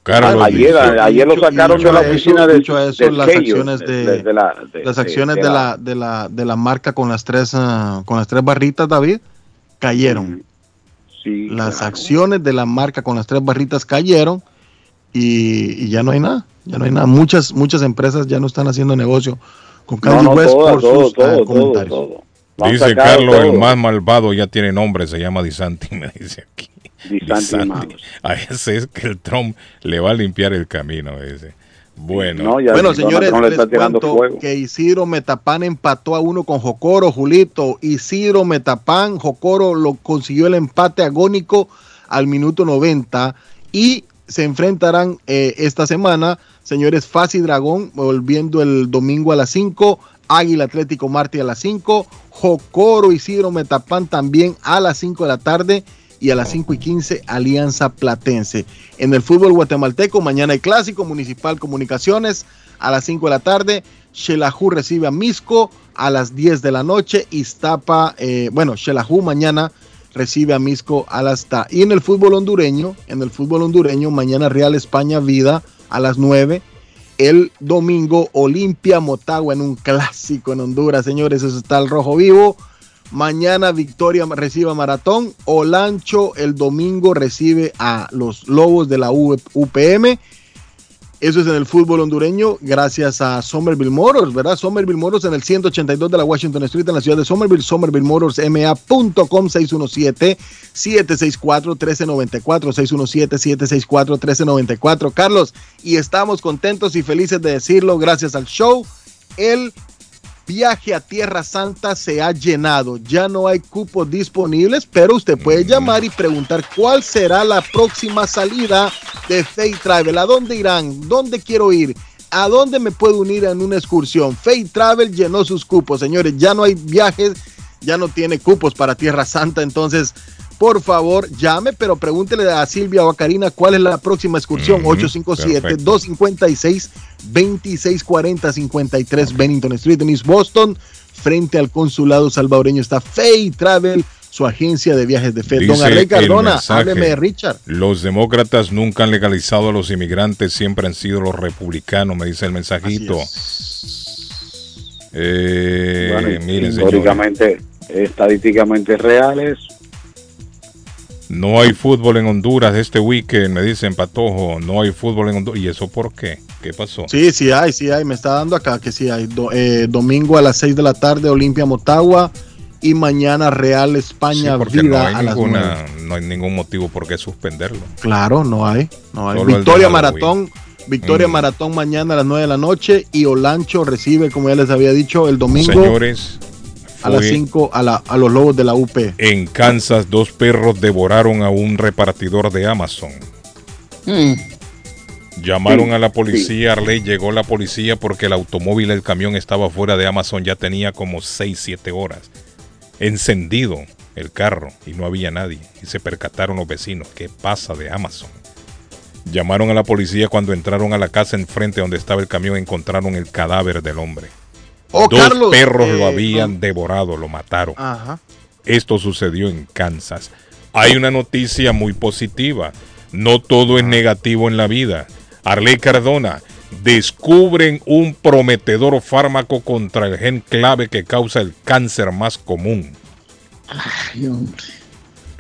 Carlos ayer, ayer lo sacaron de la oficina de, las acciones de, de la- de- las acciones de de, la- la, de la de la marca con las tres ah, con las tres barritas David cayeron Sí, las claro. acciones de la marca con las tres barritas cayeron y, y ya no hay nada ya no hay nada muchas muchas empresas ya no están haciendo negocio con Kanye no, West todo, por todo, sus ah, todo, todo, comentarios todo. Dice Carlos, el más malvado ya tiene nombre, se llama Disanti, *laughs* me dice aquí. Disanti. A ese es que el Trump le va a limpiar el camino. Ese. Bueno, No, ya bueno, señores, Trump le les cuento fuego. que Isidro Metapán empató a uno con Jocoro, Julito. Isidro Metapán, Jocoro lo consiguió el empate agónico al minuto 90 y se enfrentarán eh, esta semana, señores, Fasi Dragón, volviendo el domingo a las 5, Águila Atlético Marte a las 5, Jocoro Isidro Metapán también a las 5 de la tarde y a las 5 y 15 Alianza Platense. En el fútbol guatemalteco, mañana hay clásico, Municipal Comunicaciones a las 5 de la tarde, Xelajú recibe a Misco a las 10 de la noche, Iztapa, eh, bueno, Xelajú mañana recibe a Misco a las ta. Y en el fútbol hondureño, en el fútbol hondureño, mañana Real España Vida a las 9. El domingo Olimpia Motagua en un clásico en Honduras, señores, eso está el rojo vivo. Mañana Victoria recibe Maratón. Olancho el domingo recibe a los Lobos de la UPM. Eso es en el fútbol hondureño, gracias a Somerville Motors, ¿verdad? Somerville Motors en el 182 de la Washington Street en la ciudad de Somerville, somervillemotorsma.com 617-764-1394, 617-764-1394. Carlos, y estamos contentos y felices de decirlo gracias al show. El viaje a Tierra Santa se ha llenado. Ya no hay cupos disponibles, pero usted puede llamar y preguntar cuál será la próxima salida de Fate Travel. ¿A dónde irán? ¿Dónde quiero ir? ¿A dónde me puedo unir en una excursión? Fate Travel llenó sus cupos, señores. Ya no hay viajes, ya no tiene cupos para Tierra Santa. Entonces, por favor, llame, pero pregúntele a Silvia o a Karina cuál es la próxima excursión. 857-256-2640-53 Bennington Street en East Boston. Frente al consulado salvadoreño está Fay Travel, su agencia de viajes de fe. Don Dice Arley el Cardona, mensaje, hábleme de Richard. Los demócratas nunca han legalizado a los inmigrantes, siempre han sido los republicanos, me dice el mensajito. Eh, Bueno, miren, señores, históricamente, estadísticamente reales. No hay fútbol en Honduras este weekend, me dicen Patojo, no hay fútbol en Honduras. ¿Y eso por qué? ¿Qué pasó? Sí, sí hay, sí hay. Me está dando acá que sí hay. Do- eh, domingo a las 6 de la tarde, Olimpia Motagua. Y mañana Real Sí, España porque no hay, a las ninguna, 9. no hay ningún motivo por qué suspenderlo. Claro, no hay. No hay. Solo Victoria. Maratón. Victoria Mm. Maratón mañana a las 9 de la noche. Y Olancho recibe, como ya les había dicho, el domingo Señores, a las fue 5 a, la- a los Lobos de la UP. En Kansas, dos perros devoraron a un repartidor de Amazon. Llamaron Sí, a la policía, Arley, llegó la policía porque el automóvil, el camión estaba fuera de Amazon, ya tenía como 6, 7 horas. Encendido el carro y no había nadie. Y se percataron los vecinos. ¿Qué pasa de Amazon? Llamaron a la policía cuando entraron a la casa enfrente donde estaba el camión, encontraron el cadáver del hombre. Oh, Dos Carlos, perros eh, lo habían devorado, lo mataron. Ajá. Esto sucedió en Kansas. Hay una noticia muy positiva. No todo es negativo en la vida. Arley Cardona, descubren un prometedor fármaco contra el gen clave que causa el cáncer más común. Ay, hombre.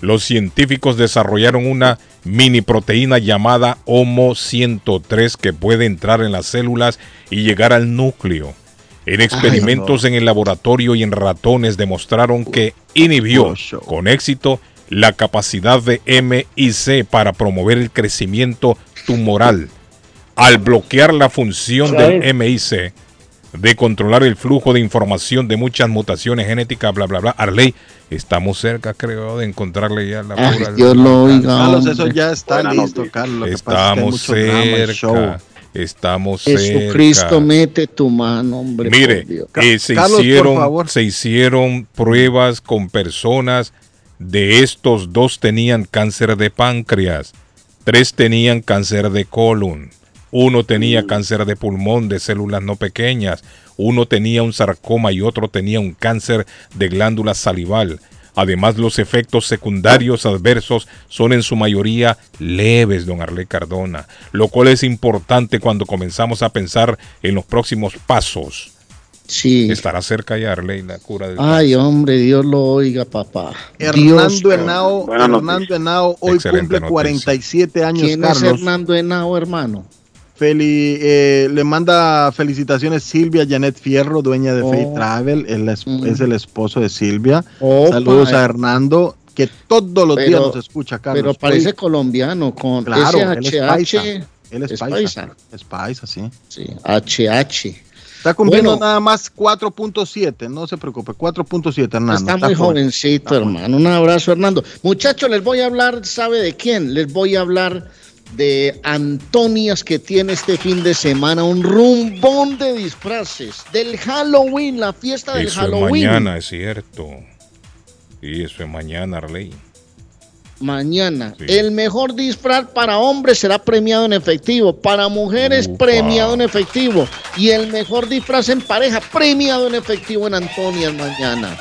Los científicos desarrollaron una mini proteína llamada Homo 103 que puede entrar en las células y llegar al núcleo. En experimentos en el laboratorio y en ratones demostraron que inhibió con éxito la capacidad de MIC para promover el crecimiento tumoral. Al bloquear la función del MIC de controlar el flujo de información de muchas mutaciones genéticas, bla, bla, bla. Arley, estamos cerca, creo, de encontrarle ya la Ay, cura. Dios lo oiga, Carlos, eso ya está Buena listo, noticia. Carlos. Estamos cerca. Estamos Jesucristo, cerca. mete tu mano, hombre. Mire, eh, se, Carlos, hicieron, favor. se hicieron pruebas con personas. De estos, dos tenían cáncer de páncreas, tres tenían cáncer de colon, uno tenía cáncer de pulmón de células no pequeñas, uno tenía un sarcoma y otro tenía un cáncer de glándula salival. Además, los efectos secundarios adversos son en su mayoría leves, don Arley Cardona, lo cual es importante cuando comenzamos a pensar en los próximos pasos. Sí. Estará cerca ya, Arley, la cura del Ay, hombre, Dios lo oiga, papá. Dios. Hernando Henao, Hernando Henao hoy Excelente cumple noticia. 47 años, ¿Quién es Carlos. Hernando Henao, hermano? Feli- eh, le manda felicitaciones Silvia Janet Fierro, dueña de Oh. Fate Travel, es, Mm. es el esposo de Silvia. Saludos a. Hernando, que todos los días nos escucha, Carlos. Pero parece colombiano con Claro, SHH. Él es, Es paisa. paisa. Es paisa, sí. Sí, HH. Está cumpliendo Bueno. nada más 4.7, no se preocupe, 4.7, Hernando. Está muy joven. jovencito, hermano. Un abrazo, Hernando. Muchachos, les voy a hablar, ¿sabe de quién? Les voy a hablar de Antonias que tiene este fin de semana un rumbón de disfraces del Halloween, la fiesta del Eso es Halloween. mañana, es cierto. Y eso es mañana, Arley. Mañana. El mejor disfraz para hombres será premiado en efectivo, para mujeres premiado en efectivo y el mejor disfraz en pareja premiado en efectivo en Antonias mañana.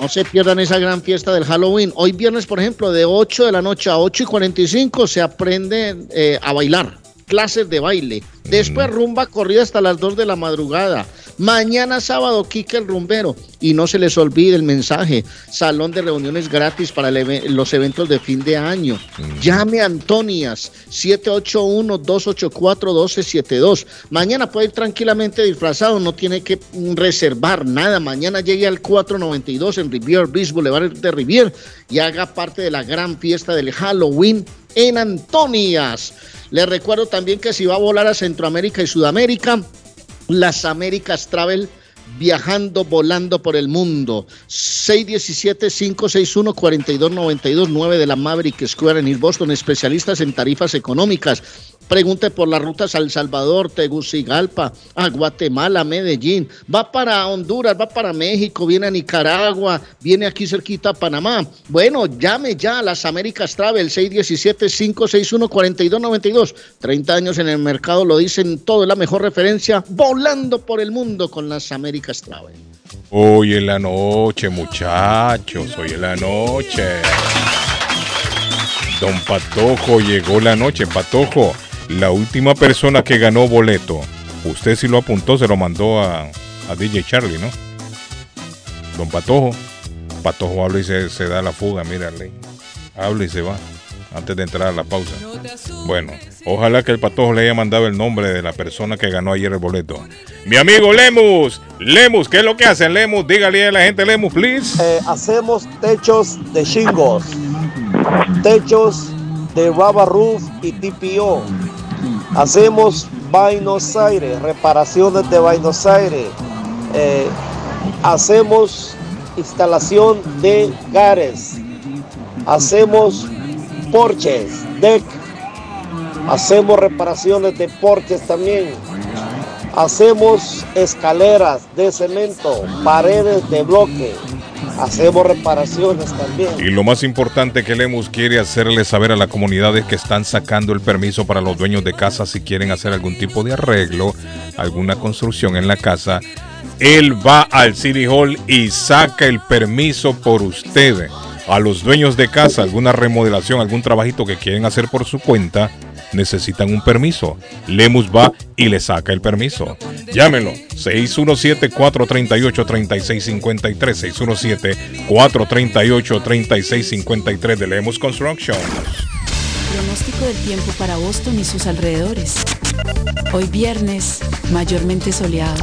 No se pierdan esa gran fiesta del Halloween. Hoy viernes, por ejemplo, de 8 de la noche a 8 y 45 se aprende eh, a bailar. Clases de baile. Después rumba corrida hasta las 2 de la madrugada. Mañana sábado, Kike el Rumbero. Y no se les olvide el mensaje. Salón de reuniones gratis para el los eventos de fin de año. Llame a Antonias 781-284-1272. Mañana puede ir tranquilamente disfrazado. No tiene que mm, reservar nada. Mañana llegue al 492 en Rivier Beach Boulevard de Rivier y haga parte de la gran fiesta del Halloween en Antonias. Les recuerdo también que si va a volar a Centroamérica y Sudamérica, las Américas Travel viajando, volando por el mundo. 617-561-4292, 9 de la Maverick Square en East Boston, especialistas en tarifas económicas. Pregunte por las rutas a El Salvador, Tegucigalpa, a Guatemala, Medellín. Va para Honduras, va para México, viene a Nicaragua, viene aquí cerquita a Panamá. Bueno, llame ya a las Américas Travel, 617-561-4292. 30 años en el mercado lo dicen todo, es la mejor referencia, volando por el mundo con las Américas Travel. Hoy en la noche, muchachos, hoy en la noche. Don Patojo llegó la noche. Patojo, la última persona que ganó boleto. Usted sí lo apuntó, se lo mandó a, a DJ Charlie, ¿no? Don Patojo. Patojo habla y se, se da la fuga, mírale. Habla y se va. Antes de entrar a la pausa. Bueno, ojalá que el Patojo le haya mandado el nombre de la persona que ganó ayer el boleto. Mi amigo Lemus. Lemus, ¿qué es lo que hacen, Lemus? Dígale a la gente, Lemus, please. Eh, hacemos techos de shingles, techos de rubber roof y TPO. Hacemos Buenos Aires, reparaciones de Buenos Aires. Eh, hacemos instalación de gares. Hacemos porches, deck. Hacemos reparaciones de porches también. Hacemos escaleras de cemento, paredes de bloque. Hacemos reparaciones también. Y lo más importante que Lemus quiere hacerle saber a la comunidad es que están sacando el permiso para los dueños de casa si quieren hacer algún tipo de arreglo, alguna construcción en la casa. Él va al City Hall y saca el permiso por ustedes. A los dueños de casa, alguna remodelación, algún trabajito que quieren hacer por su cuenta, necesitan un permiso. Lemus va y le saca el permiso. Llámenlo 617-438-3653. 617-438-3653 de Lemus Construction. Pronóstico del tiempo para Boston y sus alrededores. Hoy viernes, mayormente soleado.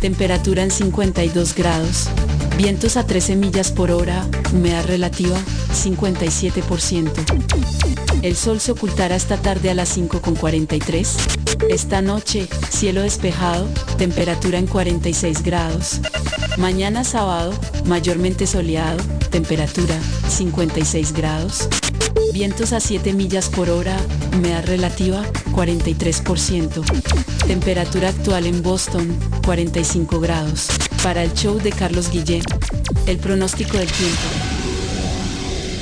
Temperatura en 52 grados. Vientos a 13 millas por hora. Humedad relativa 57%. El sol se ocultará esta tarde a las 5.43. Esta noche, cielo despejado, temperatura en 46 grados. Mañana sábado, mayormente soleado, temperatura 56 grados. Vientos a 7 millas por hora, humedad relativa 43%. Temperatura actual en Boston 45 grados. Para el show de Carlos Guillén, el pronóstico del tiempo.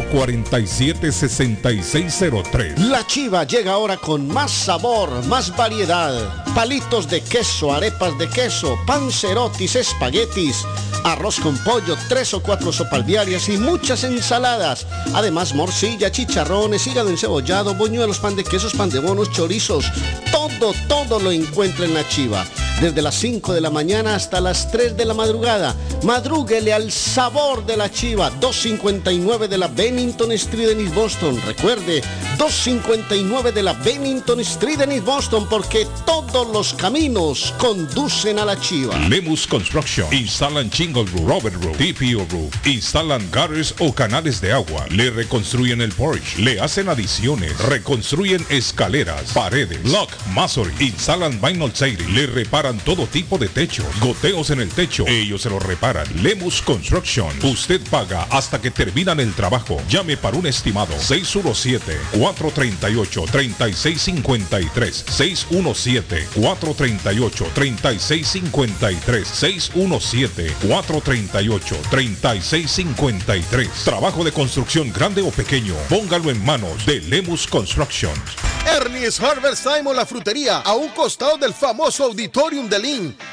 447-6603. La chiva llega ahora con más sabor, más variedad. Palitos de queso, arepas de queso, pancerotis, espaguetis, arroz con pollo, tres o cuatro sopas diarias y muchas ensaladas. Además, morcilla, chicharrones, hígado encebollado, boñuelos, pan de quesos, pan de bonos, chorizos. Todo, todo lo encuentra en la chiva. Desde las 5 de la mañana hasta las 3 de la madrugada. Madrúguele al sabor de la chiva. 259 de la Bennington Street en East Boston. Recuerde, 259 de la Bennington Street en East Boston porque todos los caminos conducen a la chiva. Lemus Construction. Instalan Shingle Roof, Robert Roof, TPO Roof. Instalan gutters o canales de agua. Le reconstruyen el porch. Le hacen adiciones. Reconstruyen escaleras, paredes, block, masonry. Instalan vinyl siding. Le reparan todo tipo de techos. Goteos en el techo. Ellos se lo reparan. Lemus Construction. Usted paga hasta que terminan el trabajo. Llame para un estimado. 617-438-3653. 617-438-3653. 617-438-3653. Trabajo de construcción grande o pequeño. Póngalo en manos de Lemus Construction. Ernie's Harvest Time la frutería, a un costado del famoso Auditorium de Lynn.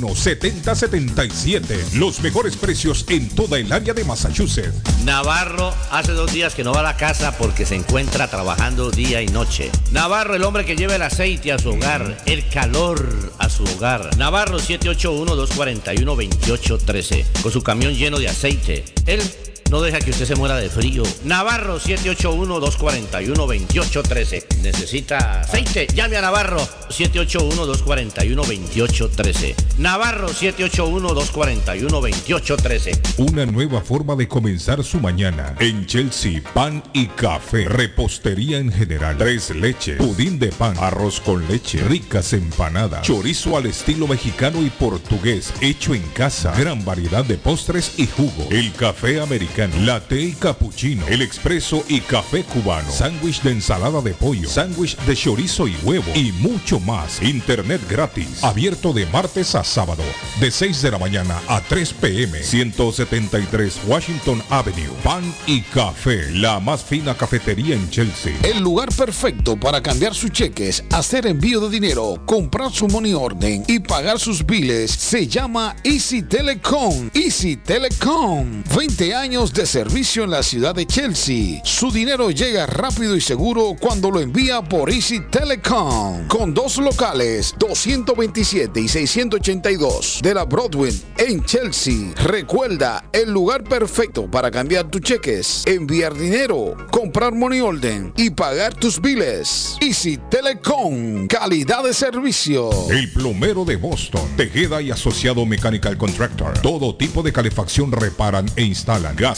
381-7077. Los mejores precios en toda el área de Massachusetts. Navarro hace dos días que no va a la casa porque se encuentra trabajando día y noche. Navarro, el hombre que lleva el aceite a su hogar, el calor a su hogar. Navarro 781-241-2813. Con su camión lleno de aceite. Él no deja que usted se muera de frío. Navarro 781-241-2813. Necesita aceite. Llame a Navarro 781-241-2813. Navarro 781-241-2813. Una nueva forma de comenzar su mañana. En Chelsea, pan y café. Repostería en general. Tres leches. Pudín de pan. Arroz con leche. Ricas empanadas. Chorizo al estilo mexicano y portugués. Hecho en casa. Gran variedad de postres y jugo. El café americano. Latte y cappuccino. El expreso y café cubano. Sándwich de ensalada de pollo. Sándwich de chorizo y huevo. Y mucho más. Internet gratis. Abierto de martes a sábado. De 6 de la mañana a 3 pm. 173 Washington Avenue. Pan y café. La más fina cafetería en Chelsea. El lugar perfecto para cambiar sus cheques, hacer envío de dinero, comprar su money orden y pagar sus biles se llama Easy Telecom. Easy Telecom. 20 años de servicio en la ciudad de Chelsea. Su dinero llega rápido y seguro cuando lo envía por Easy Telecom. Con dos locales, 227 y 682 de la Broadway en Chelsea. Recuerda, el lugar perfecto para cambiar tus cheques, enviar dinero, comprar money order y pagar tus biles. Easy Telecom, calidad de servicio. El plomero de Boston, Tejeda y Asociado Mechanical Contractor. Todo tipo de calefacción reparan e instalan. Gas,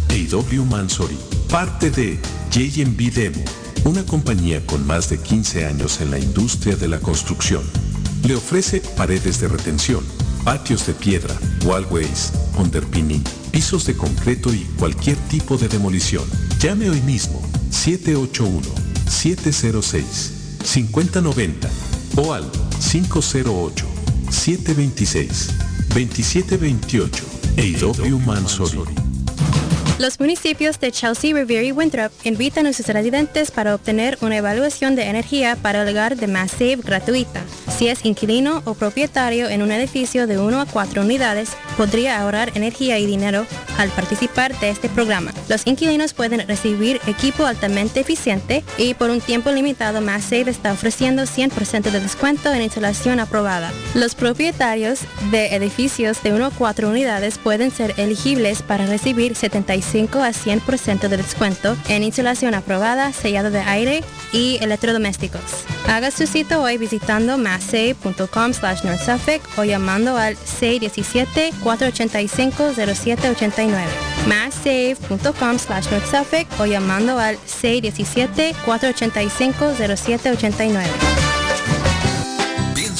A.W. Mansory, parte de JMB Demo, una compañía con más de 15 años en la industria de la construcción. Le ofrece paredes de retención, patios de piedra, wallways, underpinning, pisos de concreto y cualquier tipo de demolición. Llame hoy mismo 781-706-5090 o al 508-726-2728. A.W. Mansory. Los municipios de Chelsea, Revere y Winthrop invitan a sus residentes para obtener una evaluación de energía para el hogar de Mass Save gratuita. Si es inquilino o propietario en un edificio de 1 a 4 unidades, podría ahorrar energía y dinero al participar de este programa. Los inquilinos pueden recibir equipo altamente eficiente y por un tiempo limitado Mass Save está ofreciendo 100% de descuento en instalación aprobada. Los propietarios de edificios de 1 a 4 unidades pueden ser elegibles para recibir 75 a 100% de descuento en insulación aprobada, sellado de aire y electrodomésticos. Haga su cita hoy visitando masssave.com slash North o llamando al 617-485-0789. masssave.com slash North Suffolk o llamando al 617-485-0789.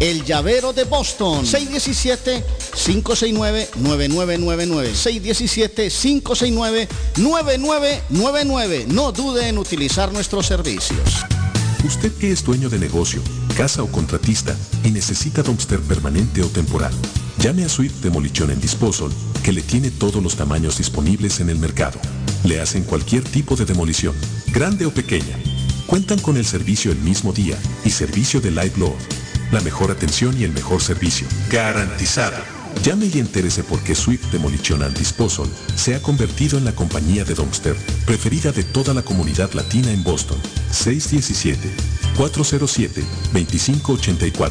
el llavero de Boston. 617-569-9999. 617-569-9999. No dude en utilizar nuestros servicios. Usted que es dueño de negocio, casa o contratista y necesita dumpster permanente o temporal. Llame a Swift Demolition en Disposal, que le tiene todos los tamaños disponibles en el mercado. Le hacen cualquier tipo de demolición, grande o pequeña. Cuentan con el servicio el mismo día y servicio de light load la mejor atención y el mejor servicio. Garantizado. Llame y entérese por qué Swift Demolition and Disposal se ha convertido en la compañía de dumpster preferida de toda la comunidad latina en Boston. 617-407-2584.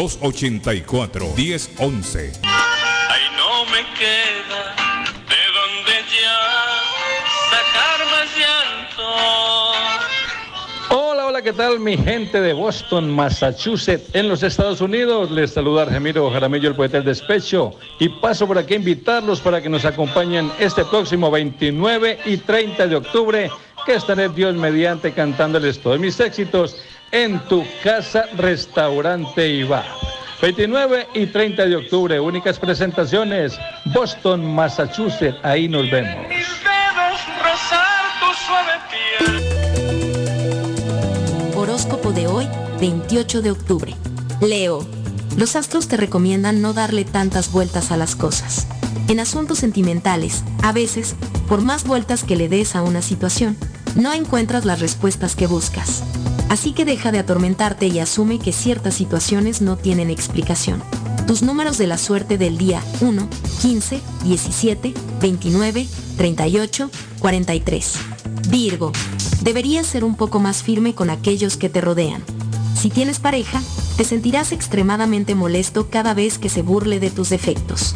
781-284-1011. Ay, no me queda de donde ya sacar más llanto. Hola, hola, ¿qué tal mi gente de Boston, Massachusetts, en los Estados Unidos? Les saluda Argemiro Jaramillo, el poeta del despecho, y paso por aquí a invitarlos para que nos acompañen este próximo 29 y 30 de octubre, que estaré Dios mediante cantándoles todos mis éxitos en tu casa, restaurante y bar. 29 y 30 de octubre, únicas presentaciones, Boston, Massachusetts, ahí nos vemos. Mis dedos rozar tu suave piel. Horóscopo de hoy, 28 de octubre. Leo, los astros te recomiendan no darle tantas vueltas a las cosas. En asuntos sentimentales, a veces, por más vueltas que le des a una situación, no encuentras las respuestas que buscas. Así que deja de atormentarte y asume que ciertas situaciones no tienen explicación. Tus números de la suerte del día 1, 15, 17, 29, 38, 43. Virgo, deberías ser un poco más firme con aquellos que te rodean. Si tienes pareja, te sentirás extremadamente molesto cada vez que se burle de tus defectos.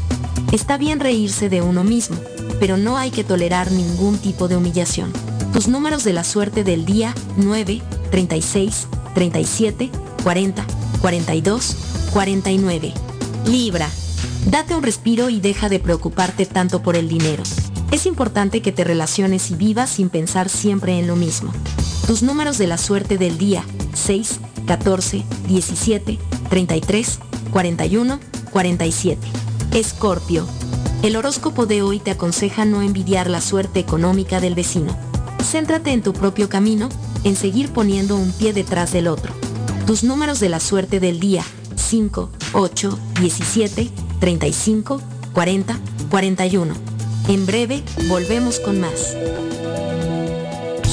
Está bien reírse de uno mismo, pero no hay que tolerar ningún tipo de humillación. Tus números de la suerte del día 9, 36, 37, 40, 42, 49. Libra. Date un respiro y deja de preocuparte tanto por el dinero. Es importante que te relaciones y vivas sin pensar siempre en lo mismo. Tus números de la suerte del día 6, 14, 17, 33, 41, 47. Escorpio. El horóscopo de hoy te aconseja no envidiar la suerte económica del vecino. Céntrate en tu propio camino, en seguir poniendo un pie detrás del otro. Tus números de la suerte del día 5, 8, 17, 35, 40, 41. En breve, volvemos con más.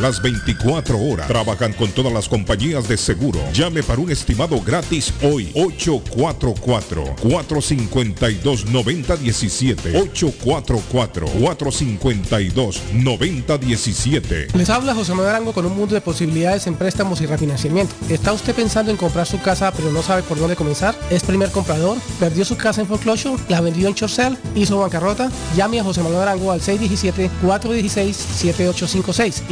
las 24 horas. Trabajan con todas las compañías de seguro. Llame para un estimado gratis hoy. 844-452-9017. 844-452-9017. Les habla José Manuel Arango con un mundo de posibilidades en préstamos y refinanciamiento. ¿Está usted pensando en comprar su casa pero no sabe por dónde comenzar? ¿Es primer comprador? ¿Perdió su casa en foreclosure? ¿La vendió en Chorcel? ¿Hizo bancarrota? Llame a José Manuel Arango al 617-416-7856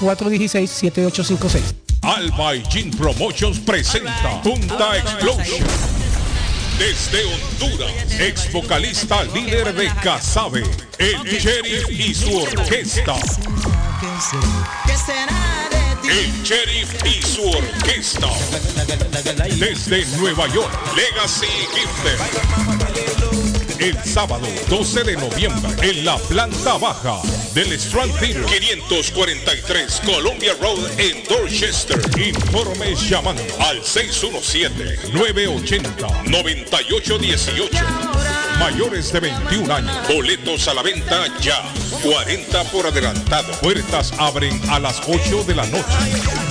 416-7856. Alba y Jean Promotions presenta Punta Explosion. Desde Honduras, ex vocalista líder de Casabe, el Sheriff y su orquesta. El Sheriff y su orquesta. Desde Nueva York, Legacy Gifted. El sábado 12 de noviembre en la planta baja del Strand Theater 543 Columbia Road en Dorchester. Informes llamando al 617-980-9818. Mayores de 21 años. Boletos a la venta ya. 40 por adelantado. Puertas abren a las 8 de la noche.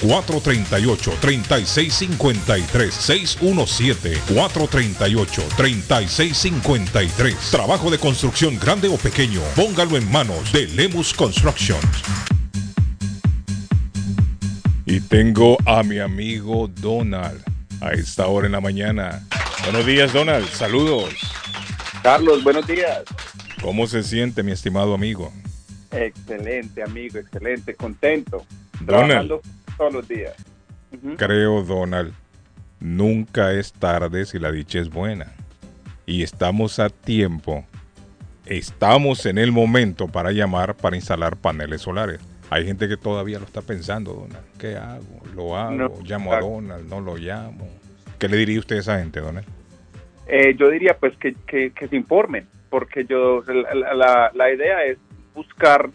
617-438-3653. 617-438-3653. Trabajo de construcción grande o pequeño. Póngalo en manos de Lemus Construction. Y tengo a mi amigo Donald a esta hora en la mañana. Buenos días, Donald. Saludos. Carlos, buenos días. ¿Cómo se siente, mi estimado amigo? Excelente, amigo, excelente, contento. Donald. Trabajando todos los días. Creo, Donald, nunca es tarde si la dicha es buena. Y estamos a tiempo. Estamos en el momento para llamar para instalar paneles solares. Hay gente que todavía lo está pensando, Donald. ¿Qué hago? ¿Lo hago? No, ¿Llamo a. Donald? ¿No lo llamo? ¿Qué le diría usted a esa gente, Donald? Eh, yo diría pues que, que- que se informen, porque yo la, la- la idea es buscar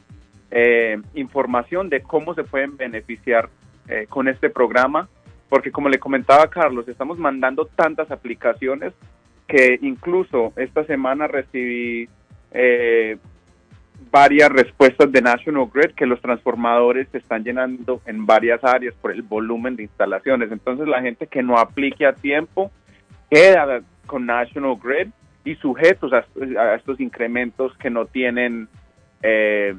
eh, información de cómo se pueden beneficiar eh, con este programa, porque como le comentaba Carlos, estamos mandando tantas aplicaciones que incluso esta semana recibí eh, varias respuestas de National Grid que los transformadores se están llenando en varias áreas por el volumen de instalaciones. Entonces la gente que no aplique a tiempo queda con National Grid y sujetos a, a estos incrementos que no tienen eh,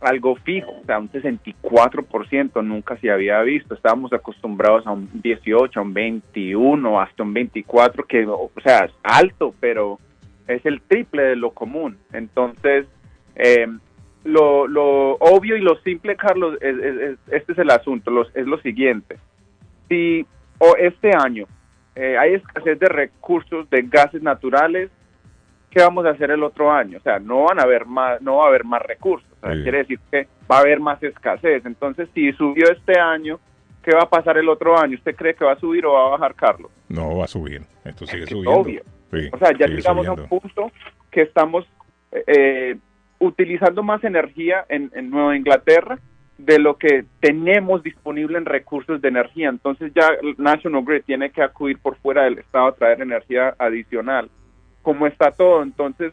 algo fijo, o sea, un 64% nunca se había visto. Estábamos acostumbrados a un 18, a un 21, hasta un 24, que, o sea, es alto, pero es el triple de lo común. Entonces, eh, lo, lo obvio y lo simple, Carlos, es- es- es- este es el asunto, es lo siguiente. Si o este año eh, hay escasez de recursos de gases naturales, ¿qué vamos a hacer el otro año? O sea, no van a haber más, no va a haber más recursos. O sea, Sí. quiere decir que va a haber más escasez. Entonces, si subió este año, ¿qué va a pasar el otro año? ¿Usted cree que va a subir o va a bajar, Carlos? No va a subir. Esto sigue Es subiendo. obvio. Sí, O sea, ya llegamos a un punto que estamos eh, utilizando más energía en, en Nueva Inglaterra de lo que tenemos disponible en recursos de energía. Entonces ya National Grid tiene que acudir por fuera del estado a traer energía adicional. Como está todo, entonces,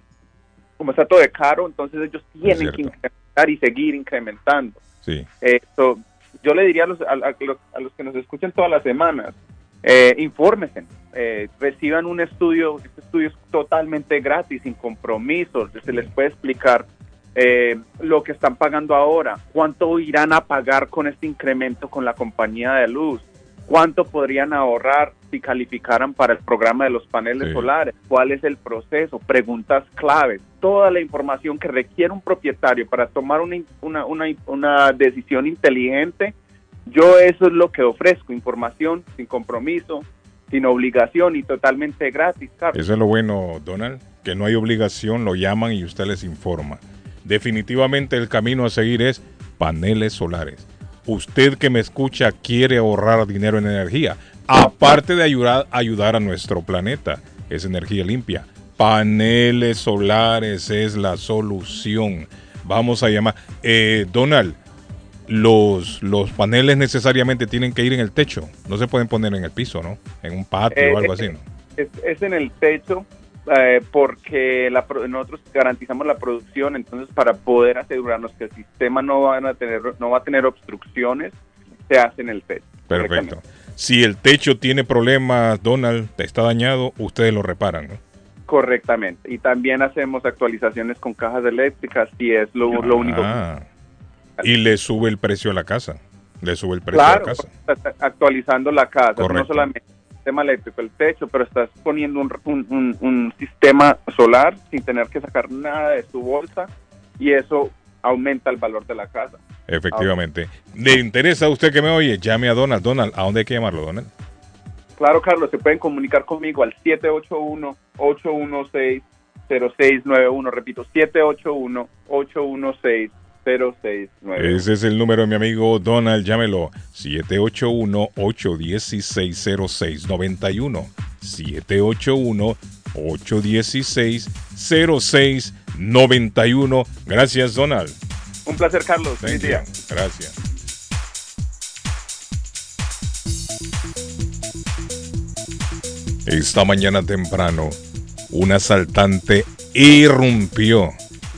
como está todo de caro, entonces ellos tienen que incrementar y seguir incrementando. Sí. Eh, so, yo le diría a los, a, a los, a los que nos escuchan todas las semanas, eh, infórmense, eh, reciban un estudio, este estudio es totalmente gratis, sin compromisos, se les puede explicar eh, lo que están pagando ahora, cuánto irán a pagar con este incremento con la compañía de luz, cuánto podrían ahorrar si calificaran para el programa de los paneles Sí. solares, cuál es el proceso, preguntas claves, toda la información que requiere un propietario para tomar una, una, una, una decisión inteligente. Yo eso es lo que ofrezco, información sin compromiso, sin obligación y totalmente gratis, Carlos. Eso es lo bueno, Donald, que no hay obligación, lo llaman y usted les informa. Definitivamente el camino a seguir es paneles solares. Usted que me escucha quiere ahorrar dinero en energía, aparte de ayudar, ayudar a nuestro planeta, es energía limpia. Paneles solares es la solución. Vamos a llamar. Eh, Donald, los, los paneles necesariamente tienen que ir en el techo. No se pueden poner en el piso, ¿no? En un patio Eh, o algo eh, así, ¿no? Es, es en el techo eh, porque la, nosotros garantizamos la producción, entonces para poder asegurarnos que el sistema no, van a tener, no va a tener obstrucciones, se hace en el techo. Perfecto. Si el techo tiene problemas, Donald, está dañado, ustedes lo reparan, ¿no? Correctamente. Y también hacemos actualizaciones con cajas eléctricas si es lo, lo único. Ah. Y le sube el precio a la casa. Le sube el precio Claro, a la casa. actualizando la casa, no Correcto. solamente el sistema eléctrico, el techo, pero estás poniendo un, un- un- un sistema solar sin tener que sacar nada de su bolsa y eso aumenta el valor de la casa. Efectivamente. ¿Le interesa a usted que me oye? Llame a Donald. Donald, ¿a dónde hay que llamarlo, Donald? Claro, Carlos, se pueden comunicar conmigo al 781-816-0691. Repito, 069. Ese es el número de mi amigo Donald, llámelo 781-816-0691. 781-816-0691. Gracias, Donald. Un placer, Carlos. Feliz día. Gracias. Esta mañana temprano, un asaltante irrumpió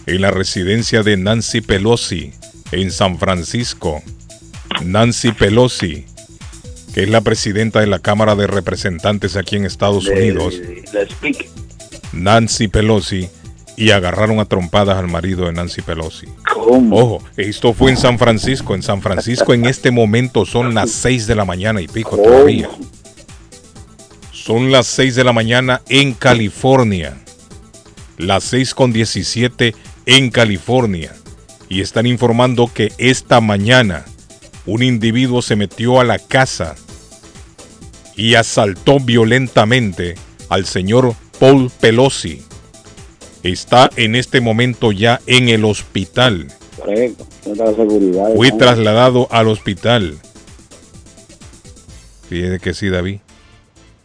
en la residencia de Nancy Pelosi en San Francisco. Nancy Pelosi, que es la presidenta de la Cámara de Representantes aquí en Estados Unidos. Nancy Pelosi y agarraron a trompadas al marido de Nancy Pelosi. Ojo, esto fue en San Francisco. En San Francisco en este momento son las 6 de la mañana y pico todavía. Son las 6 de la mañana en California. Las 6 con 17 en California. Y están informando que esta mañana un individuo se metió a la casa y asaltó violentamente al señor Paul Pelosi. Está en este momento ya en el hospital. Correcto. Fue trasladado al hospital. Fíjese que sí, David.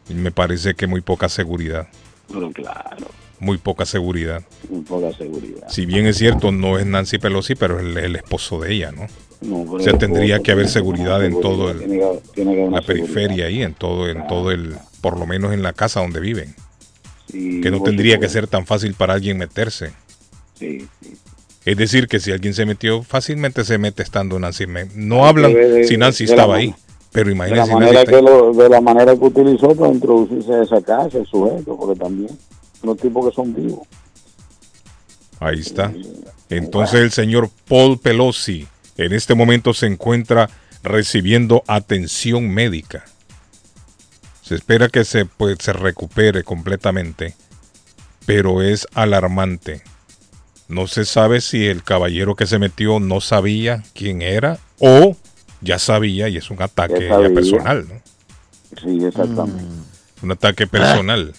Me parece que muy poca seguridad. Pero claro, Muy poca seguridad. muy poca seguridad. Si bien es cierto, no es Nancy Pelosi, pero es el, el esposo de ella, ¿no? No, O sea, tendría que haber seguridad en todo el, tiene que- tiene que haber una la periferia ahí, en todo, en todo el, por lo menos en la casa donde viven. Sí, Que no tendría que ser tan fácil para alguien meterse. Sí, sí. Es decir, que si alguien se metió, fácilmente se mete estando Nancy. No hablan de- si Nancy de estaba ahí. Pero De imagínense si Nancy está ahí. lo, de la manera que utilizó para introducirse a esa casa, el sujeto, porque también unos tipos que son vivos. Ahí está. Entonces el señor Paul Pelosi en este momento se encuentra recibiendo atención médica. Se espera que se, pues, se recupere completamente, pero es alarmante. No se sabe si el caballero que se metió no sabía quién era o ya sabía y es un ataque Ya sabía. ya personal, ¿no? Sí, exactamente. un ataque personal.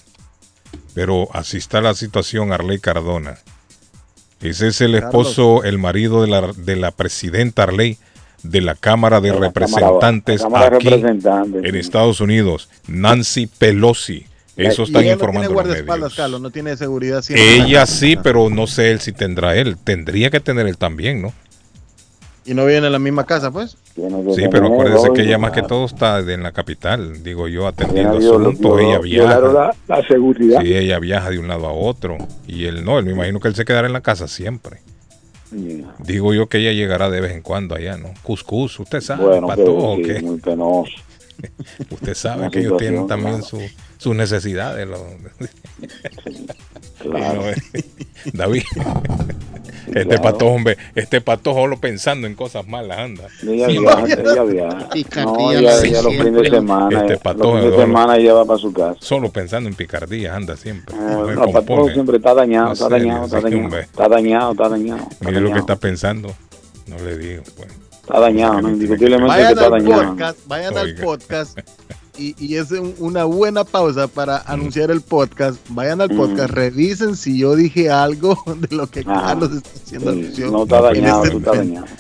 Pero así está la situación, Arley Cardona. Ese es el Carlos. esposo, el marido de la, de la presidenta Arley de la Cámara de De la Representantes Cámara- de aquí Representantes, en sí. Estados Unidos, Nancy Pelosi. Eso Y están informando no tiene los guardaespaldas, medios. Carlos, no tiene seguridad. siempre. Ella sí, pero no sé él si tendrá él. Tendría que tener él también, ¿no? Y no viene en la misma casa, pues. Sí, pero acuérdese que ella más que todo está en la capital, digo yo, atendiendo asuntos. Ella viaja. la, la seguridad. Sí, ella viaja de un lado a otro. Y él no, él me imagino que él se quedará en la casa siempre. Digo yo que ella llegará de vez en cuando allá, ¿no? Cuscus, usted sabe, Bueno, que muy penoso. *laughs* usted sabe que ellos tienen también claro. su- sus necesidades. lo- Claro. *laughs* Bueno, eh, *laughs* David, *laughs* este claro. patojo, hombre, este patojo lo pensando en cosas malas, anda. Ella Sí, viaja, ella viaja. No, Picardía ella, la ella los fines de semana, Este ella- patojo, los fines de solo- semana ella va para su casa. Solo pensando en picardía, anda siempre. No, No el patojo siempre está dañado, No está serio, dañado, está sí, dañado, hombre. está dañado, está dañado. está Mire lo que dañado. está pensando. No le digo, pues. Está dañado, no, indiscutiblemente que Vayan está al dañado. podcast, vayan al podcast. Y, y es un- una buena pausa para anunciar el podcast. Vayan al podcast, revisen si yo dije algo *laughs* de lo que Ah, Carlos está haciendo sí, alusión. No está dañado, este tú estás momento. dañado.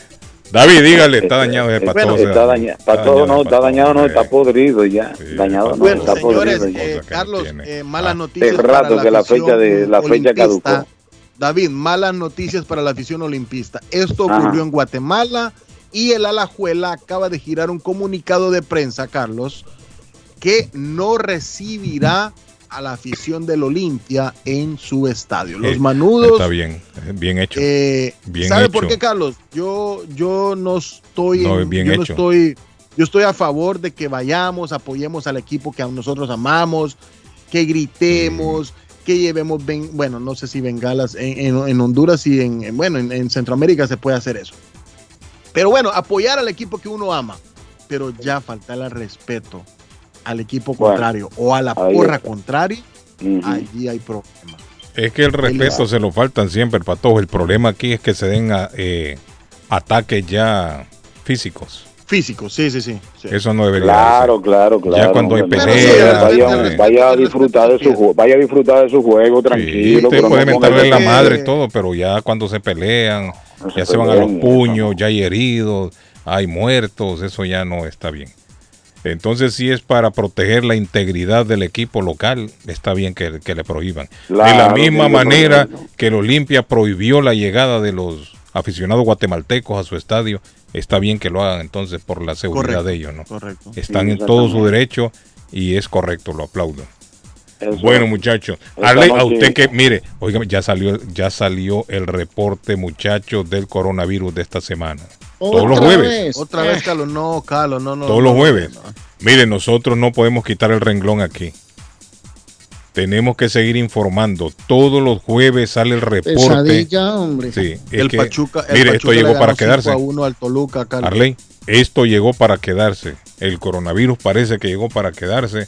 David, dígale, está dañado ese Bueno, patojo. está dañado, para todo no, está dañado, no, está podrido ya. dañado no, Bueno, está señores, podrido ya. eh, Carlos, eh, malas Ah, noticias. hace para rato que la fecha de- afición la fecha olimpista. caducó. David, malas noticias para la afición olimpista. Esto Ajá. ocurrió en Guatemala y el Alajuela acaba de girar un comunicado de prensa, Carlos, que no recibirá a la afición del Olimpia en su estadio. Los Eh, manudos Está bien, eh, bien hecho. eh, Bien ¿Sabe hecho. por qué, Carlos? Yo, yo no estoy, No, en- bien yo no hecho. estoy, yo estoy a favor de que vayamos, apoyemos al equipo que a nosotros amamos, que gritemos, que llevemos, ben- bueno, no sé si bengalas en, en- en Honduras y en, en- bueno, en, en Centroamérica se puede hacer eso. Pero bueno, apoyar al equipo que uno ama, pero ya faltarle al respeto al equipo Bueno, contrario o a la porra está. contraria, allí hay problema. Es que el respeto se lo faltan siempre, patojo. El problema aquí es que se den a- eh, ataques ya físicos. Físico, sí, sí, sí. sí. Eso no debería Claro, ser. claro, claro. Ya cuando hay vaya, vaya a disfrutar de su juego, vaya a disfrutar de su juego Sí, tranquilo. usted pero puede no ponga- la madre y todo, pero ya cuando se pelean Ya se van a los puños, ya hay heridos, hay muertos, eso ya no está bien. Entonces, si es para proteger la integridad del equipo local, está bien que, que le prohíban. de la misma manera que el Olimpia prohibió la llegada de los aficionados guatemaltecos a su estadio, está bien que lo hagan entonces por la seguridad Correcto, de ellos, ¿no? correcto. Están Sí, en todo su derecho y es correcto, lo aplaudo. Eso. Bueno, muchachos, a usted que, mire, oiga, ya salió, ya salió el reporte, muchachos, del coronavirus de esta semana. Todos los jueves. vez. Otra vez, Carlos, no, Carlos, no, no. Todos no, los no, jueves. no. Mire, nosotros no podemos quitar el renglón aquí. Tenemos que seguir informando. Todos los jueves sale el reporte. Pesadilla, hombre. Sí, El que- Pachuca, el mire, Pachuca esto le llegó ganó para 5 quedarse. a 1 al Toluca, Carlos. Arley, esto llegó para quedarse. El coronavirus parece que llegó para quedarse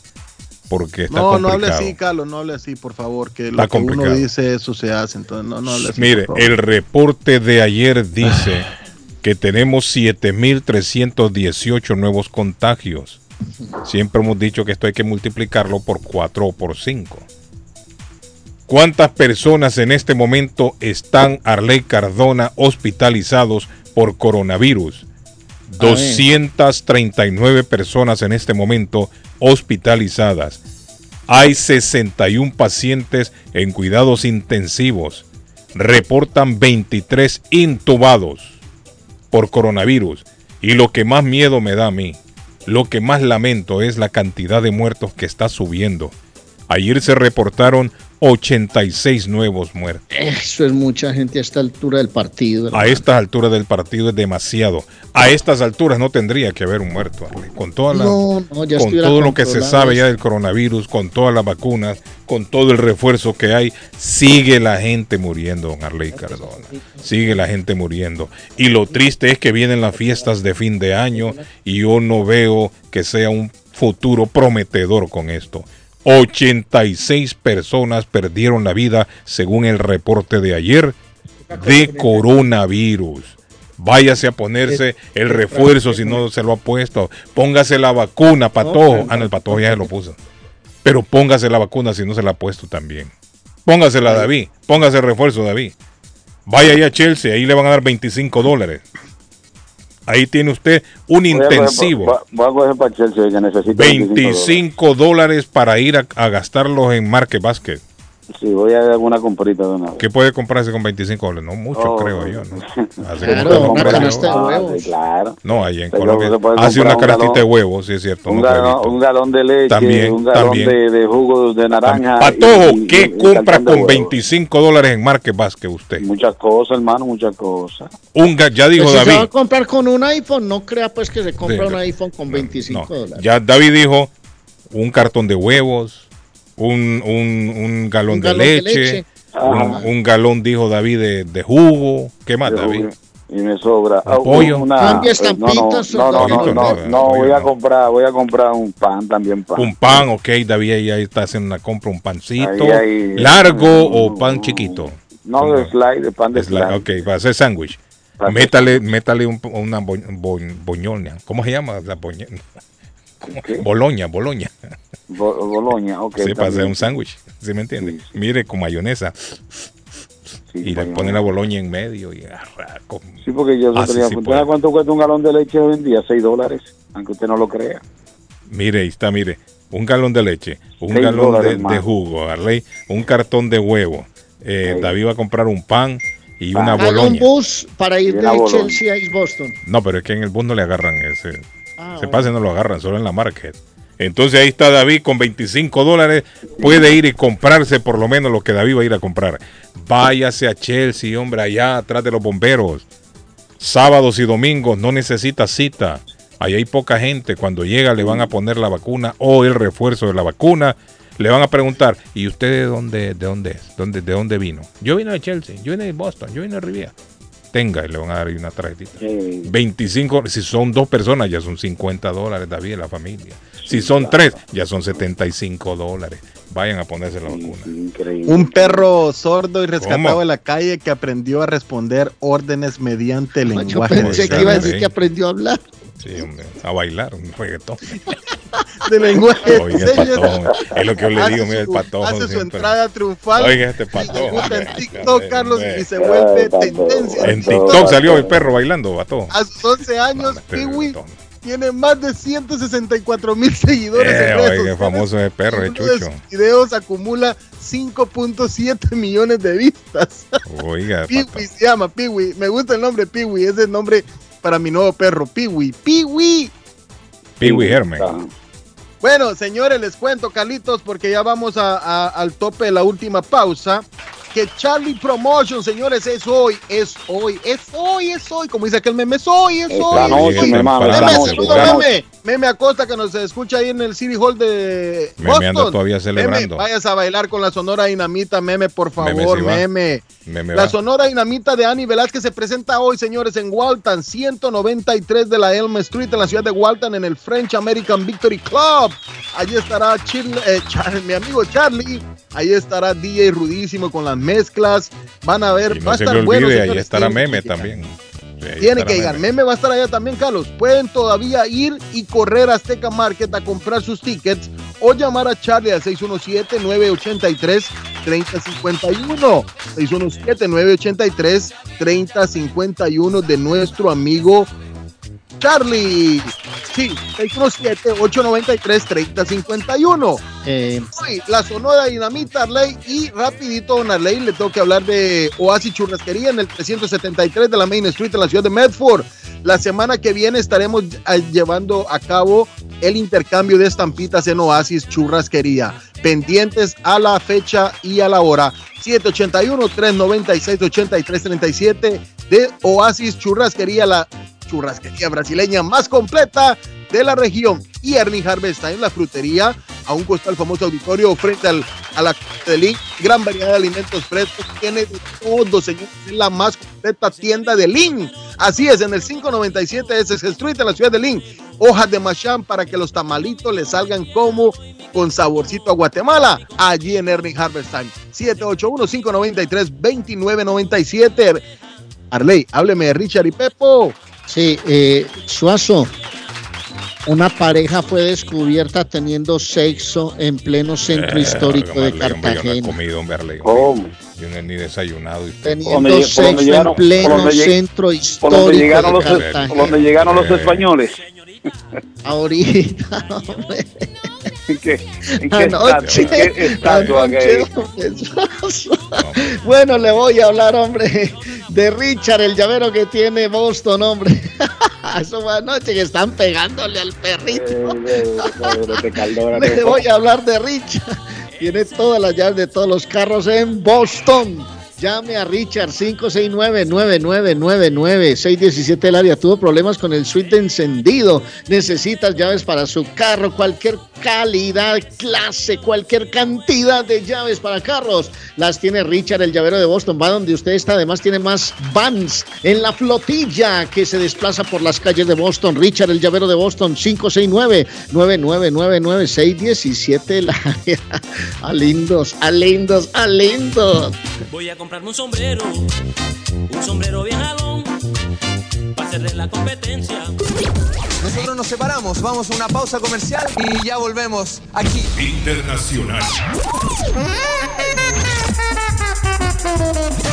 porque está no, no hable complicado. así, Carlos, no hable así, por favor, que Está lo que uno complicado. dice, eso se hace, entonces no, no hable así. Mire, el reporte de ayer dice *sighs* que tenemos 7.318 nuevos contagios. Siempre hemos dicho que esto hay que multiplicarlo por 4 o por 5. ¿Cuántas personas en este momento están, Arley Cardona, hospitalizados por coronavirus? A ver. 239 personas en este momento hospitalizadas. Hay 61 pacientes en cuidados intensivos. Reportan 23 intubados por coronavirus. Y lo que más miedo me da a mí, lo que más lamento es la cantidad de muertos que está subiendo. Ayer se reportaron 86 nuevos muertos. Eso es mucha gente a esta altura del partido. A estas alturas del partido es demasiado. A estas alturas no tendría que haber un muerto. Arley. Con, toda la- No, no, ya con todo lo que se sabe ya del coronavirus, con todas las vacunas, con todo el refuerzo que hay, sigue la gente muriendo, don Arley Cardona. Sigue la gente muriendo. Y lo triste es que vienen las fiestas de fin de año y yo no veo que sea un futuro prometedor con esto. 86 personas perdieron la vida según el reporte de ayer de coronavirus. Váyase a ponerse el refuerzo si no se lo ha puesto. Póngase la vacuna, patojo. Ah, no, el patojo ya se lo puso. Pero póngase la vacuna si no se la ha puesto también. Póngasela, David. Póngase el refuerzo, David. Vaya ahí a Chelsea, ahí le van a dar 25 dólares. Ahí tiene usted un intensivo. pa- Voy a coger para Chelsea que necesito 25 dólares. 25 dólares para ir a, a gastarlos en Market Basket. Sí, voy a dar una comprita de una vez. ¿Qué puede comprarse con 25 dólares? No mucho, Oh. creo yo. ¿no? *laughs* Así Claro, como una compra canasta de yo. huevos. Ah, sí, claro. No, ahí en Pero Colombia. Hace una un canastita de huevos, sí es cierto. Un no galón, huevito. un galón de leche, También, un galón también. de, de jugo de naranja. Patojo, ¿qué y compra con huevo. 25 dólares en Market Basket usted? Muchas cosas, hermano, muchas cosas. Un ga- ya dijo Pues si se va David. a comprar con un iPhone, no crea pues que se compra Sí, un iPhone con 25 dólares. Ya David dijo un cartón de huevos, un, un, un galón, Un de, galón de leche, leche. un, un galón, dijo David, de, de jugo. ¿Qué más, De David? jugo. Y me sobra. Ah, pollo. Una, Cambia eh, no, no, estampitas, no, no, no, no, no, no, pollo voy a no. comprar, voy a comprar un pan también pan. Un pan, ok, David ahí, ahí está haciendo una compra, un pancito. Ahí, ahí. ¿Largo o pan chiquito? No, de slide, de pan de la- slide. ok, para hacer sándwich. Métale, métale un- una bo- bo-. ¿Cómo se llama? La boña- Boloña, boloña. Bo- Boloña, ok. Sí, para hacer también. un sándwich. ¿Sí me entiende? Mire, con mayonesa. y le pone la boloña en medio y arra, con- Sí, porque yo tenía, sí ¿usted cuánto cuesta un galón de leche hoy en día? 6 dólares, aunque usted no lo crea. Mire, ahí está, mire. Un galón de leche, un galón dólares de, jugo, Arley, un cartón de huevo. Eh, David va a comprar un pan y una Haga un boloña. bus para ir de boloña. Chelsea a East Boston. No, pero es que en el bus no le agarran ese. Ah, se pase no lo agarran, solo en la market. Entonces ahí está David con 25 dólares. Puede ir y comprarse por lo menos lo que David va a ir a comprar. Váyase a Chelsea, hombre, allá atrás de los bomberos. Sábados y domingos no necesita cita. Ahí hay poca gente. Cuando llega le van a poner la vacuna o el refuerzo de la vacuna. Le van a preguntar, ¿y usted de dónde, de dónde es? ¿Dónde, ¿De dónde vino? Yo vine de Chelsea, yo vine de Boston, yo vine de Riviera. Tenga, y le van a dar ahí una tarjetita. 25, si son dos personas ya son 50 dólares, David, la familia. Si son tres, ya son 75 dólares. Vayan a ponerse la vacuna. Un perro sordo y rescatado ¿Cómo? en la calle que aprendió a responder órdenes mediante Yo lenguaje. pensé que iba a decir que aprendió a hablar. Sí, hombre, a bailar un reggaetón. *laughs* de lenguaje Oiga, patón, es lo que yo le Hace digo, mira el su- patón. Hace su siempre. entrada triunfal. Oiga, este y patón. en. TikTok, Carlos, y se vuelve tendencia. En TikTok salió el perro bailando, patón. A sus 11 años, este Piwi tiene más de 164 mil seguidores Eh, en redes famoso perro, es uno de chucho. sus videos acumula 5.7 millones de vistas. Oiga, Piwi se llama Piwi. Me gusta el nombre Piwi. Es el nombre para mi nuevo perro, Piwi. Piwi. Piwi Herman. Bueno, señores, les cuento, Carlitos, porque ya vamos a- a- al tope de la última pausa. Que Charlie Promotion, señores, es hoy, es hoy, es hoy, es hoy. Como dice aquel meme, es hoy, es hoy. noche, es hoy. Meme, saludo, meme. Meme Acosta que nos escucha ahí en el City Hall de Meme Boston. anda todavía Meme, celebrando. vayas a bailar con la Sonora Dinamita, meme, por Meme favor, sí va. meme. La va. Sonora Dinamita de Ani Velázquez se presenta hoy, señores, en Walton, 193 de la Elm Street, en la ciudad de Walton, en el French American Victory Club. Allí estará Chil- eh, Char- mi amigo Charlie. Ahí estará DJ Rudísimo con las mezclas. Van a ver, Y va no a estar bueno. ahí estará Meme también. Sí, Tiene que llegar. Meme. Meme va a estar allá también, Carlos. Pueden todavía ir y correr a Azteca Market a comprar sus tickets o llamar a Charlie al 617-983-3051. 617-983-3051 de nuestro amigo Charlie. Sí, 617-893-3051. Eh, Sí, la Sonora Dinamita Arley y rapidito Don Arley le tengo que hablar de Oasis Churrasquería en el 373 de la Main Street en la ciudad de Medford. La semana que viene estaremos eh, llevando a cabo el intercambio de estampitas en Oasis Churrasquería. Pendientes a la fecha y a la hora. 781-396-8337 de Oasis Churrasquería, la churrasquería brasileña más completa de la región. Y Ernie Harvest está en la frutería, a un costado del famoso auditorio frente al, a la Link. Gran variedad de alimentos frescos, tiene de todo, señor. Es la más completa tienda de Link. Así es, en el 597 SS Street, en la ciudad de Link. Hojas de machán para que los tamalitos le salgan como con saborcito a Guatemala. Allí en Ernie Harvest Time. 781-593-2997. Arley, hábleme de Richard y Pepo. Sí, eh, Suazo, una pareja fue descubierta teniendo sexo en pleno centro Eh, histórico de hombre, hombre, Yo no he Cartagena. Yo no he ni desayunado. y- Teniendo sexo llegaron- en pleno centro Por histórico donde llegaron de Cartagena. donde llegaron los Eh. españoles. *laughs* Ahorita, *laughs* hombre. ¿En qué, en qué Anoche, estatua- en qué *laughs* estatua que. Bueno, le voy a hablar, hombre, de Richard, el llavero que tiene Boston, hombre. Eso fue anoche que están pegándole al perrito. Caldora, *laughs* Le ¿no? voy a hablar de Richard. Tiene todas las llaves de todos los carros en Boston. Llame a Richard 569-9999-617 el área. Tuvo problemas con el suite encendido. Necesitas llaves para su carro, cualquier calidad, clase, cualquier cantidad de llaves para carros. Las tiene Richard, el llavero de Boston. Va donde usted está. Además tiene más vans en la flotilla que se desplaza por las calles de Boston. Richard, el llavero de Boston 569-9999-617 el área. *laughs* A lindos, a lindos, a lindos. Voy a comprarme un sombrero, un sombrero bien jalón, para hacerle la competencia. Nosotros nos separamos, vamos a una pausa comercial y ya volvemos aquí. Internacional. *laughs*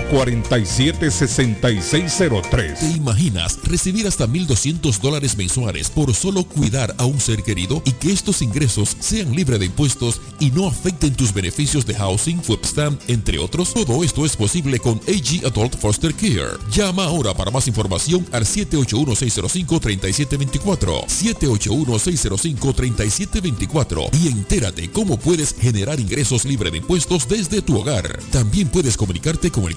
617-447-6603. ¿Te imaginas recibir hasta 1.200 dólares mensuales por solo cuidar a un ser querido y que estos ingresos sean libres de impuestos y no afecten tus beneficios de housing, food stamp, entre otros? Todo esto es posible con AG Adult Foster Care. Llama ahora para más información al 781-605-3724. 781-605-3724 y entérate cómo puedes generar ingresos libres de impuestos desde tu hogar. También puedes comunicarte con el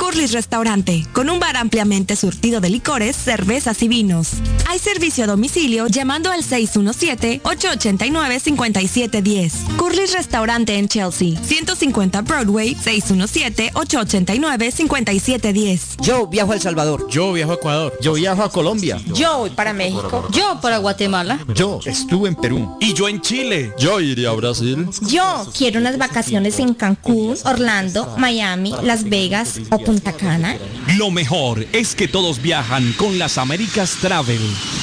Curly's Restaurante, con un bar ampliamente surtido de licores, cervezas y vinos. Hay servicio a domicilio llamando al 617-889-5710. Curly's Restaurante en Chelsea, 150 Broadway, 617-889-5710. Yo viajo a El Salvador. Yo viajo a Ecuador. Yo viajo a Colombia. Yo voy para México. Yo para Guatemala. Yo estuve en Perú. Y yo en Chile. Yo iría a Brasil. Yo quiero unas vacaciones en Cancún, Orlando, Miami, Las Vegas o Punta Cana. Lo mejor es que todos viajan con las Américas Travel.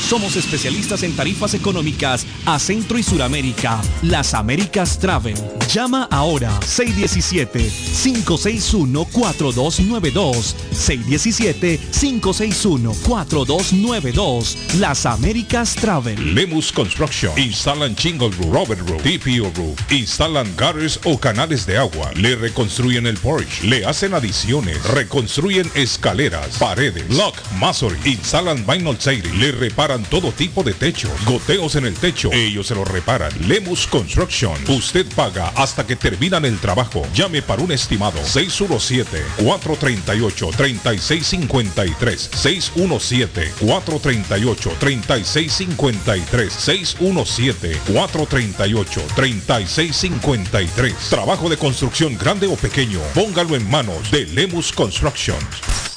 Somos especialistas en tarifas económicas a Centro y Suramérica. Las Américas Travel. Llama ahora 617-561-4292. 617-561-4292. Las Américas Travel. Lemus Construction. Instalan Jingle Roof, Robert Roof, TPO Roof. Instalan gutters o canales de agua. Le reconstruyen el porch. Le hacen adiciones. Reconstruyen escaleras, paredes, block, masonry. Instalan vinyl siding. Le reparan todo tipo de techo. Goteos en el techo. Ellos se lo reparan. Lemus Construction. Usted paga hasta que terminan el trabajo. Llame para un estimado. 617-438-3653. 617-438-3653. 617-438-3653. Trabajo de construcción grande o pequeño. Póngalo en manos de Lemus Construction.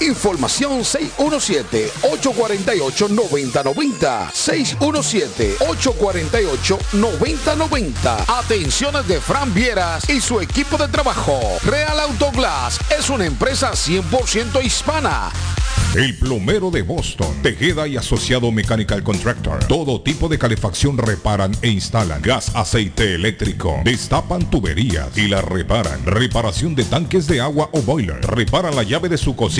Información 617-848-9090. 617-848-9090. Atenciones de Fran Vieras y su equipo de trabajo. Real Autoglass es una empresa 100% hispana. El plomero de Boston, Tejeda y Asociado Mechanical Contractor. Todo tipo de calefacción reparan e instalan. Gas, aceite eléctrico. Destapan tuberías y la reparan. Reparación de tanques de agua o boiler. Reparan la llave de su cocina,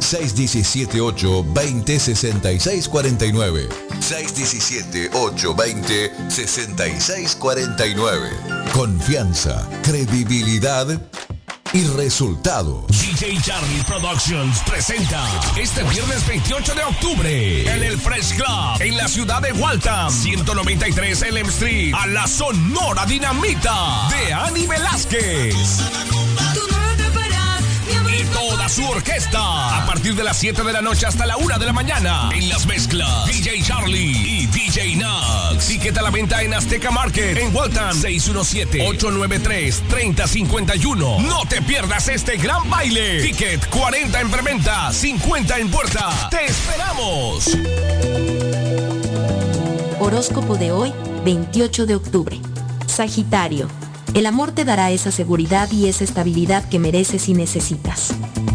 617-820-6649. 617-820-6649. Confianza, credibilidad y resultados. DJ Charlie Productions presenta este viernes 28 de octubre en el Fresh Club en la ciudad de Waltham, 193 Elm Street, a la Sonora Dinamita de Ani Velázquez. Su orquesta. A partir de las 7 de la noche hasta la 1 de la mañana. En las mezclas, DJ Charlie y DJ Nax. Tiqueta a la venta en Azteca Market. En Waltham, 617-893-3051. No te pierdas este gran baile. Ticket 40 en preventa, 50 en puerta. ¡Te esperamos! Horóscopo de hoy, 28 de octubre. Sagitario. El amor te dará esa seguridad y esa estabilidad que mereces y necesitas.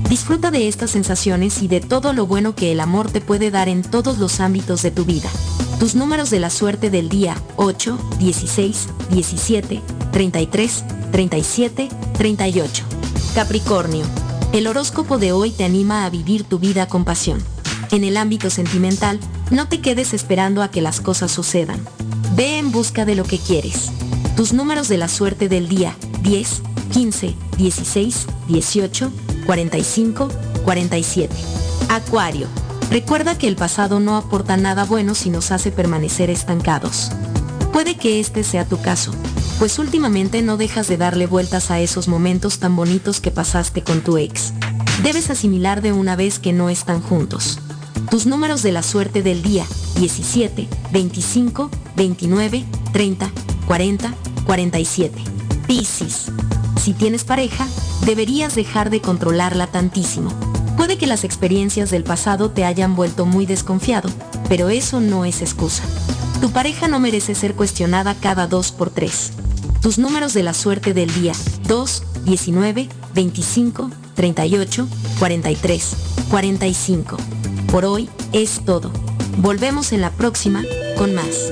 Disfruta de estas sensaciones y de todo lo bueno que el amor te puede dar en todos los ámbitos de tu vida. Tus números de la suerte del día 8, 16, 17, 33, 37, 38. Capricornio. El horóscopo de hoy te anima a vivir tu vida con pasión. En el ámbito sentimental, no te quedes esperando a que las cosas sucedan. Ve en busca de lo que quieres. Tus números de la suerte del día 10, 15, 16, 18, 45, 47. Acuario. Recuerda que el pasado no aporta nada bueno si nos hace permanecer estancados. Puede que este sea tu caso, pues últimamente no dejas de darle vueltas a esos momentos tan bonitos que pasaste con tu ex. Debes asimilar de una vez que no están juntos. Tus números de la suerte del día 17, 25, 29, 30, 40, 47. Piscis. Si tienes pareja, deberías dejar de controlarla tantísimo. Puede que las experiencias del pasado te hayan vuelto muy desconfiado, pero eso no es excusa. Tu pareja no merece ser cuestionada cada 2 por 3. Tus números de la suerte del día 2, 19, 25, 38, 43, 45. Por hoy es todo. Volvemos en la próxima con más.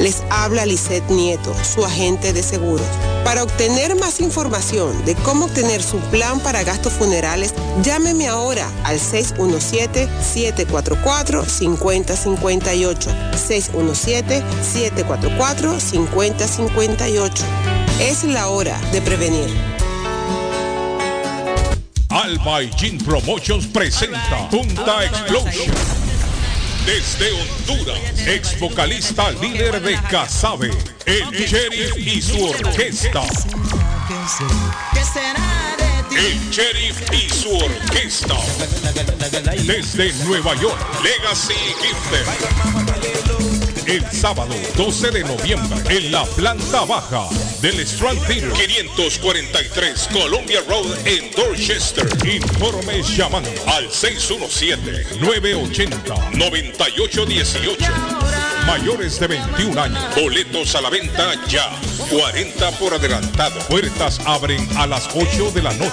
Les habla Lisette Nieto, su agente de seguros. Para obtener más información de cómo obtener su plan para gastos funerales, llámeme ahora al 617-744-5058. 617-744-5058. Es la hora de prevenir. Alba y Jean Promotions presenta Punta Explosion. Desde Honduras, ex vocalista líder de Casabe, el sheriff y su orquesta. El sheriff y su orquesta. Desde Nueva York, Legacy Gifted. El sábado 12 de noviembre en la planta baja del Strand Theater 543 Columbia Road en Dorchester. Informes llamando al 617-980-9818. Mayores de 21 años. Boletos a la venta ya. 40 por adelantado. Puertas abren a las 8 de la noche.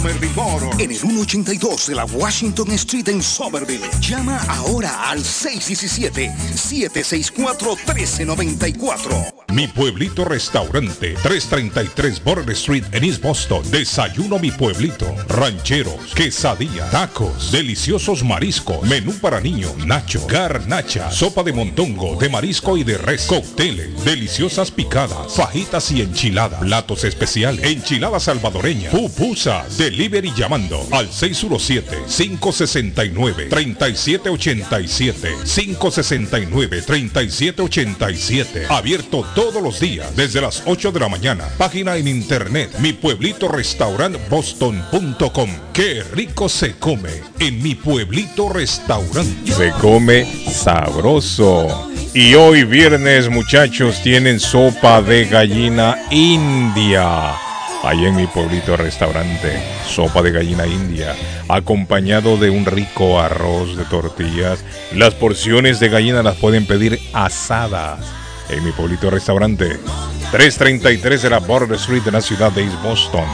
internacional. En el 182 de la Washington Street en Somerville. Llama ahora al 617-764-1394. Mi pueblito restaurante, 333 Border Street en East Boston. Desayuno mi pueblito. Rancheros, quesadilla, tacos, deliciosos mariscos, menú para niños, nacho, garnacha, sopa de montongo, de marisco y de res, cócteles, deliciosas picadas, fajitas y enchiladas, platos especiales, enchiladas salvadoreñas, pupusas, delivery llamando al 617-569-3787, 569-3787, abierto todos los días desde las 8 de la mañana. Página en internet, mi pueblito restaurant boston.com. Qué rico se come en mi pueblito restaurante. Se come sabroso. Y hoy viernes, muchachos, tienen sopa de gallina india. Ahí en mi pueblito restaurante, sopa de gallina india, acompañado de un rico arroz de tortillas. Las porciones de gallina las pueden pedir asadas en mi pueblito restaurante, 333 de la Border Street de la ciudad de East Boston.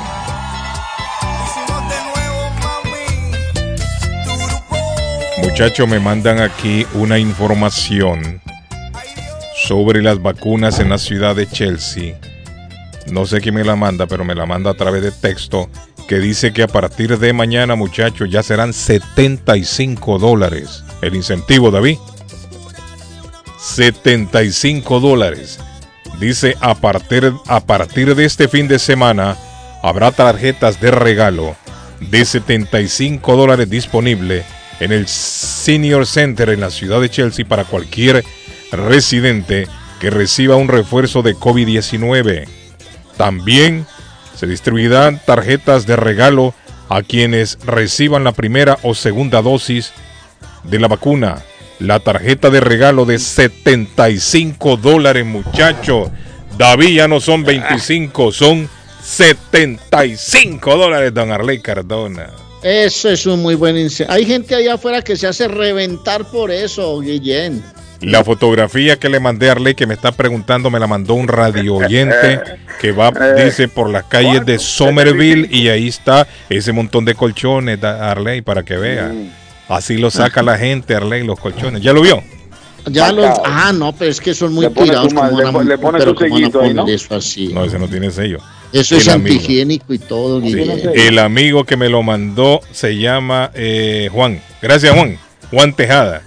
Muchachos, me mandan aquí una información sobre las vacunas en la ciudad de Chelsea. No sé quién me la manda, pero me la manda a través de texto que dice que a partir de mañana, muchachos, ya serán 75 dólares el incentivo, David. 75 dólares. Dice a partir, a partir de este fin de semana habrá tarjetas de regalo de 75 dólares disponible en el Senior Center en la ciudad de Chelsea para cualquier residente que reciba un refuerzo de COVID-19. También se distribuirán tarjetas de regalo a quienes reciban la primera o segunda dosis de la vacuna. La tarjeta de regalo de 75 dólares, muchachos. David ya no son 25, son 75 dólares, don Arley Cardona. Eso es un muy buen incentivo. Hay gente allá afuera que se hace reventar por eso, Guillén. La fotografía que le mandé a Arley, que me está preguntando, me la mandó un radio oyente que va, *laughs* dice, por las calles de Somerville y ahí está ese montón de colchones, Arley, para que vea. Así lo saca la gente, Arley, los colchones. ¿Ya lo vio? Ya los, ah, no, pero es que son muy tirados. ¿cómo le van a- pone- le pone pero su ¿cómo ahí, poner ¿no? eso así? No, ese no tiene sello. Eso es El amigo. antihigiénico y todo. El amigo que me lo mandó se llama eh, Juan. Gracias, Juan. Juan Tejada.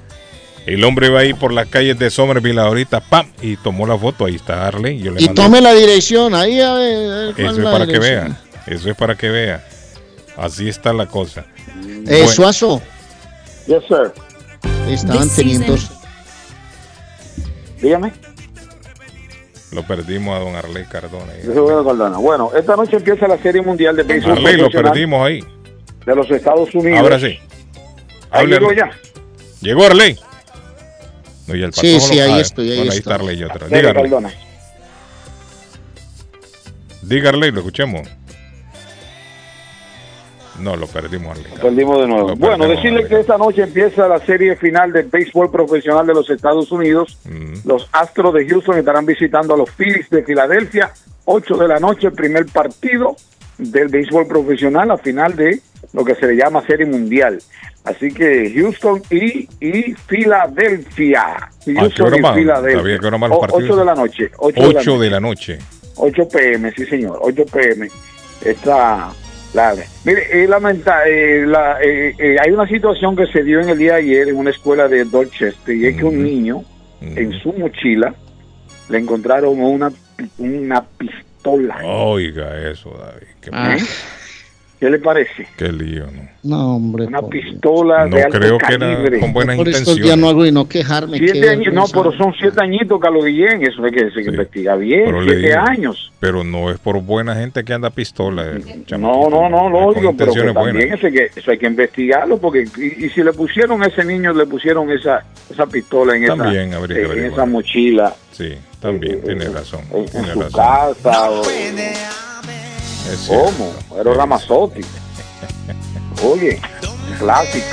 El hombre va ahí por las calles de Somerville ahorita, ¡pam! Y tomó la foto. Ahí está Arley. Yo le Y mandé- tome la dirección, ahí a ver, a ver cuál Eso es para que vea. Eso es para que vea. Así está la cosa. Eh, Bueno, Suazo. Yes, sir. Estaban teniendo. Dígame. lo perdimos a don Arley Cardona. Yo soy Eduardo Cardona. Bueno, esta noche empieza la Serie Mundial de Béisbol Arley, lo perdimos ahí. de los Estados Unidos. Ahora sí. Ahí llegó ya. ¿Llegó Arley? No, y el Sí, sí, lo- ahí ah, estoy, ahí bueno, ahí estoy. está Arley otra. Diga Arley, lo escuchemos. No, lo perdimos, Arley. Perdimos de nuevo. Lo Bueno, perdemos, decirle que esta noche empieza la serie final del béisbol profesional de los Estados Unidos. Mm. Los Astros de Houston estarán visitando a los Phillies de Filadelfia. 8 de la noche, el primer partido del béisbol profesional, la final de lo que se le llama serie mundial. Así que Houston y, y Filadelfia. ¿A qué Houston y? Filadelfia. ¿Sabía qué hora van los O- partidos? 8 de la noche. 8 de la 8 noche. de la noche. 8 pm, sí señor, 8 pm. Está la Mire, es lamenta- eh, la- eh, eh, hay una situación que se dio en el día de ayer en una escuela de Dorchester y es que un niño en su mochila le encontraron una, una pistola. Oiga eso, David. Qué, ¿Eh? ¿Qué le parece? qué lío, ¿no? No, hombre. Una pistola No de alto creo que era calibre. con buenas Por estos días intenciones. no hago y no quejarme. Siete qué años, no, pero son siete añitos, Carlos Guillén, eso hay que, se investiga bien, Pero siete digo, años. Pero no es por buena gente que anda pistola. eh, No, no, no, lógico, pero que intenciones también buenas. eso hay que, eso hay que investigarlo, porque y, y si le pusieron a ese niño, le pusieron esa esa pistola en, También esa, habría que en esa mochila Sí, también, tiene razón. en, Tiene en su razón. casa. o- Es. ¿Cómo? Era Ramazotti. Oye, clásico.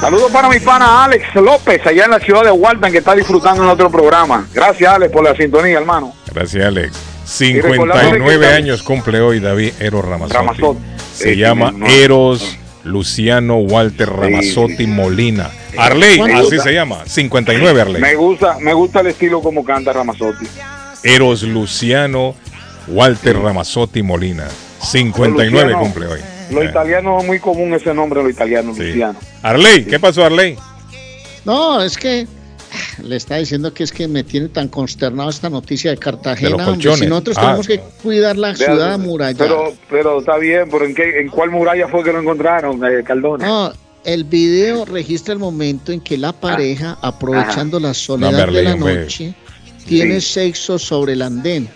Saludos para mi pana Alex López, allá en la ciudad de Walton, que está disfrutando en otro programa. Gracias, Alex, por la sintonía, hermano. Gracias, Alex. recordándole 59 que- años cumple hoy David Eros Ramazotti. Ramazotti. Se Sí, llama no. Eros Luciano Walter Ramazotti Molina. Arley, Me así se llama. 59 Arley. Me gusta, me gusta el estilo como canta Ramazotti. Eros Luciano Walter Ramazotti Molina. 59 Luciano, cumple hoy. Lo Eh. italiano es muy común ese nombre, lo italiano, Luciano. Arley, ¿qué pasó, Arley? No, es que ah, le está diciendo que es que me tiene tan consternado esta noticia de Cartagena. De los hombre. Si nosotros Ah. tenemos que cuidar la Vea, ciudad amurallada. Pero, pero está bien, pero ¿en, qué, ¿en cuál muralla fue que lo encontraron, eh, Cardona? No, el video registra el momento en que la pareja, aprovechando la No, soledad de la hombre. noche, tiene Sí. sexo sobre el andén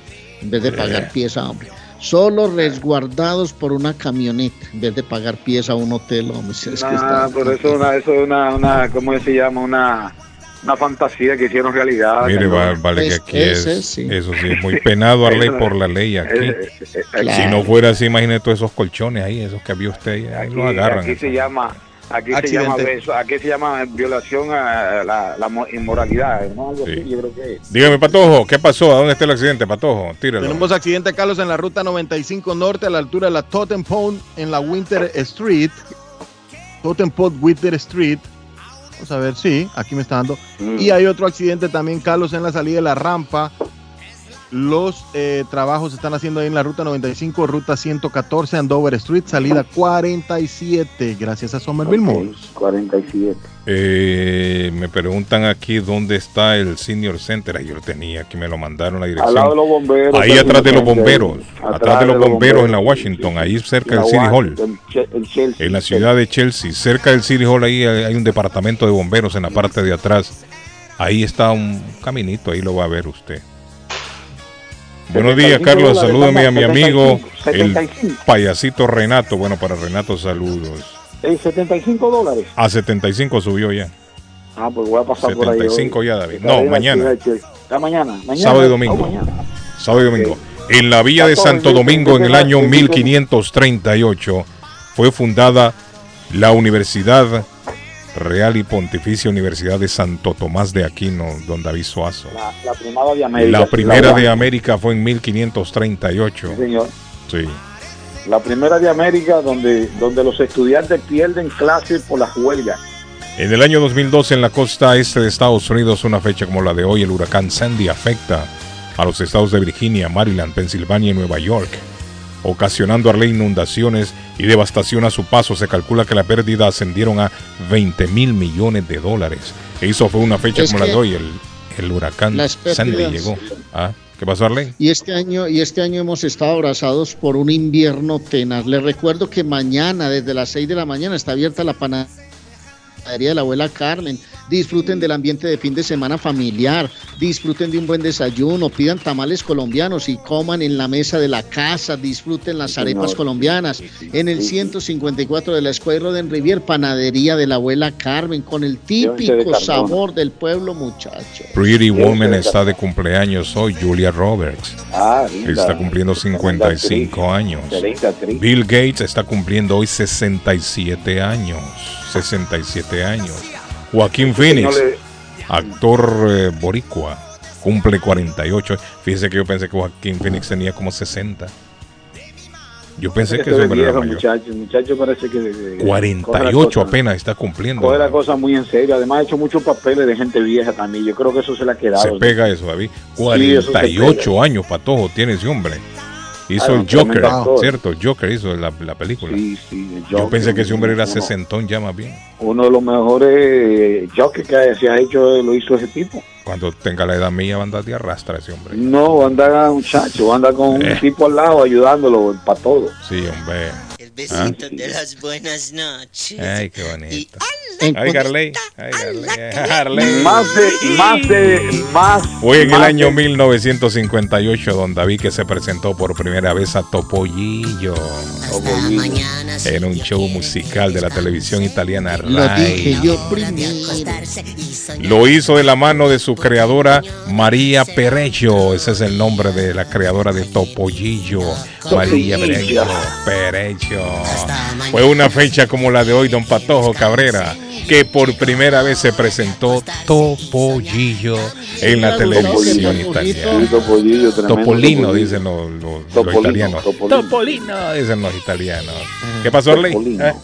en vez de pagar pieza, hombre. Solo resguardados por una camioneta en vez de pagar pieza a un hotel, hombre. Es que Ah, está- pero eso es una, eso es una, una, ¿cómo se llama? Una, una fantasía que hicieron realidad. Mire, vale que Es- aquí ese es, sí. eso sí, es muy penado Arley *laughs* por la ley aquí. Eh, eh, eh, Si aquí- no fuera así, imagine todos esos colchones ahí, esos que vio usted ahí, ahí aquí, lo agarran. aquí se llama, aquí se llama, beso- aquí se llama violación a la, la mo- inmoralidad, ¿no? Algo así, yo creo que es. Dígame, Patojo, ¿qué pasó? ¿A dónde está el accidente, Patojo? Tíralo. Tenemos accidente, Carlos, en la ruta 95 Norte, a la altura de la Totem Pond en la Winter Street. Totem Pond Winter Street. Vamos a ver, sí, aquí me está dando. Mm. Y hay otro accidente también, Carlos, en la salida de la rampa. Los eh, trabajos se están haciendo ahí en la ruta 95, ruta 114, Andover Street, salida 47, gracias a Somerville Malls. 47. Eh, me preguntan aquí dónde está el Senior Center. Ahí yo lo tenía, aquí me lo mandaron la dirección. Al lado de los bomberos. Ahí atrás de los bomberos, atrás, de los bomberos en la Washington, ahí cerca del City Hall. El Chelsea. En la ciudad de Chelsea, cerca del City Hall, ahí hay hay un departamento de bomberos en la parte de atrás. Ahí está un caminito, ahí lo va a ver usted. Buenos días, 75 Carlos. Salúdame a mi 75, amigo, el 75. payasito Renato. Bueno, para Renato, saludos. Eh, 75 dólares. A 75 subió ya. Ah, pues voy a pasar por ahí. 75 hoy. ya, David. No, en la mañana. Ah, mañana. mañana. Sábado y domingo. Oh, mañana. Sábado y domingo. En la villa de 14 Santo Domingo, en el año 14 mil. 1538, fue fundada la Universidad Real y Pontificia Universidad de Santo Tomás de Aquino, don David Suazo. La, la primera de América. La primera La- de América fue en 1538. Sí, señor. Sí. La primera de América donde, donde los estudiantes pierden clases por las huelgas. En el año 2012, en la costa este de Estados Unidos, una fecha como la de hoy, el huracán Sandy afecta a los estados de Virginia, Maryland, Pensilvania y Nueva York, ocasionando arle inundaciones y devastación a su paso. Se calcula que la pérdida ascendieron a 20 mil millones de dólares. Eso fue una fecha Es como la de hoy, el, el huracán Sandy llegó. Ah, ¿Qué pasó, Arley? Y este año, y este año hemos estado abrazados por un invierno tenaz. Les recuerdo que mañana, desde las 6 de la mañana, está abierta la panadería de la abuela Carmen. disfruten del ambiente de fin de semana familiar, disfruten de un buen desayuno, pidan tamales colombianos y coman en la mesa de la casa, disfruten las arepas colombianas. En el 154 de la Escuela de Rivier, panadería de la abuela Carmen, con el típico sabor del pueblo, muchachos. Pretty Woman está de cumpleaños hoy, Julia Roberts. Ah. Está cumpliendo 55 años. Bill Gates está cumpliendo hoy 67 años. 67 años. Joaquín Phoenix, le- actor eh, boricua, cumple 48. Fíjese que yo pensé que Joaquín Phoenix tenía como 60. Yo pensé que Este hombre era mayor. muchacho, muchacho parece que... que- coge la 48 cosa- apenas está cumpliendo. Coge la cosa muy en serio. Además ha hecho muchos papeles de gente vieja también. Yo creo que eso se le ha quedado. Se pega eso, David. Sí, eso 48 años, patojo, tiene ese hombre. Hizo Ah, el un Joker. ¿cierto? Joker hizo la, la película. Sí, sí, el Yo Joker, pensé que ese hombre era uno- sesentón ya más bien. Uno de los mejores eh, jockeys que se ha hecho, lo hizo ese tipo. Cuando tenga la edad mía, va a andar de arrastra ese hombre. No, anda muchacho, anda con Eh. un tipo al lado ayudándolo para todo. Sí, hombre. Besitos de las buenas noches. Ay, qué bonito. Ay, Garley. Ay. Garley. Más de, más de, más. Fue en el año de- 1958 don David que se presentó por primera vez a Topollillo en un show musical de la televisión italiana Rai. Lo hizo de la mano de su creadora María Perecho. Ese es el nombre de la creadora de Topollillo. María Perecho. Perecho. Fue una fecha como la de hoy, don Patojo Cabrera, que por primera vez se presentó Topollillo en la televisión italiana. Topolino, dicen los, los- los Topolino, italianos. Topolino. Dicen los italianos. ¿Qué pasó, Orley? Topolino. ¿Eh?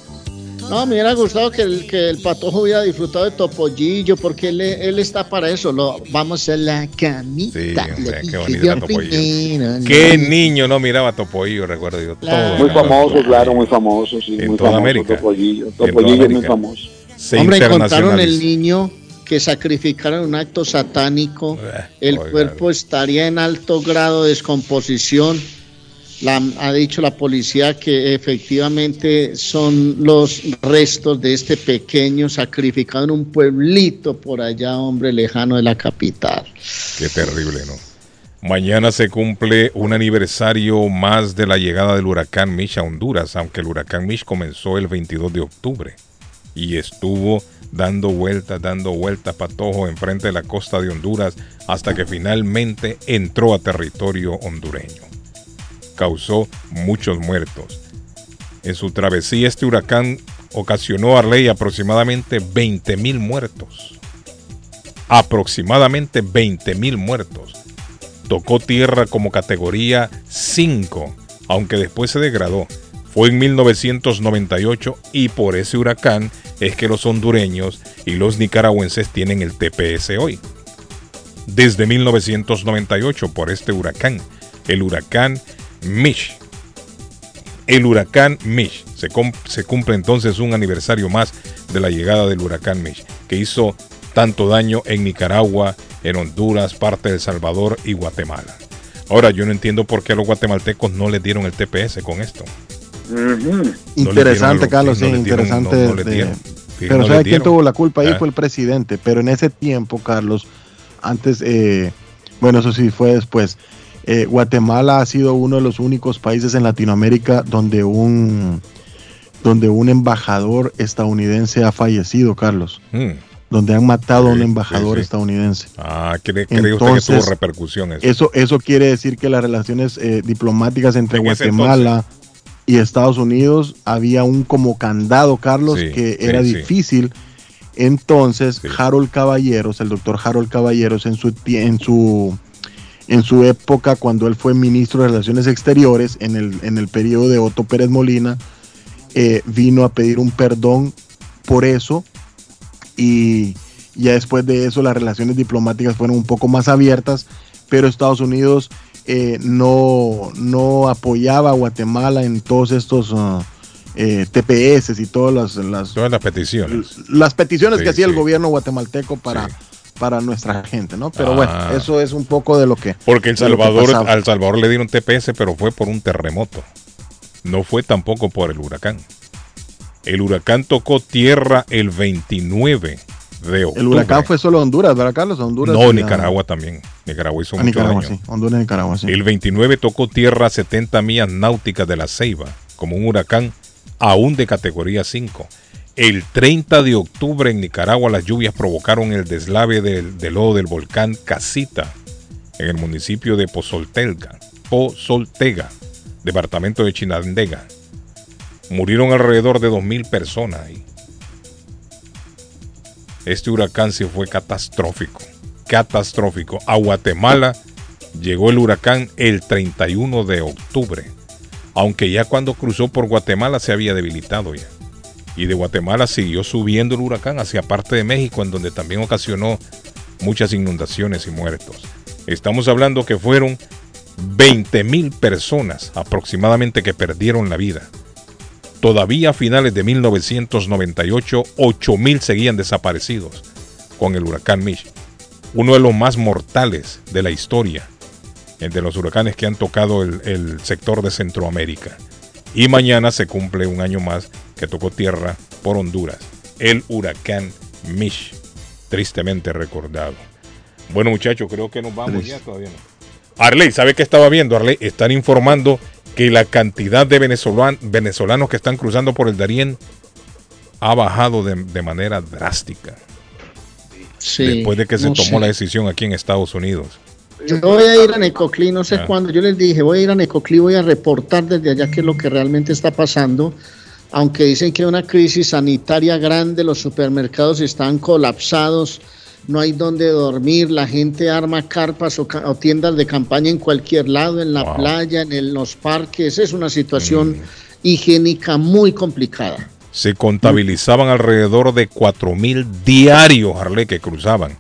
No, me hubiera gustado que el, que el patojo hubiera disfrutado de Topollillo, porque él, él está para eso. Lo, vamos a la camita. Sí, hombre, qué bonito era Topollillo. primero, ¿Qué no. niño no miraba Topollillo? Recuerdo yo. Claro. todo Muy el famoso, claro, muy famoso, sí, En muy toda famoso. América. Topollillo, Topollillo es muy famoso. Se Hombre, encontraron el niño que sacrificaron en un acto satánico. El oiga. cuerpo estaría en alto grado de descomposición. Ha dicho la policía que efectivamente son los restos de este pequeño sacrificado en un pueblito por allá, hombre, lejano de la capital. Qué terrible, ¿no? Mañana se cumple un aniversario más de la llegada del huracán Mish a Honduras, aunque el huracán Mish comenzó el 22 de octubre y estuvo dando vueltas, dando vueltas, patojo, enfrente de la costa de Honduras hasta que finalmente entró a territorio hondureño. Causó muchos muertos. En su travesía este huracán ocasionó a Arley aproximadamente 20 mil muertos. Aproximadamente 20 mil muertos. Tocó tierra como categoría 5, aunque después se degradó. Fue en 1998 y por ese huracán es que los hondureños y los nicaragüenses tienen el TPS hoy. Desde 1998 por este huracán, el huracán Mish. El huracán Mish. Se, cum- se cumple entonces un aniversario más de la llegada del huracán Mish, que hizo tanto daño en Nicaragua, en Honduras, parte de El Salvador y Guatemala. Ahora, yo no entiendo por qué a los guatemaltecos no les dieron el TPS con esto. Interesante, Carlos, sí, interesante. no- no les de- dieron. Sí, pero no ¿sabe les quién tuvo la culpa ahí? Ah. Fue el presidente. Pero en ese tiempo, Carlos, antes, eh, bueno, eso sí fue después. Eh, Guatemala ha sido uno de los únicos países en Latinoamérica donde un donde un embajador estadounidense ha fallecido, Carlos. Mm. Donde han matado a un embajador sí, sí. estadounidense. Ah, ¿cree, cree usted que tuvo repercusiones? Eso, eso quiere decir que las relaciones eh, diplomáticas entre En Guatemala y Estados Unidos había un como candado, Carlos, que era difícil. Entonces, Harold Caballeros, el doctor Harold Caballeros, en su, en su en su época, cuando él fue ministro de Relaciones Exteriores, en el, en el periodo de Otto Pérez Molina, eh, vino a pedir un perdón por eso. Y ya después de eso las relaciones diplomáticas fueron un poco más abiertas, pero Estados Unidos eh, no, no apoyaba a Guatemala en todos estos ah, eh, TPS y todas las, las, Todas las peticiones. las peticiones Sí, que hacía el gobierno guatemalteco para, para nuestra gente, ¿no? Pero Ah. bueno, eso es un poco de lo que... Porque El Salvador, al Salvador le dieron TPS, pero fue por un terremoto. No fue tampoco por el huracán. El huracán tocó tierra el 29 de octubre. El huracán fue solo Honduras, ¿verdad, Carlos? Honduras. No, la- Nicaragua también. Nicaragua hizo Ah, mucho Nicaragua, daño. sí. Honduras y Nicaragua, sí. El 29 tocó tierra a 70 millas náuticas de la Ceiba, como un huracán aún de categoría 5. El 30 de octubre en Nicaragua las lluvias provocaron el deslave del, lodo del volcán Casita en el municipio de Pozoltega, departamento de Chinandega. Murieron alrededor de 2.000 personas ahí. Este huracán sí fue catastrófico, catastrófico. A Guatemala llegó el huracán el 31 de octubre, aunque ya cuando cruzó por Guatemala se había debilitado ya. Y de Guatemala siguió subiendo el huracán hacia parte de México, en donde también ocasionó muchas inundaciones y muertos. Estamos hablando que fueron 20 mil personas aproximadamente que perdieron la vida. Todavía a finales de 1998, 8 mil seguían desaparecidos con el huracán Mish. Uno de los más mortales de la historia, de los huracanes que han tocado el sector de Centroamérica. Y mañana se cumple un año más que tocó tierra por Honduras, el huracán Mish, tristemente recordado. Bueno muchachos, creo que nos vamos ya todavía no. Arley, ¿sabe qué estaba viendo? Arley, están informando que la cantidad de venezolan- venezolanos que están cruzando por el Darién ha bajado de, de manera drástica. Sí, después de que se no tomó sé. la decisión aquí en Estados Unidos. Yo voy a ir a Necoclí, no sé Ah. cuándo. Yo les dije, voy a ir a Necoclí, voy a reportar desde allá qué es lo que realmente está pasando. Aunque dicen que hay una crisis sanitaria grande, los supermercados están colapsados, no hay donde dormir, la gente arma carpas o, o tiendas de campaña en cualquier lado, en la playa, en el- los parques. Es una situación Mm. higiénica muy complicada. Se contabilizaban alrededor de 4.000 diarios, Arley, que cruzaban.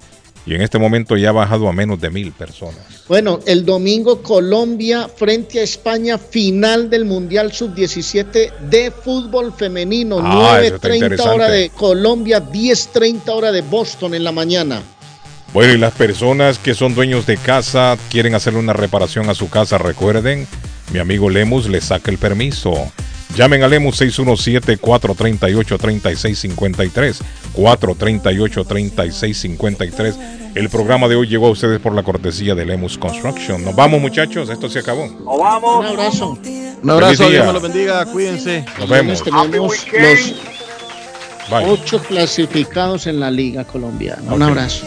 Y en este momento ya ha bajado a menos de mil personas. Bueno, el domingo Colombia frente a España, final del Mundial Sub-17 de fútbol femenino, Ah, eso está 9.30 interesante. hora de Colombia, 10.30 hora de Boston en la mañana. Bueno, y las personas que son dueños de casa quieren hacerle una reparación a su casa, recuerden, mi amigo Lemus le saca el permiso. Llamen a Lemus 617-438-3653. 438-3653. El programa de hoy llegó a ustedes por la cortesía de Lemus Construction. Nos vamos, muchachos. Esto se acabó. Un abrazo. Un abrazo, Feliz día. Dios me lo bendiga, cuídense. Nos vemos. Tenemos los Bye. ocho clasificados en la Liga Colombiana. Un abrazo.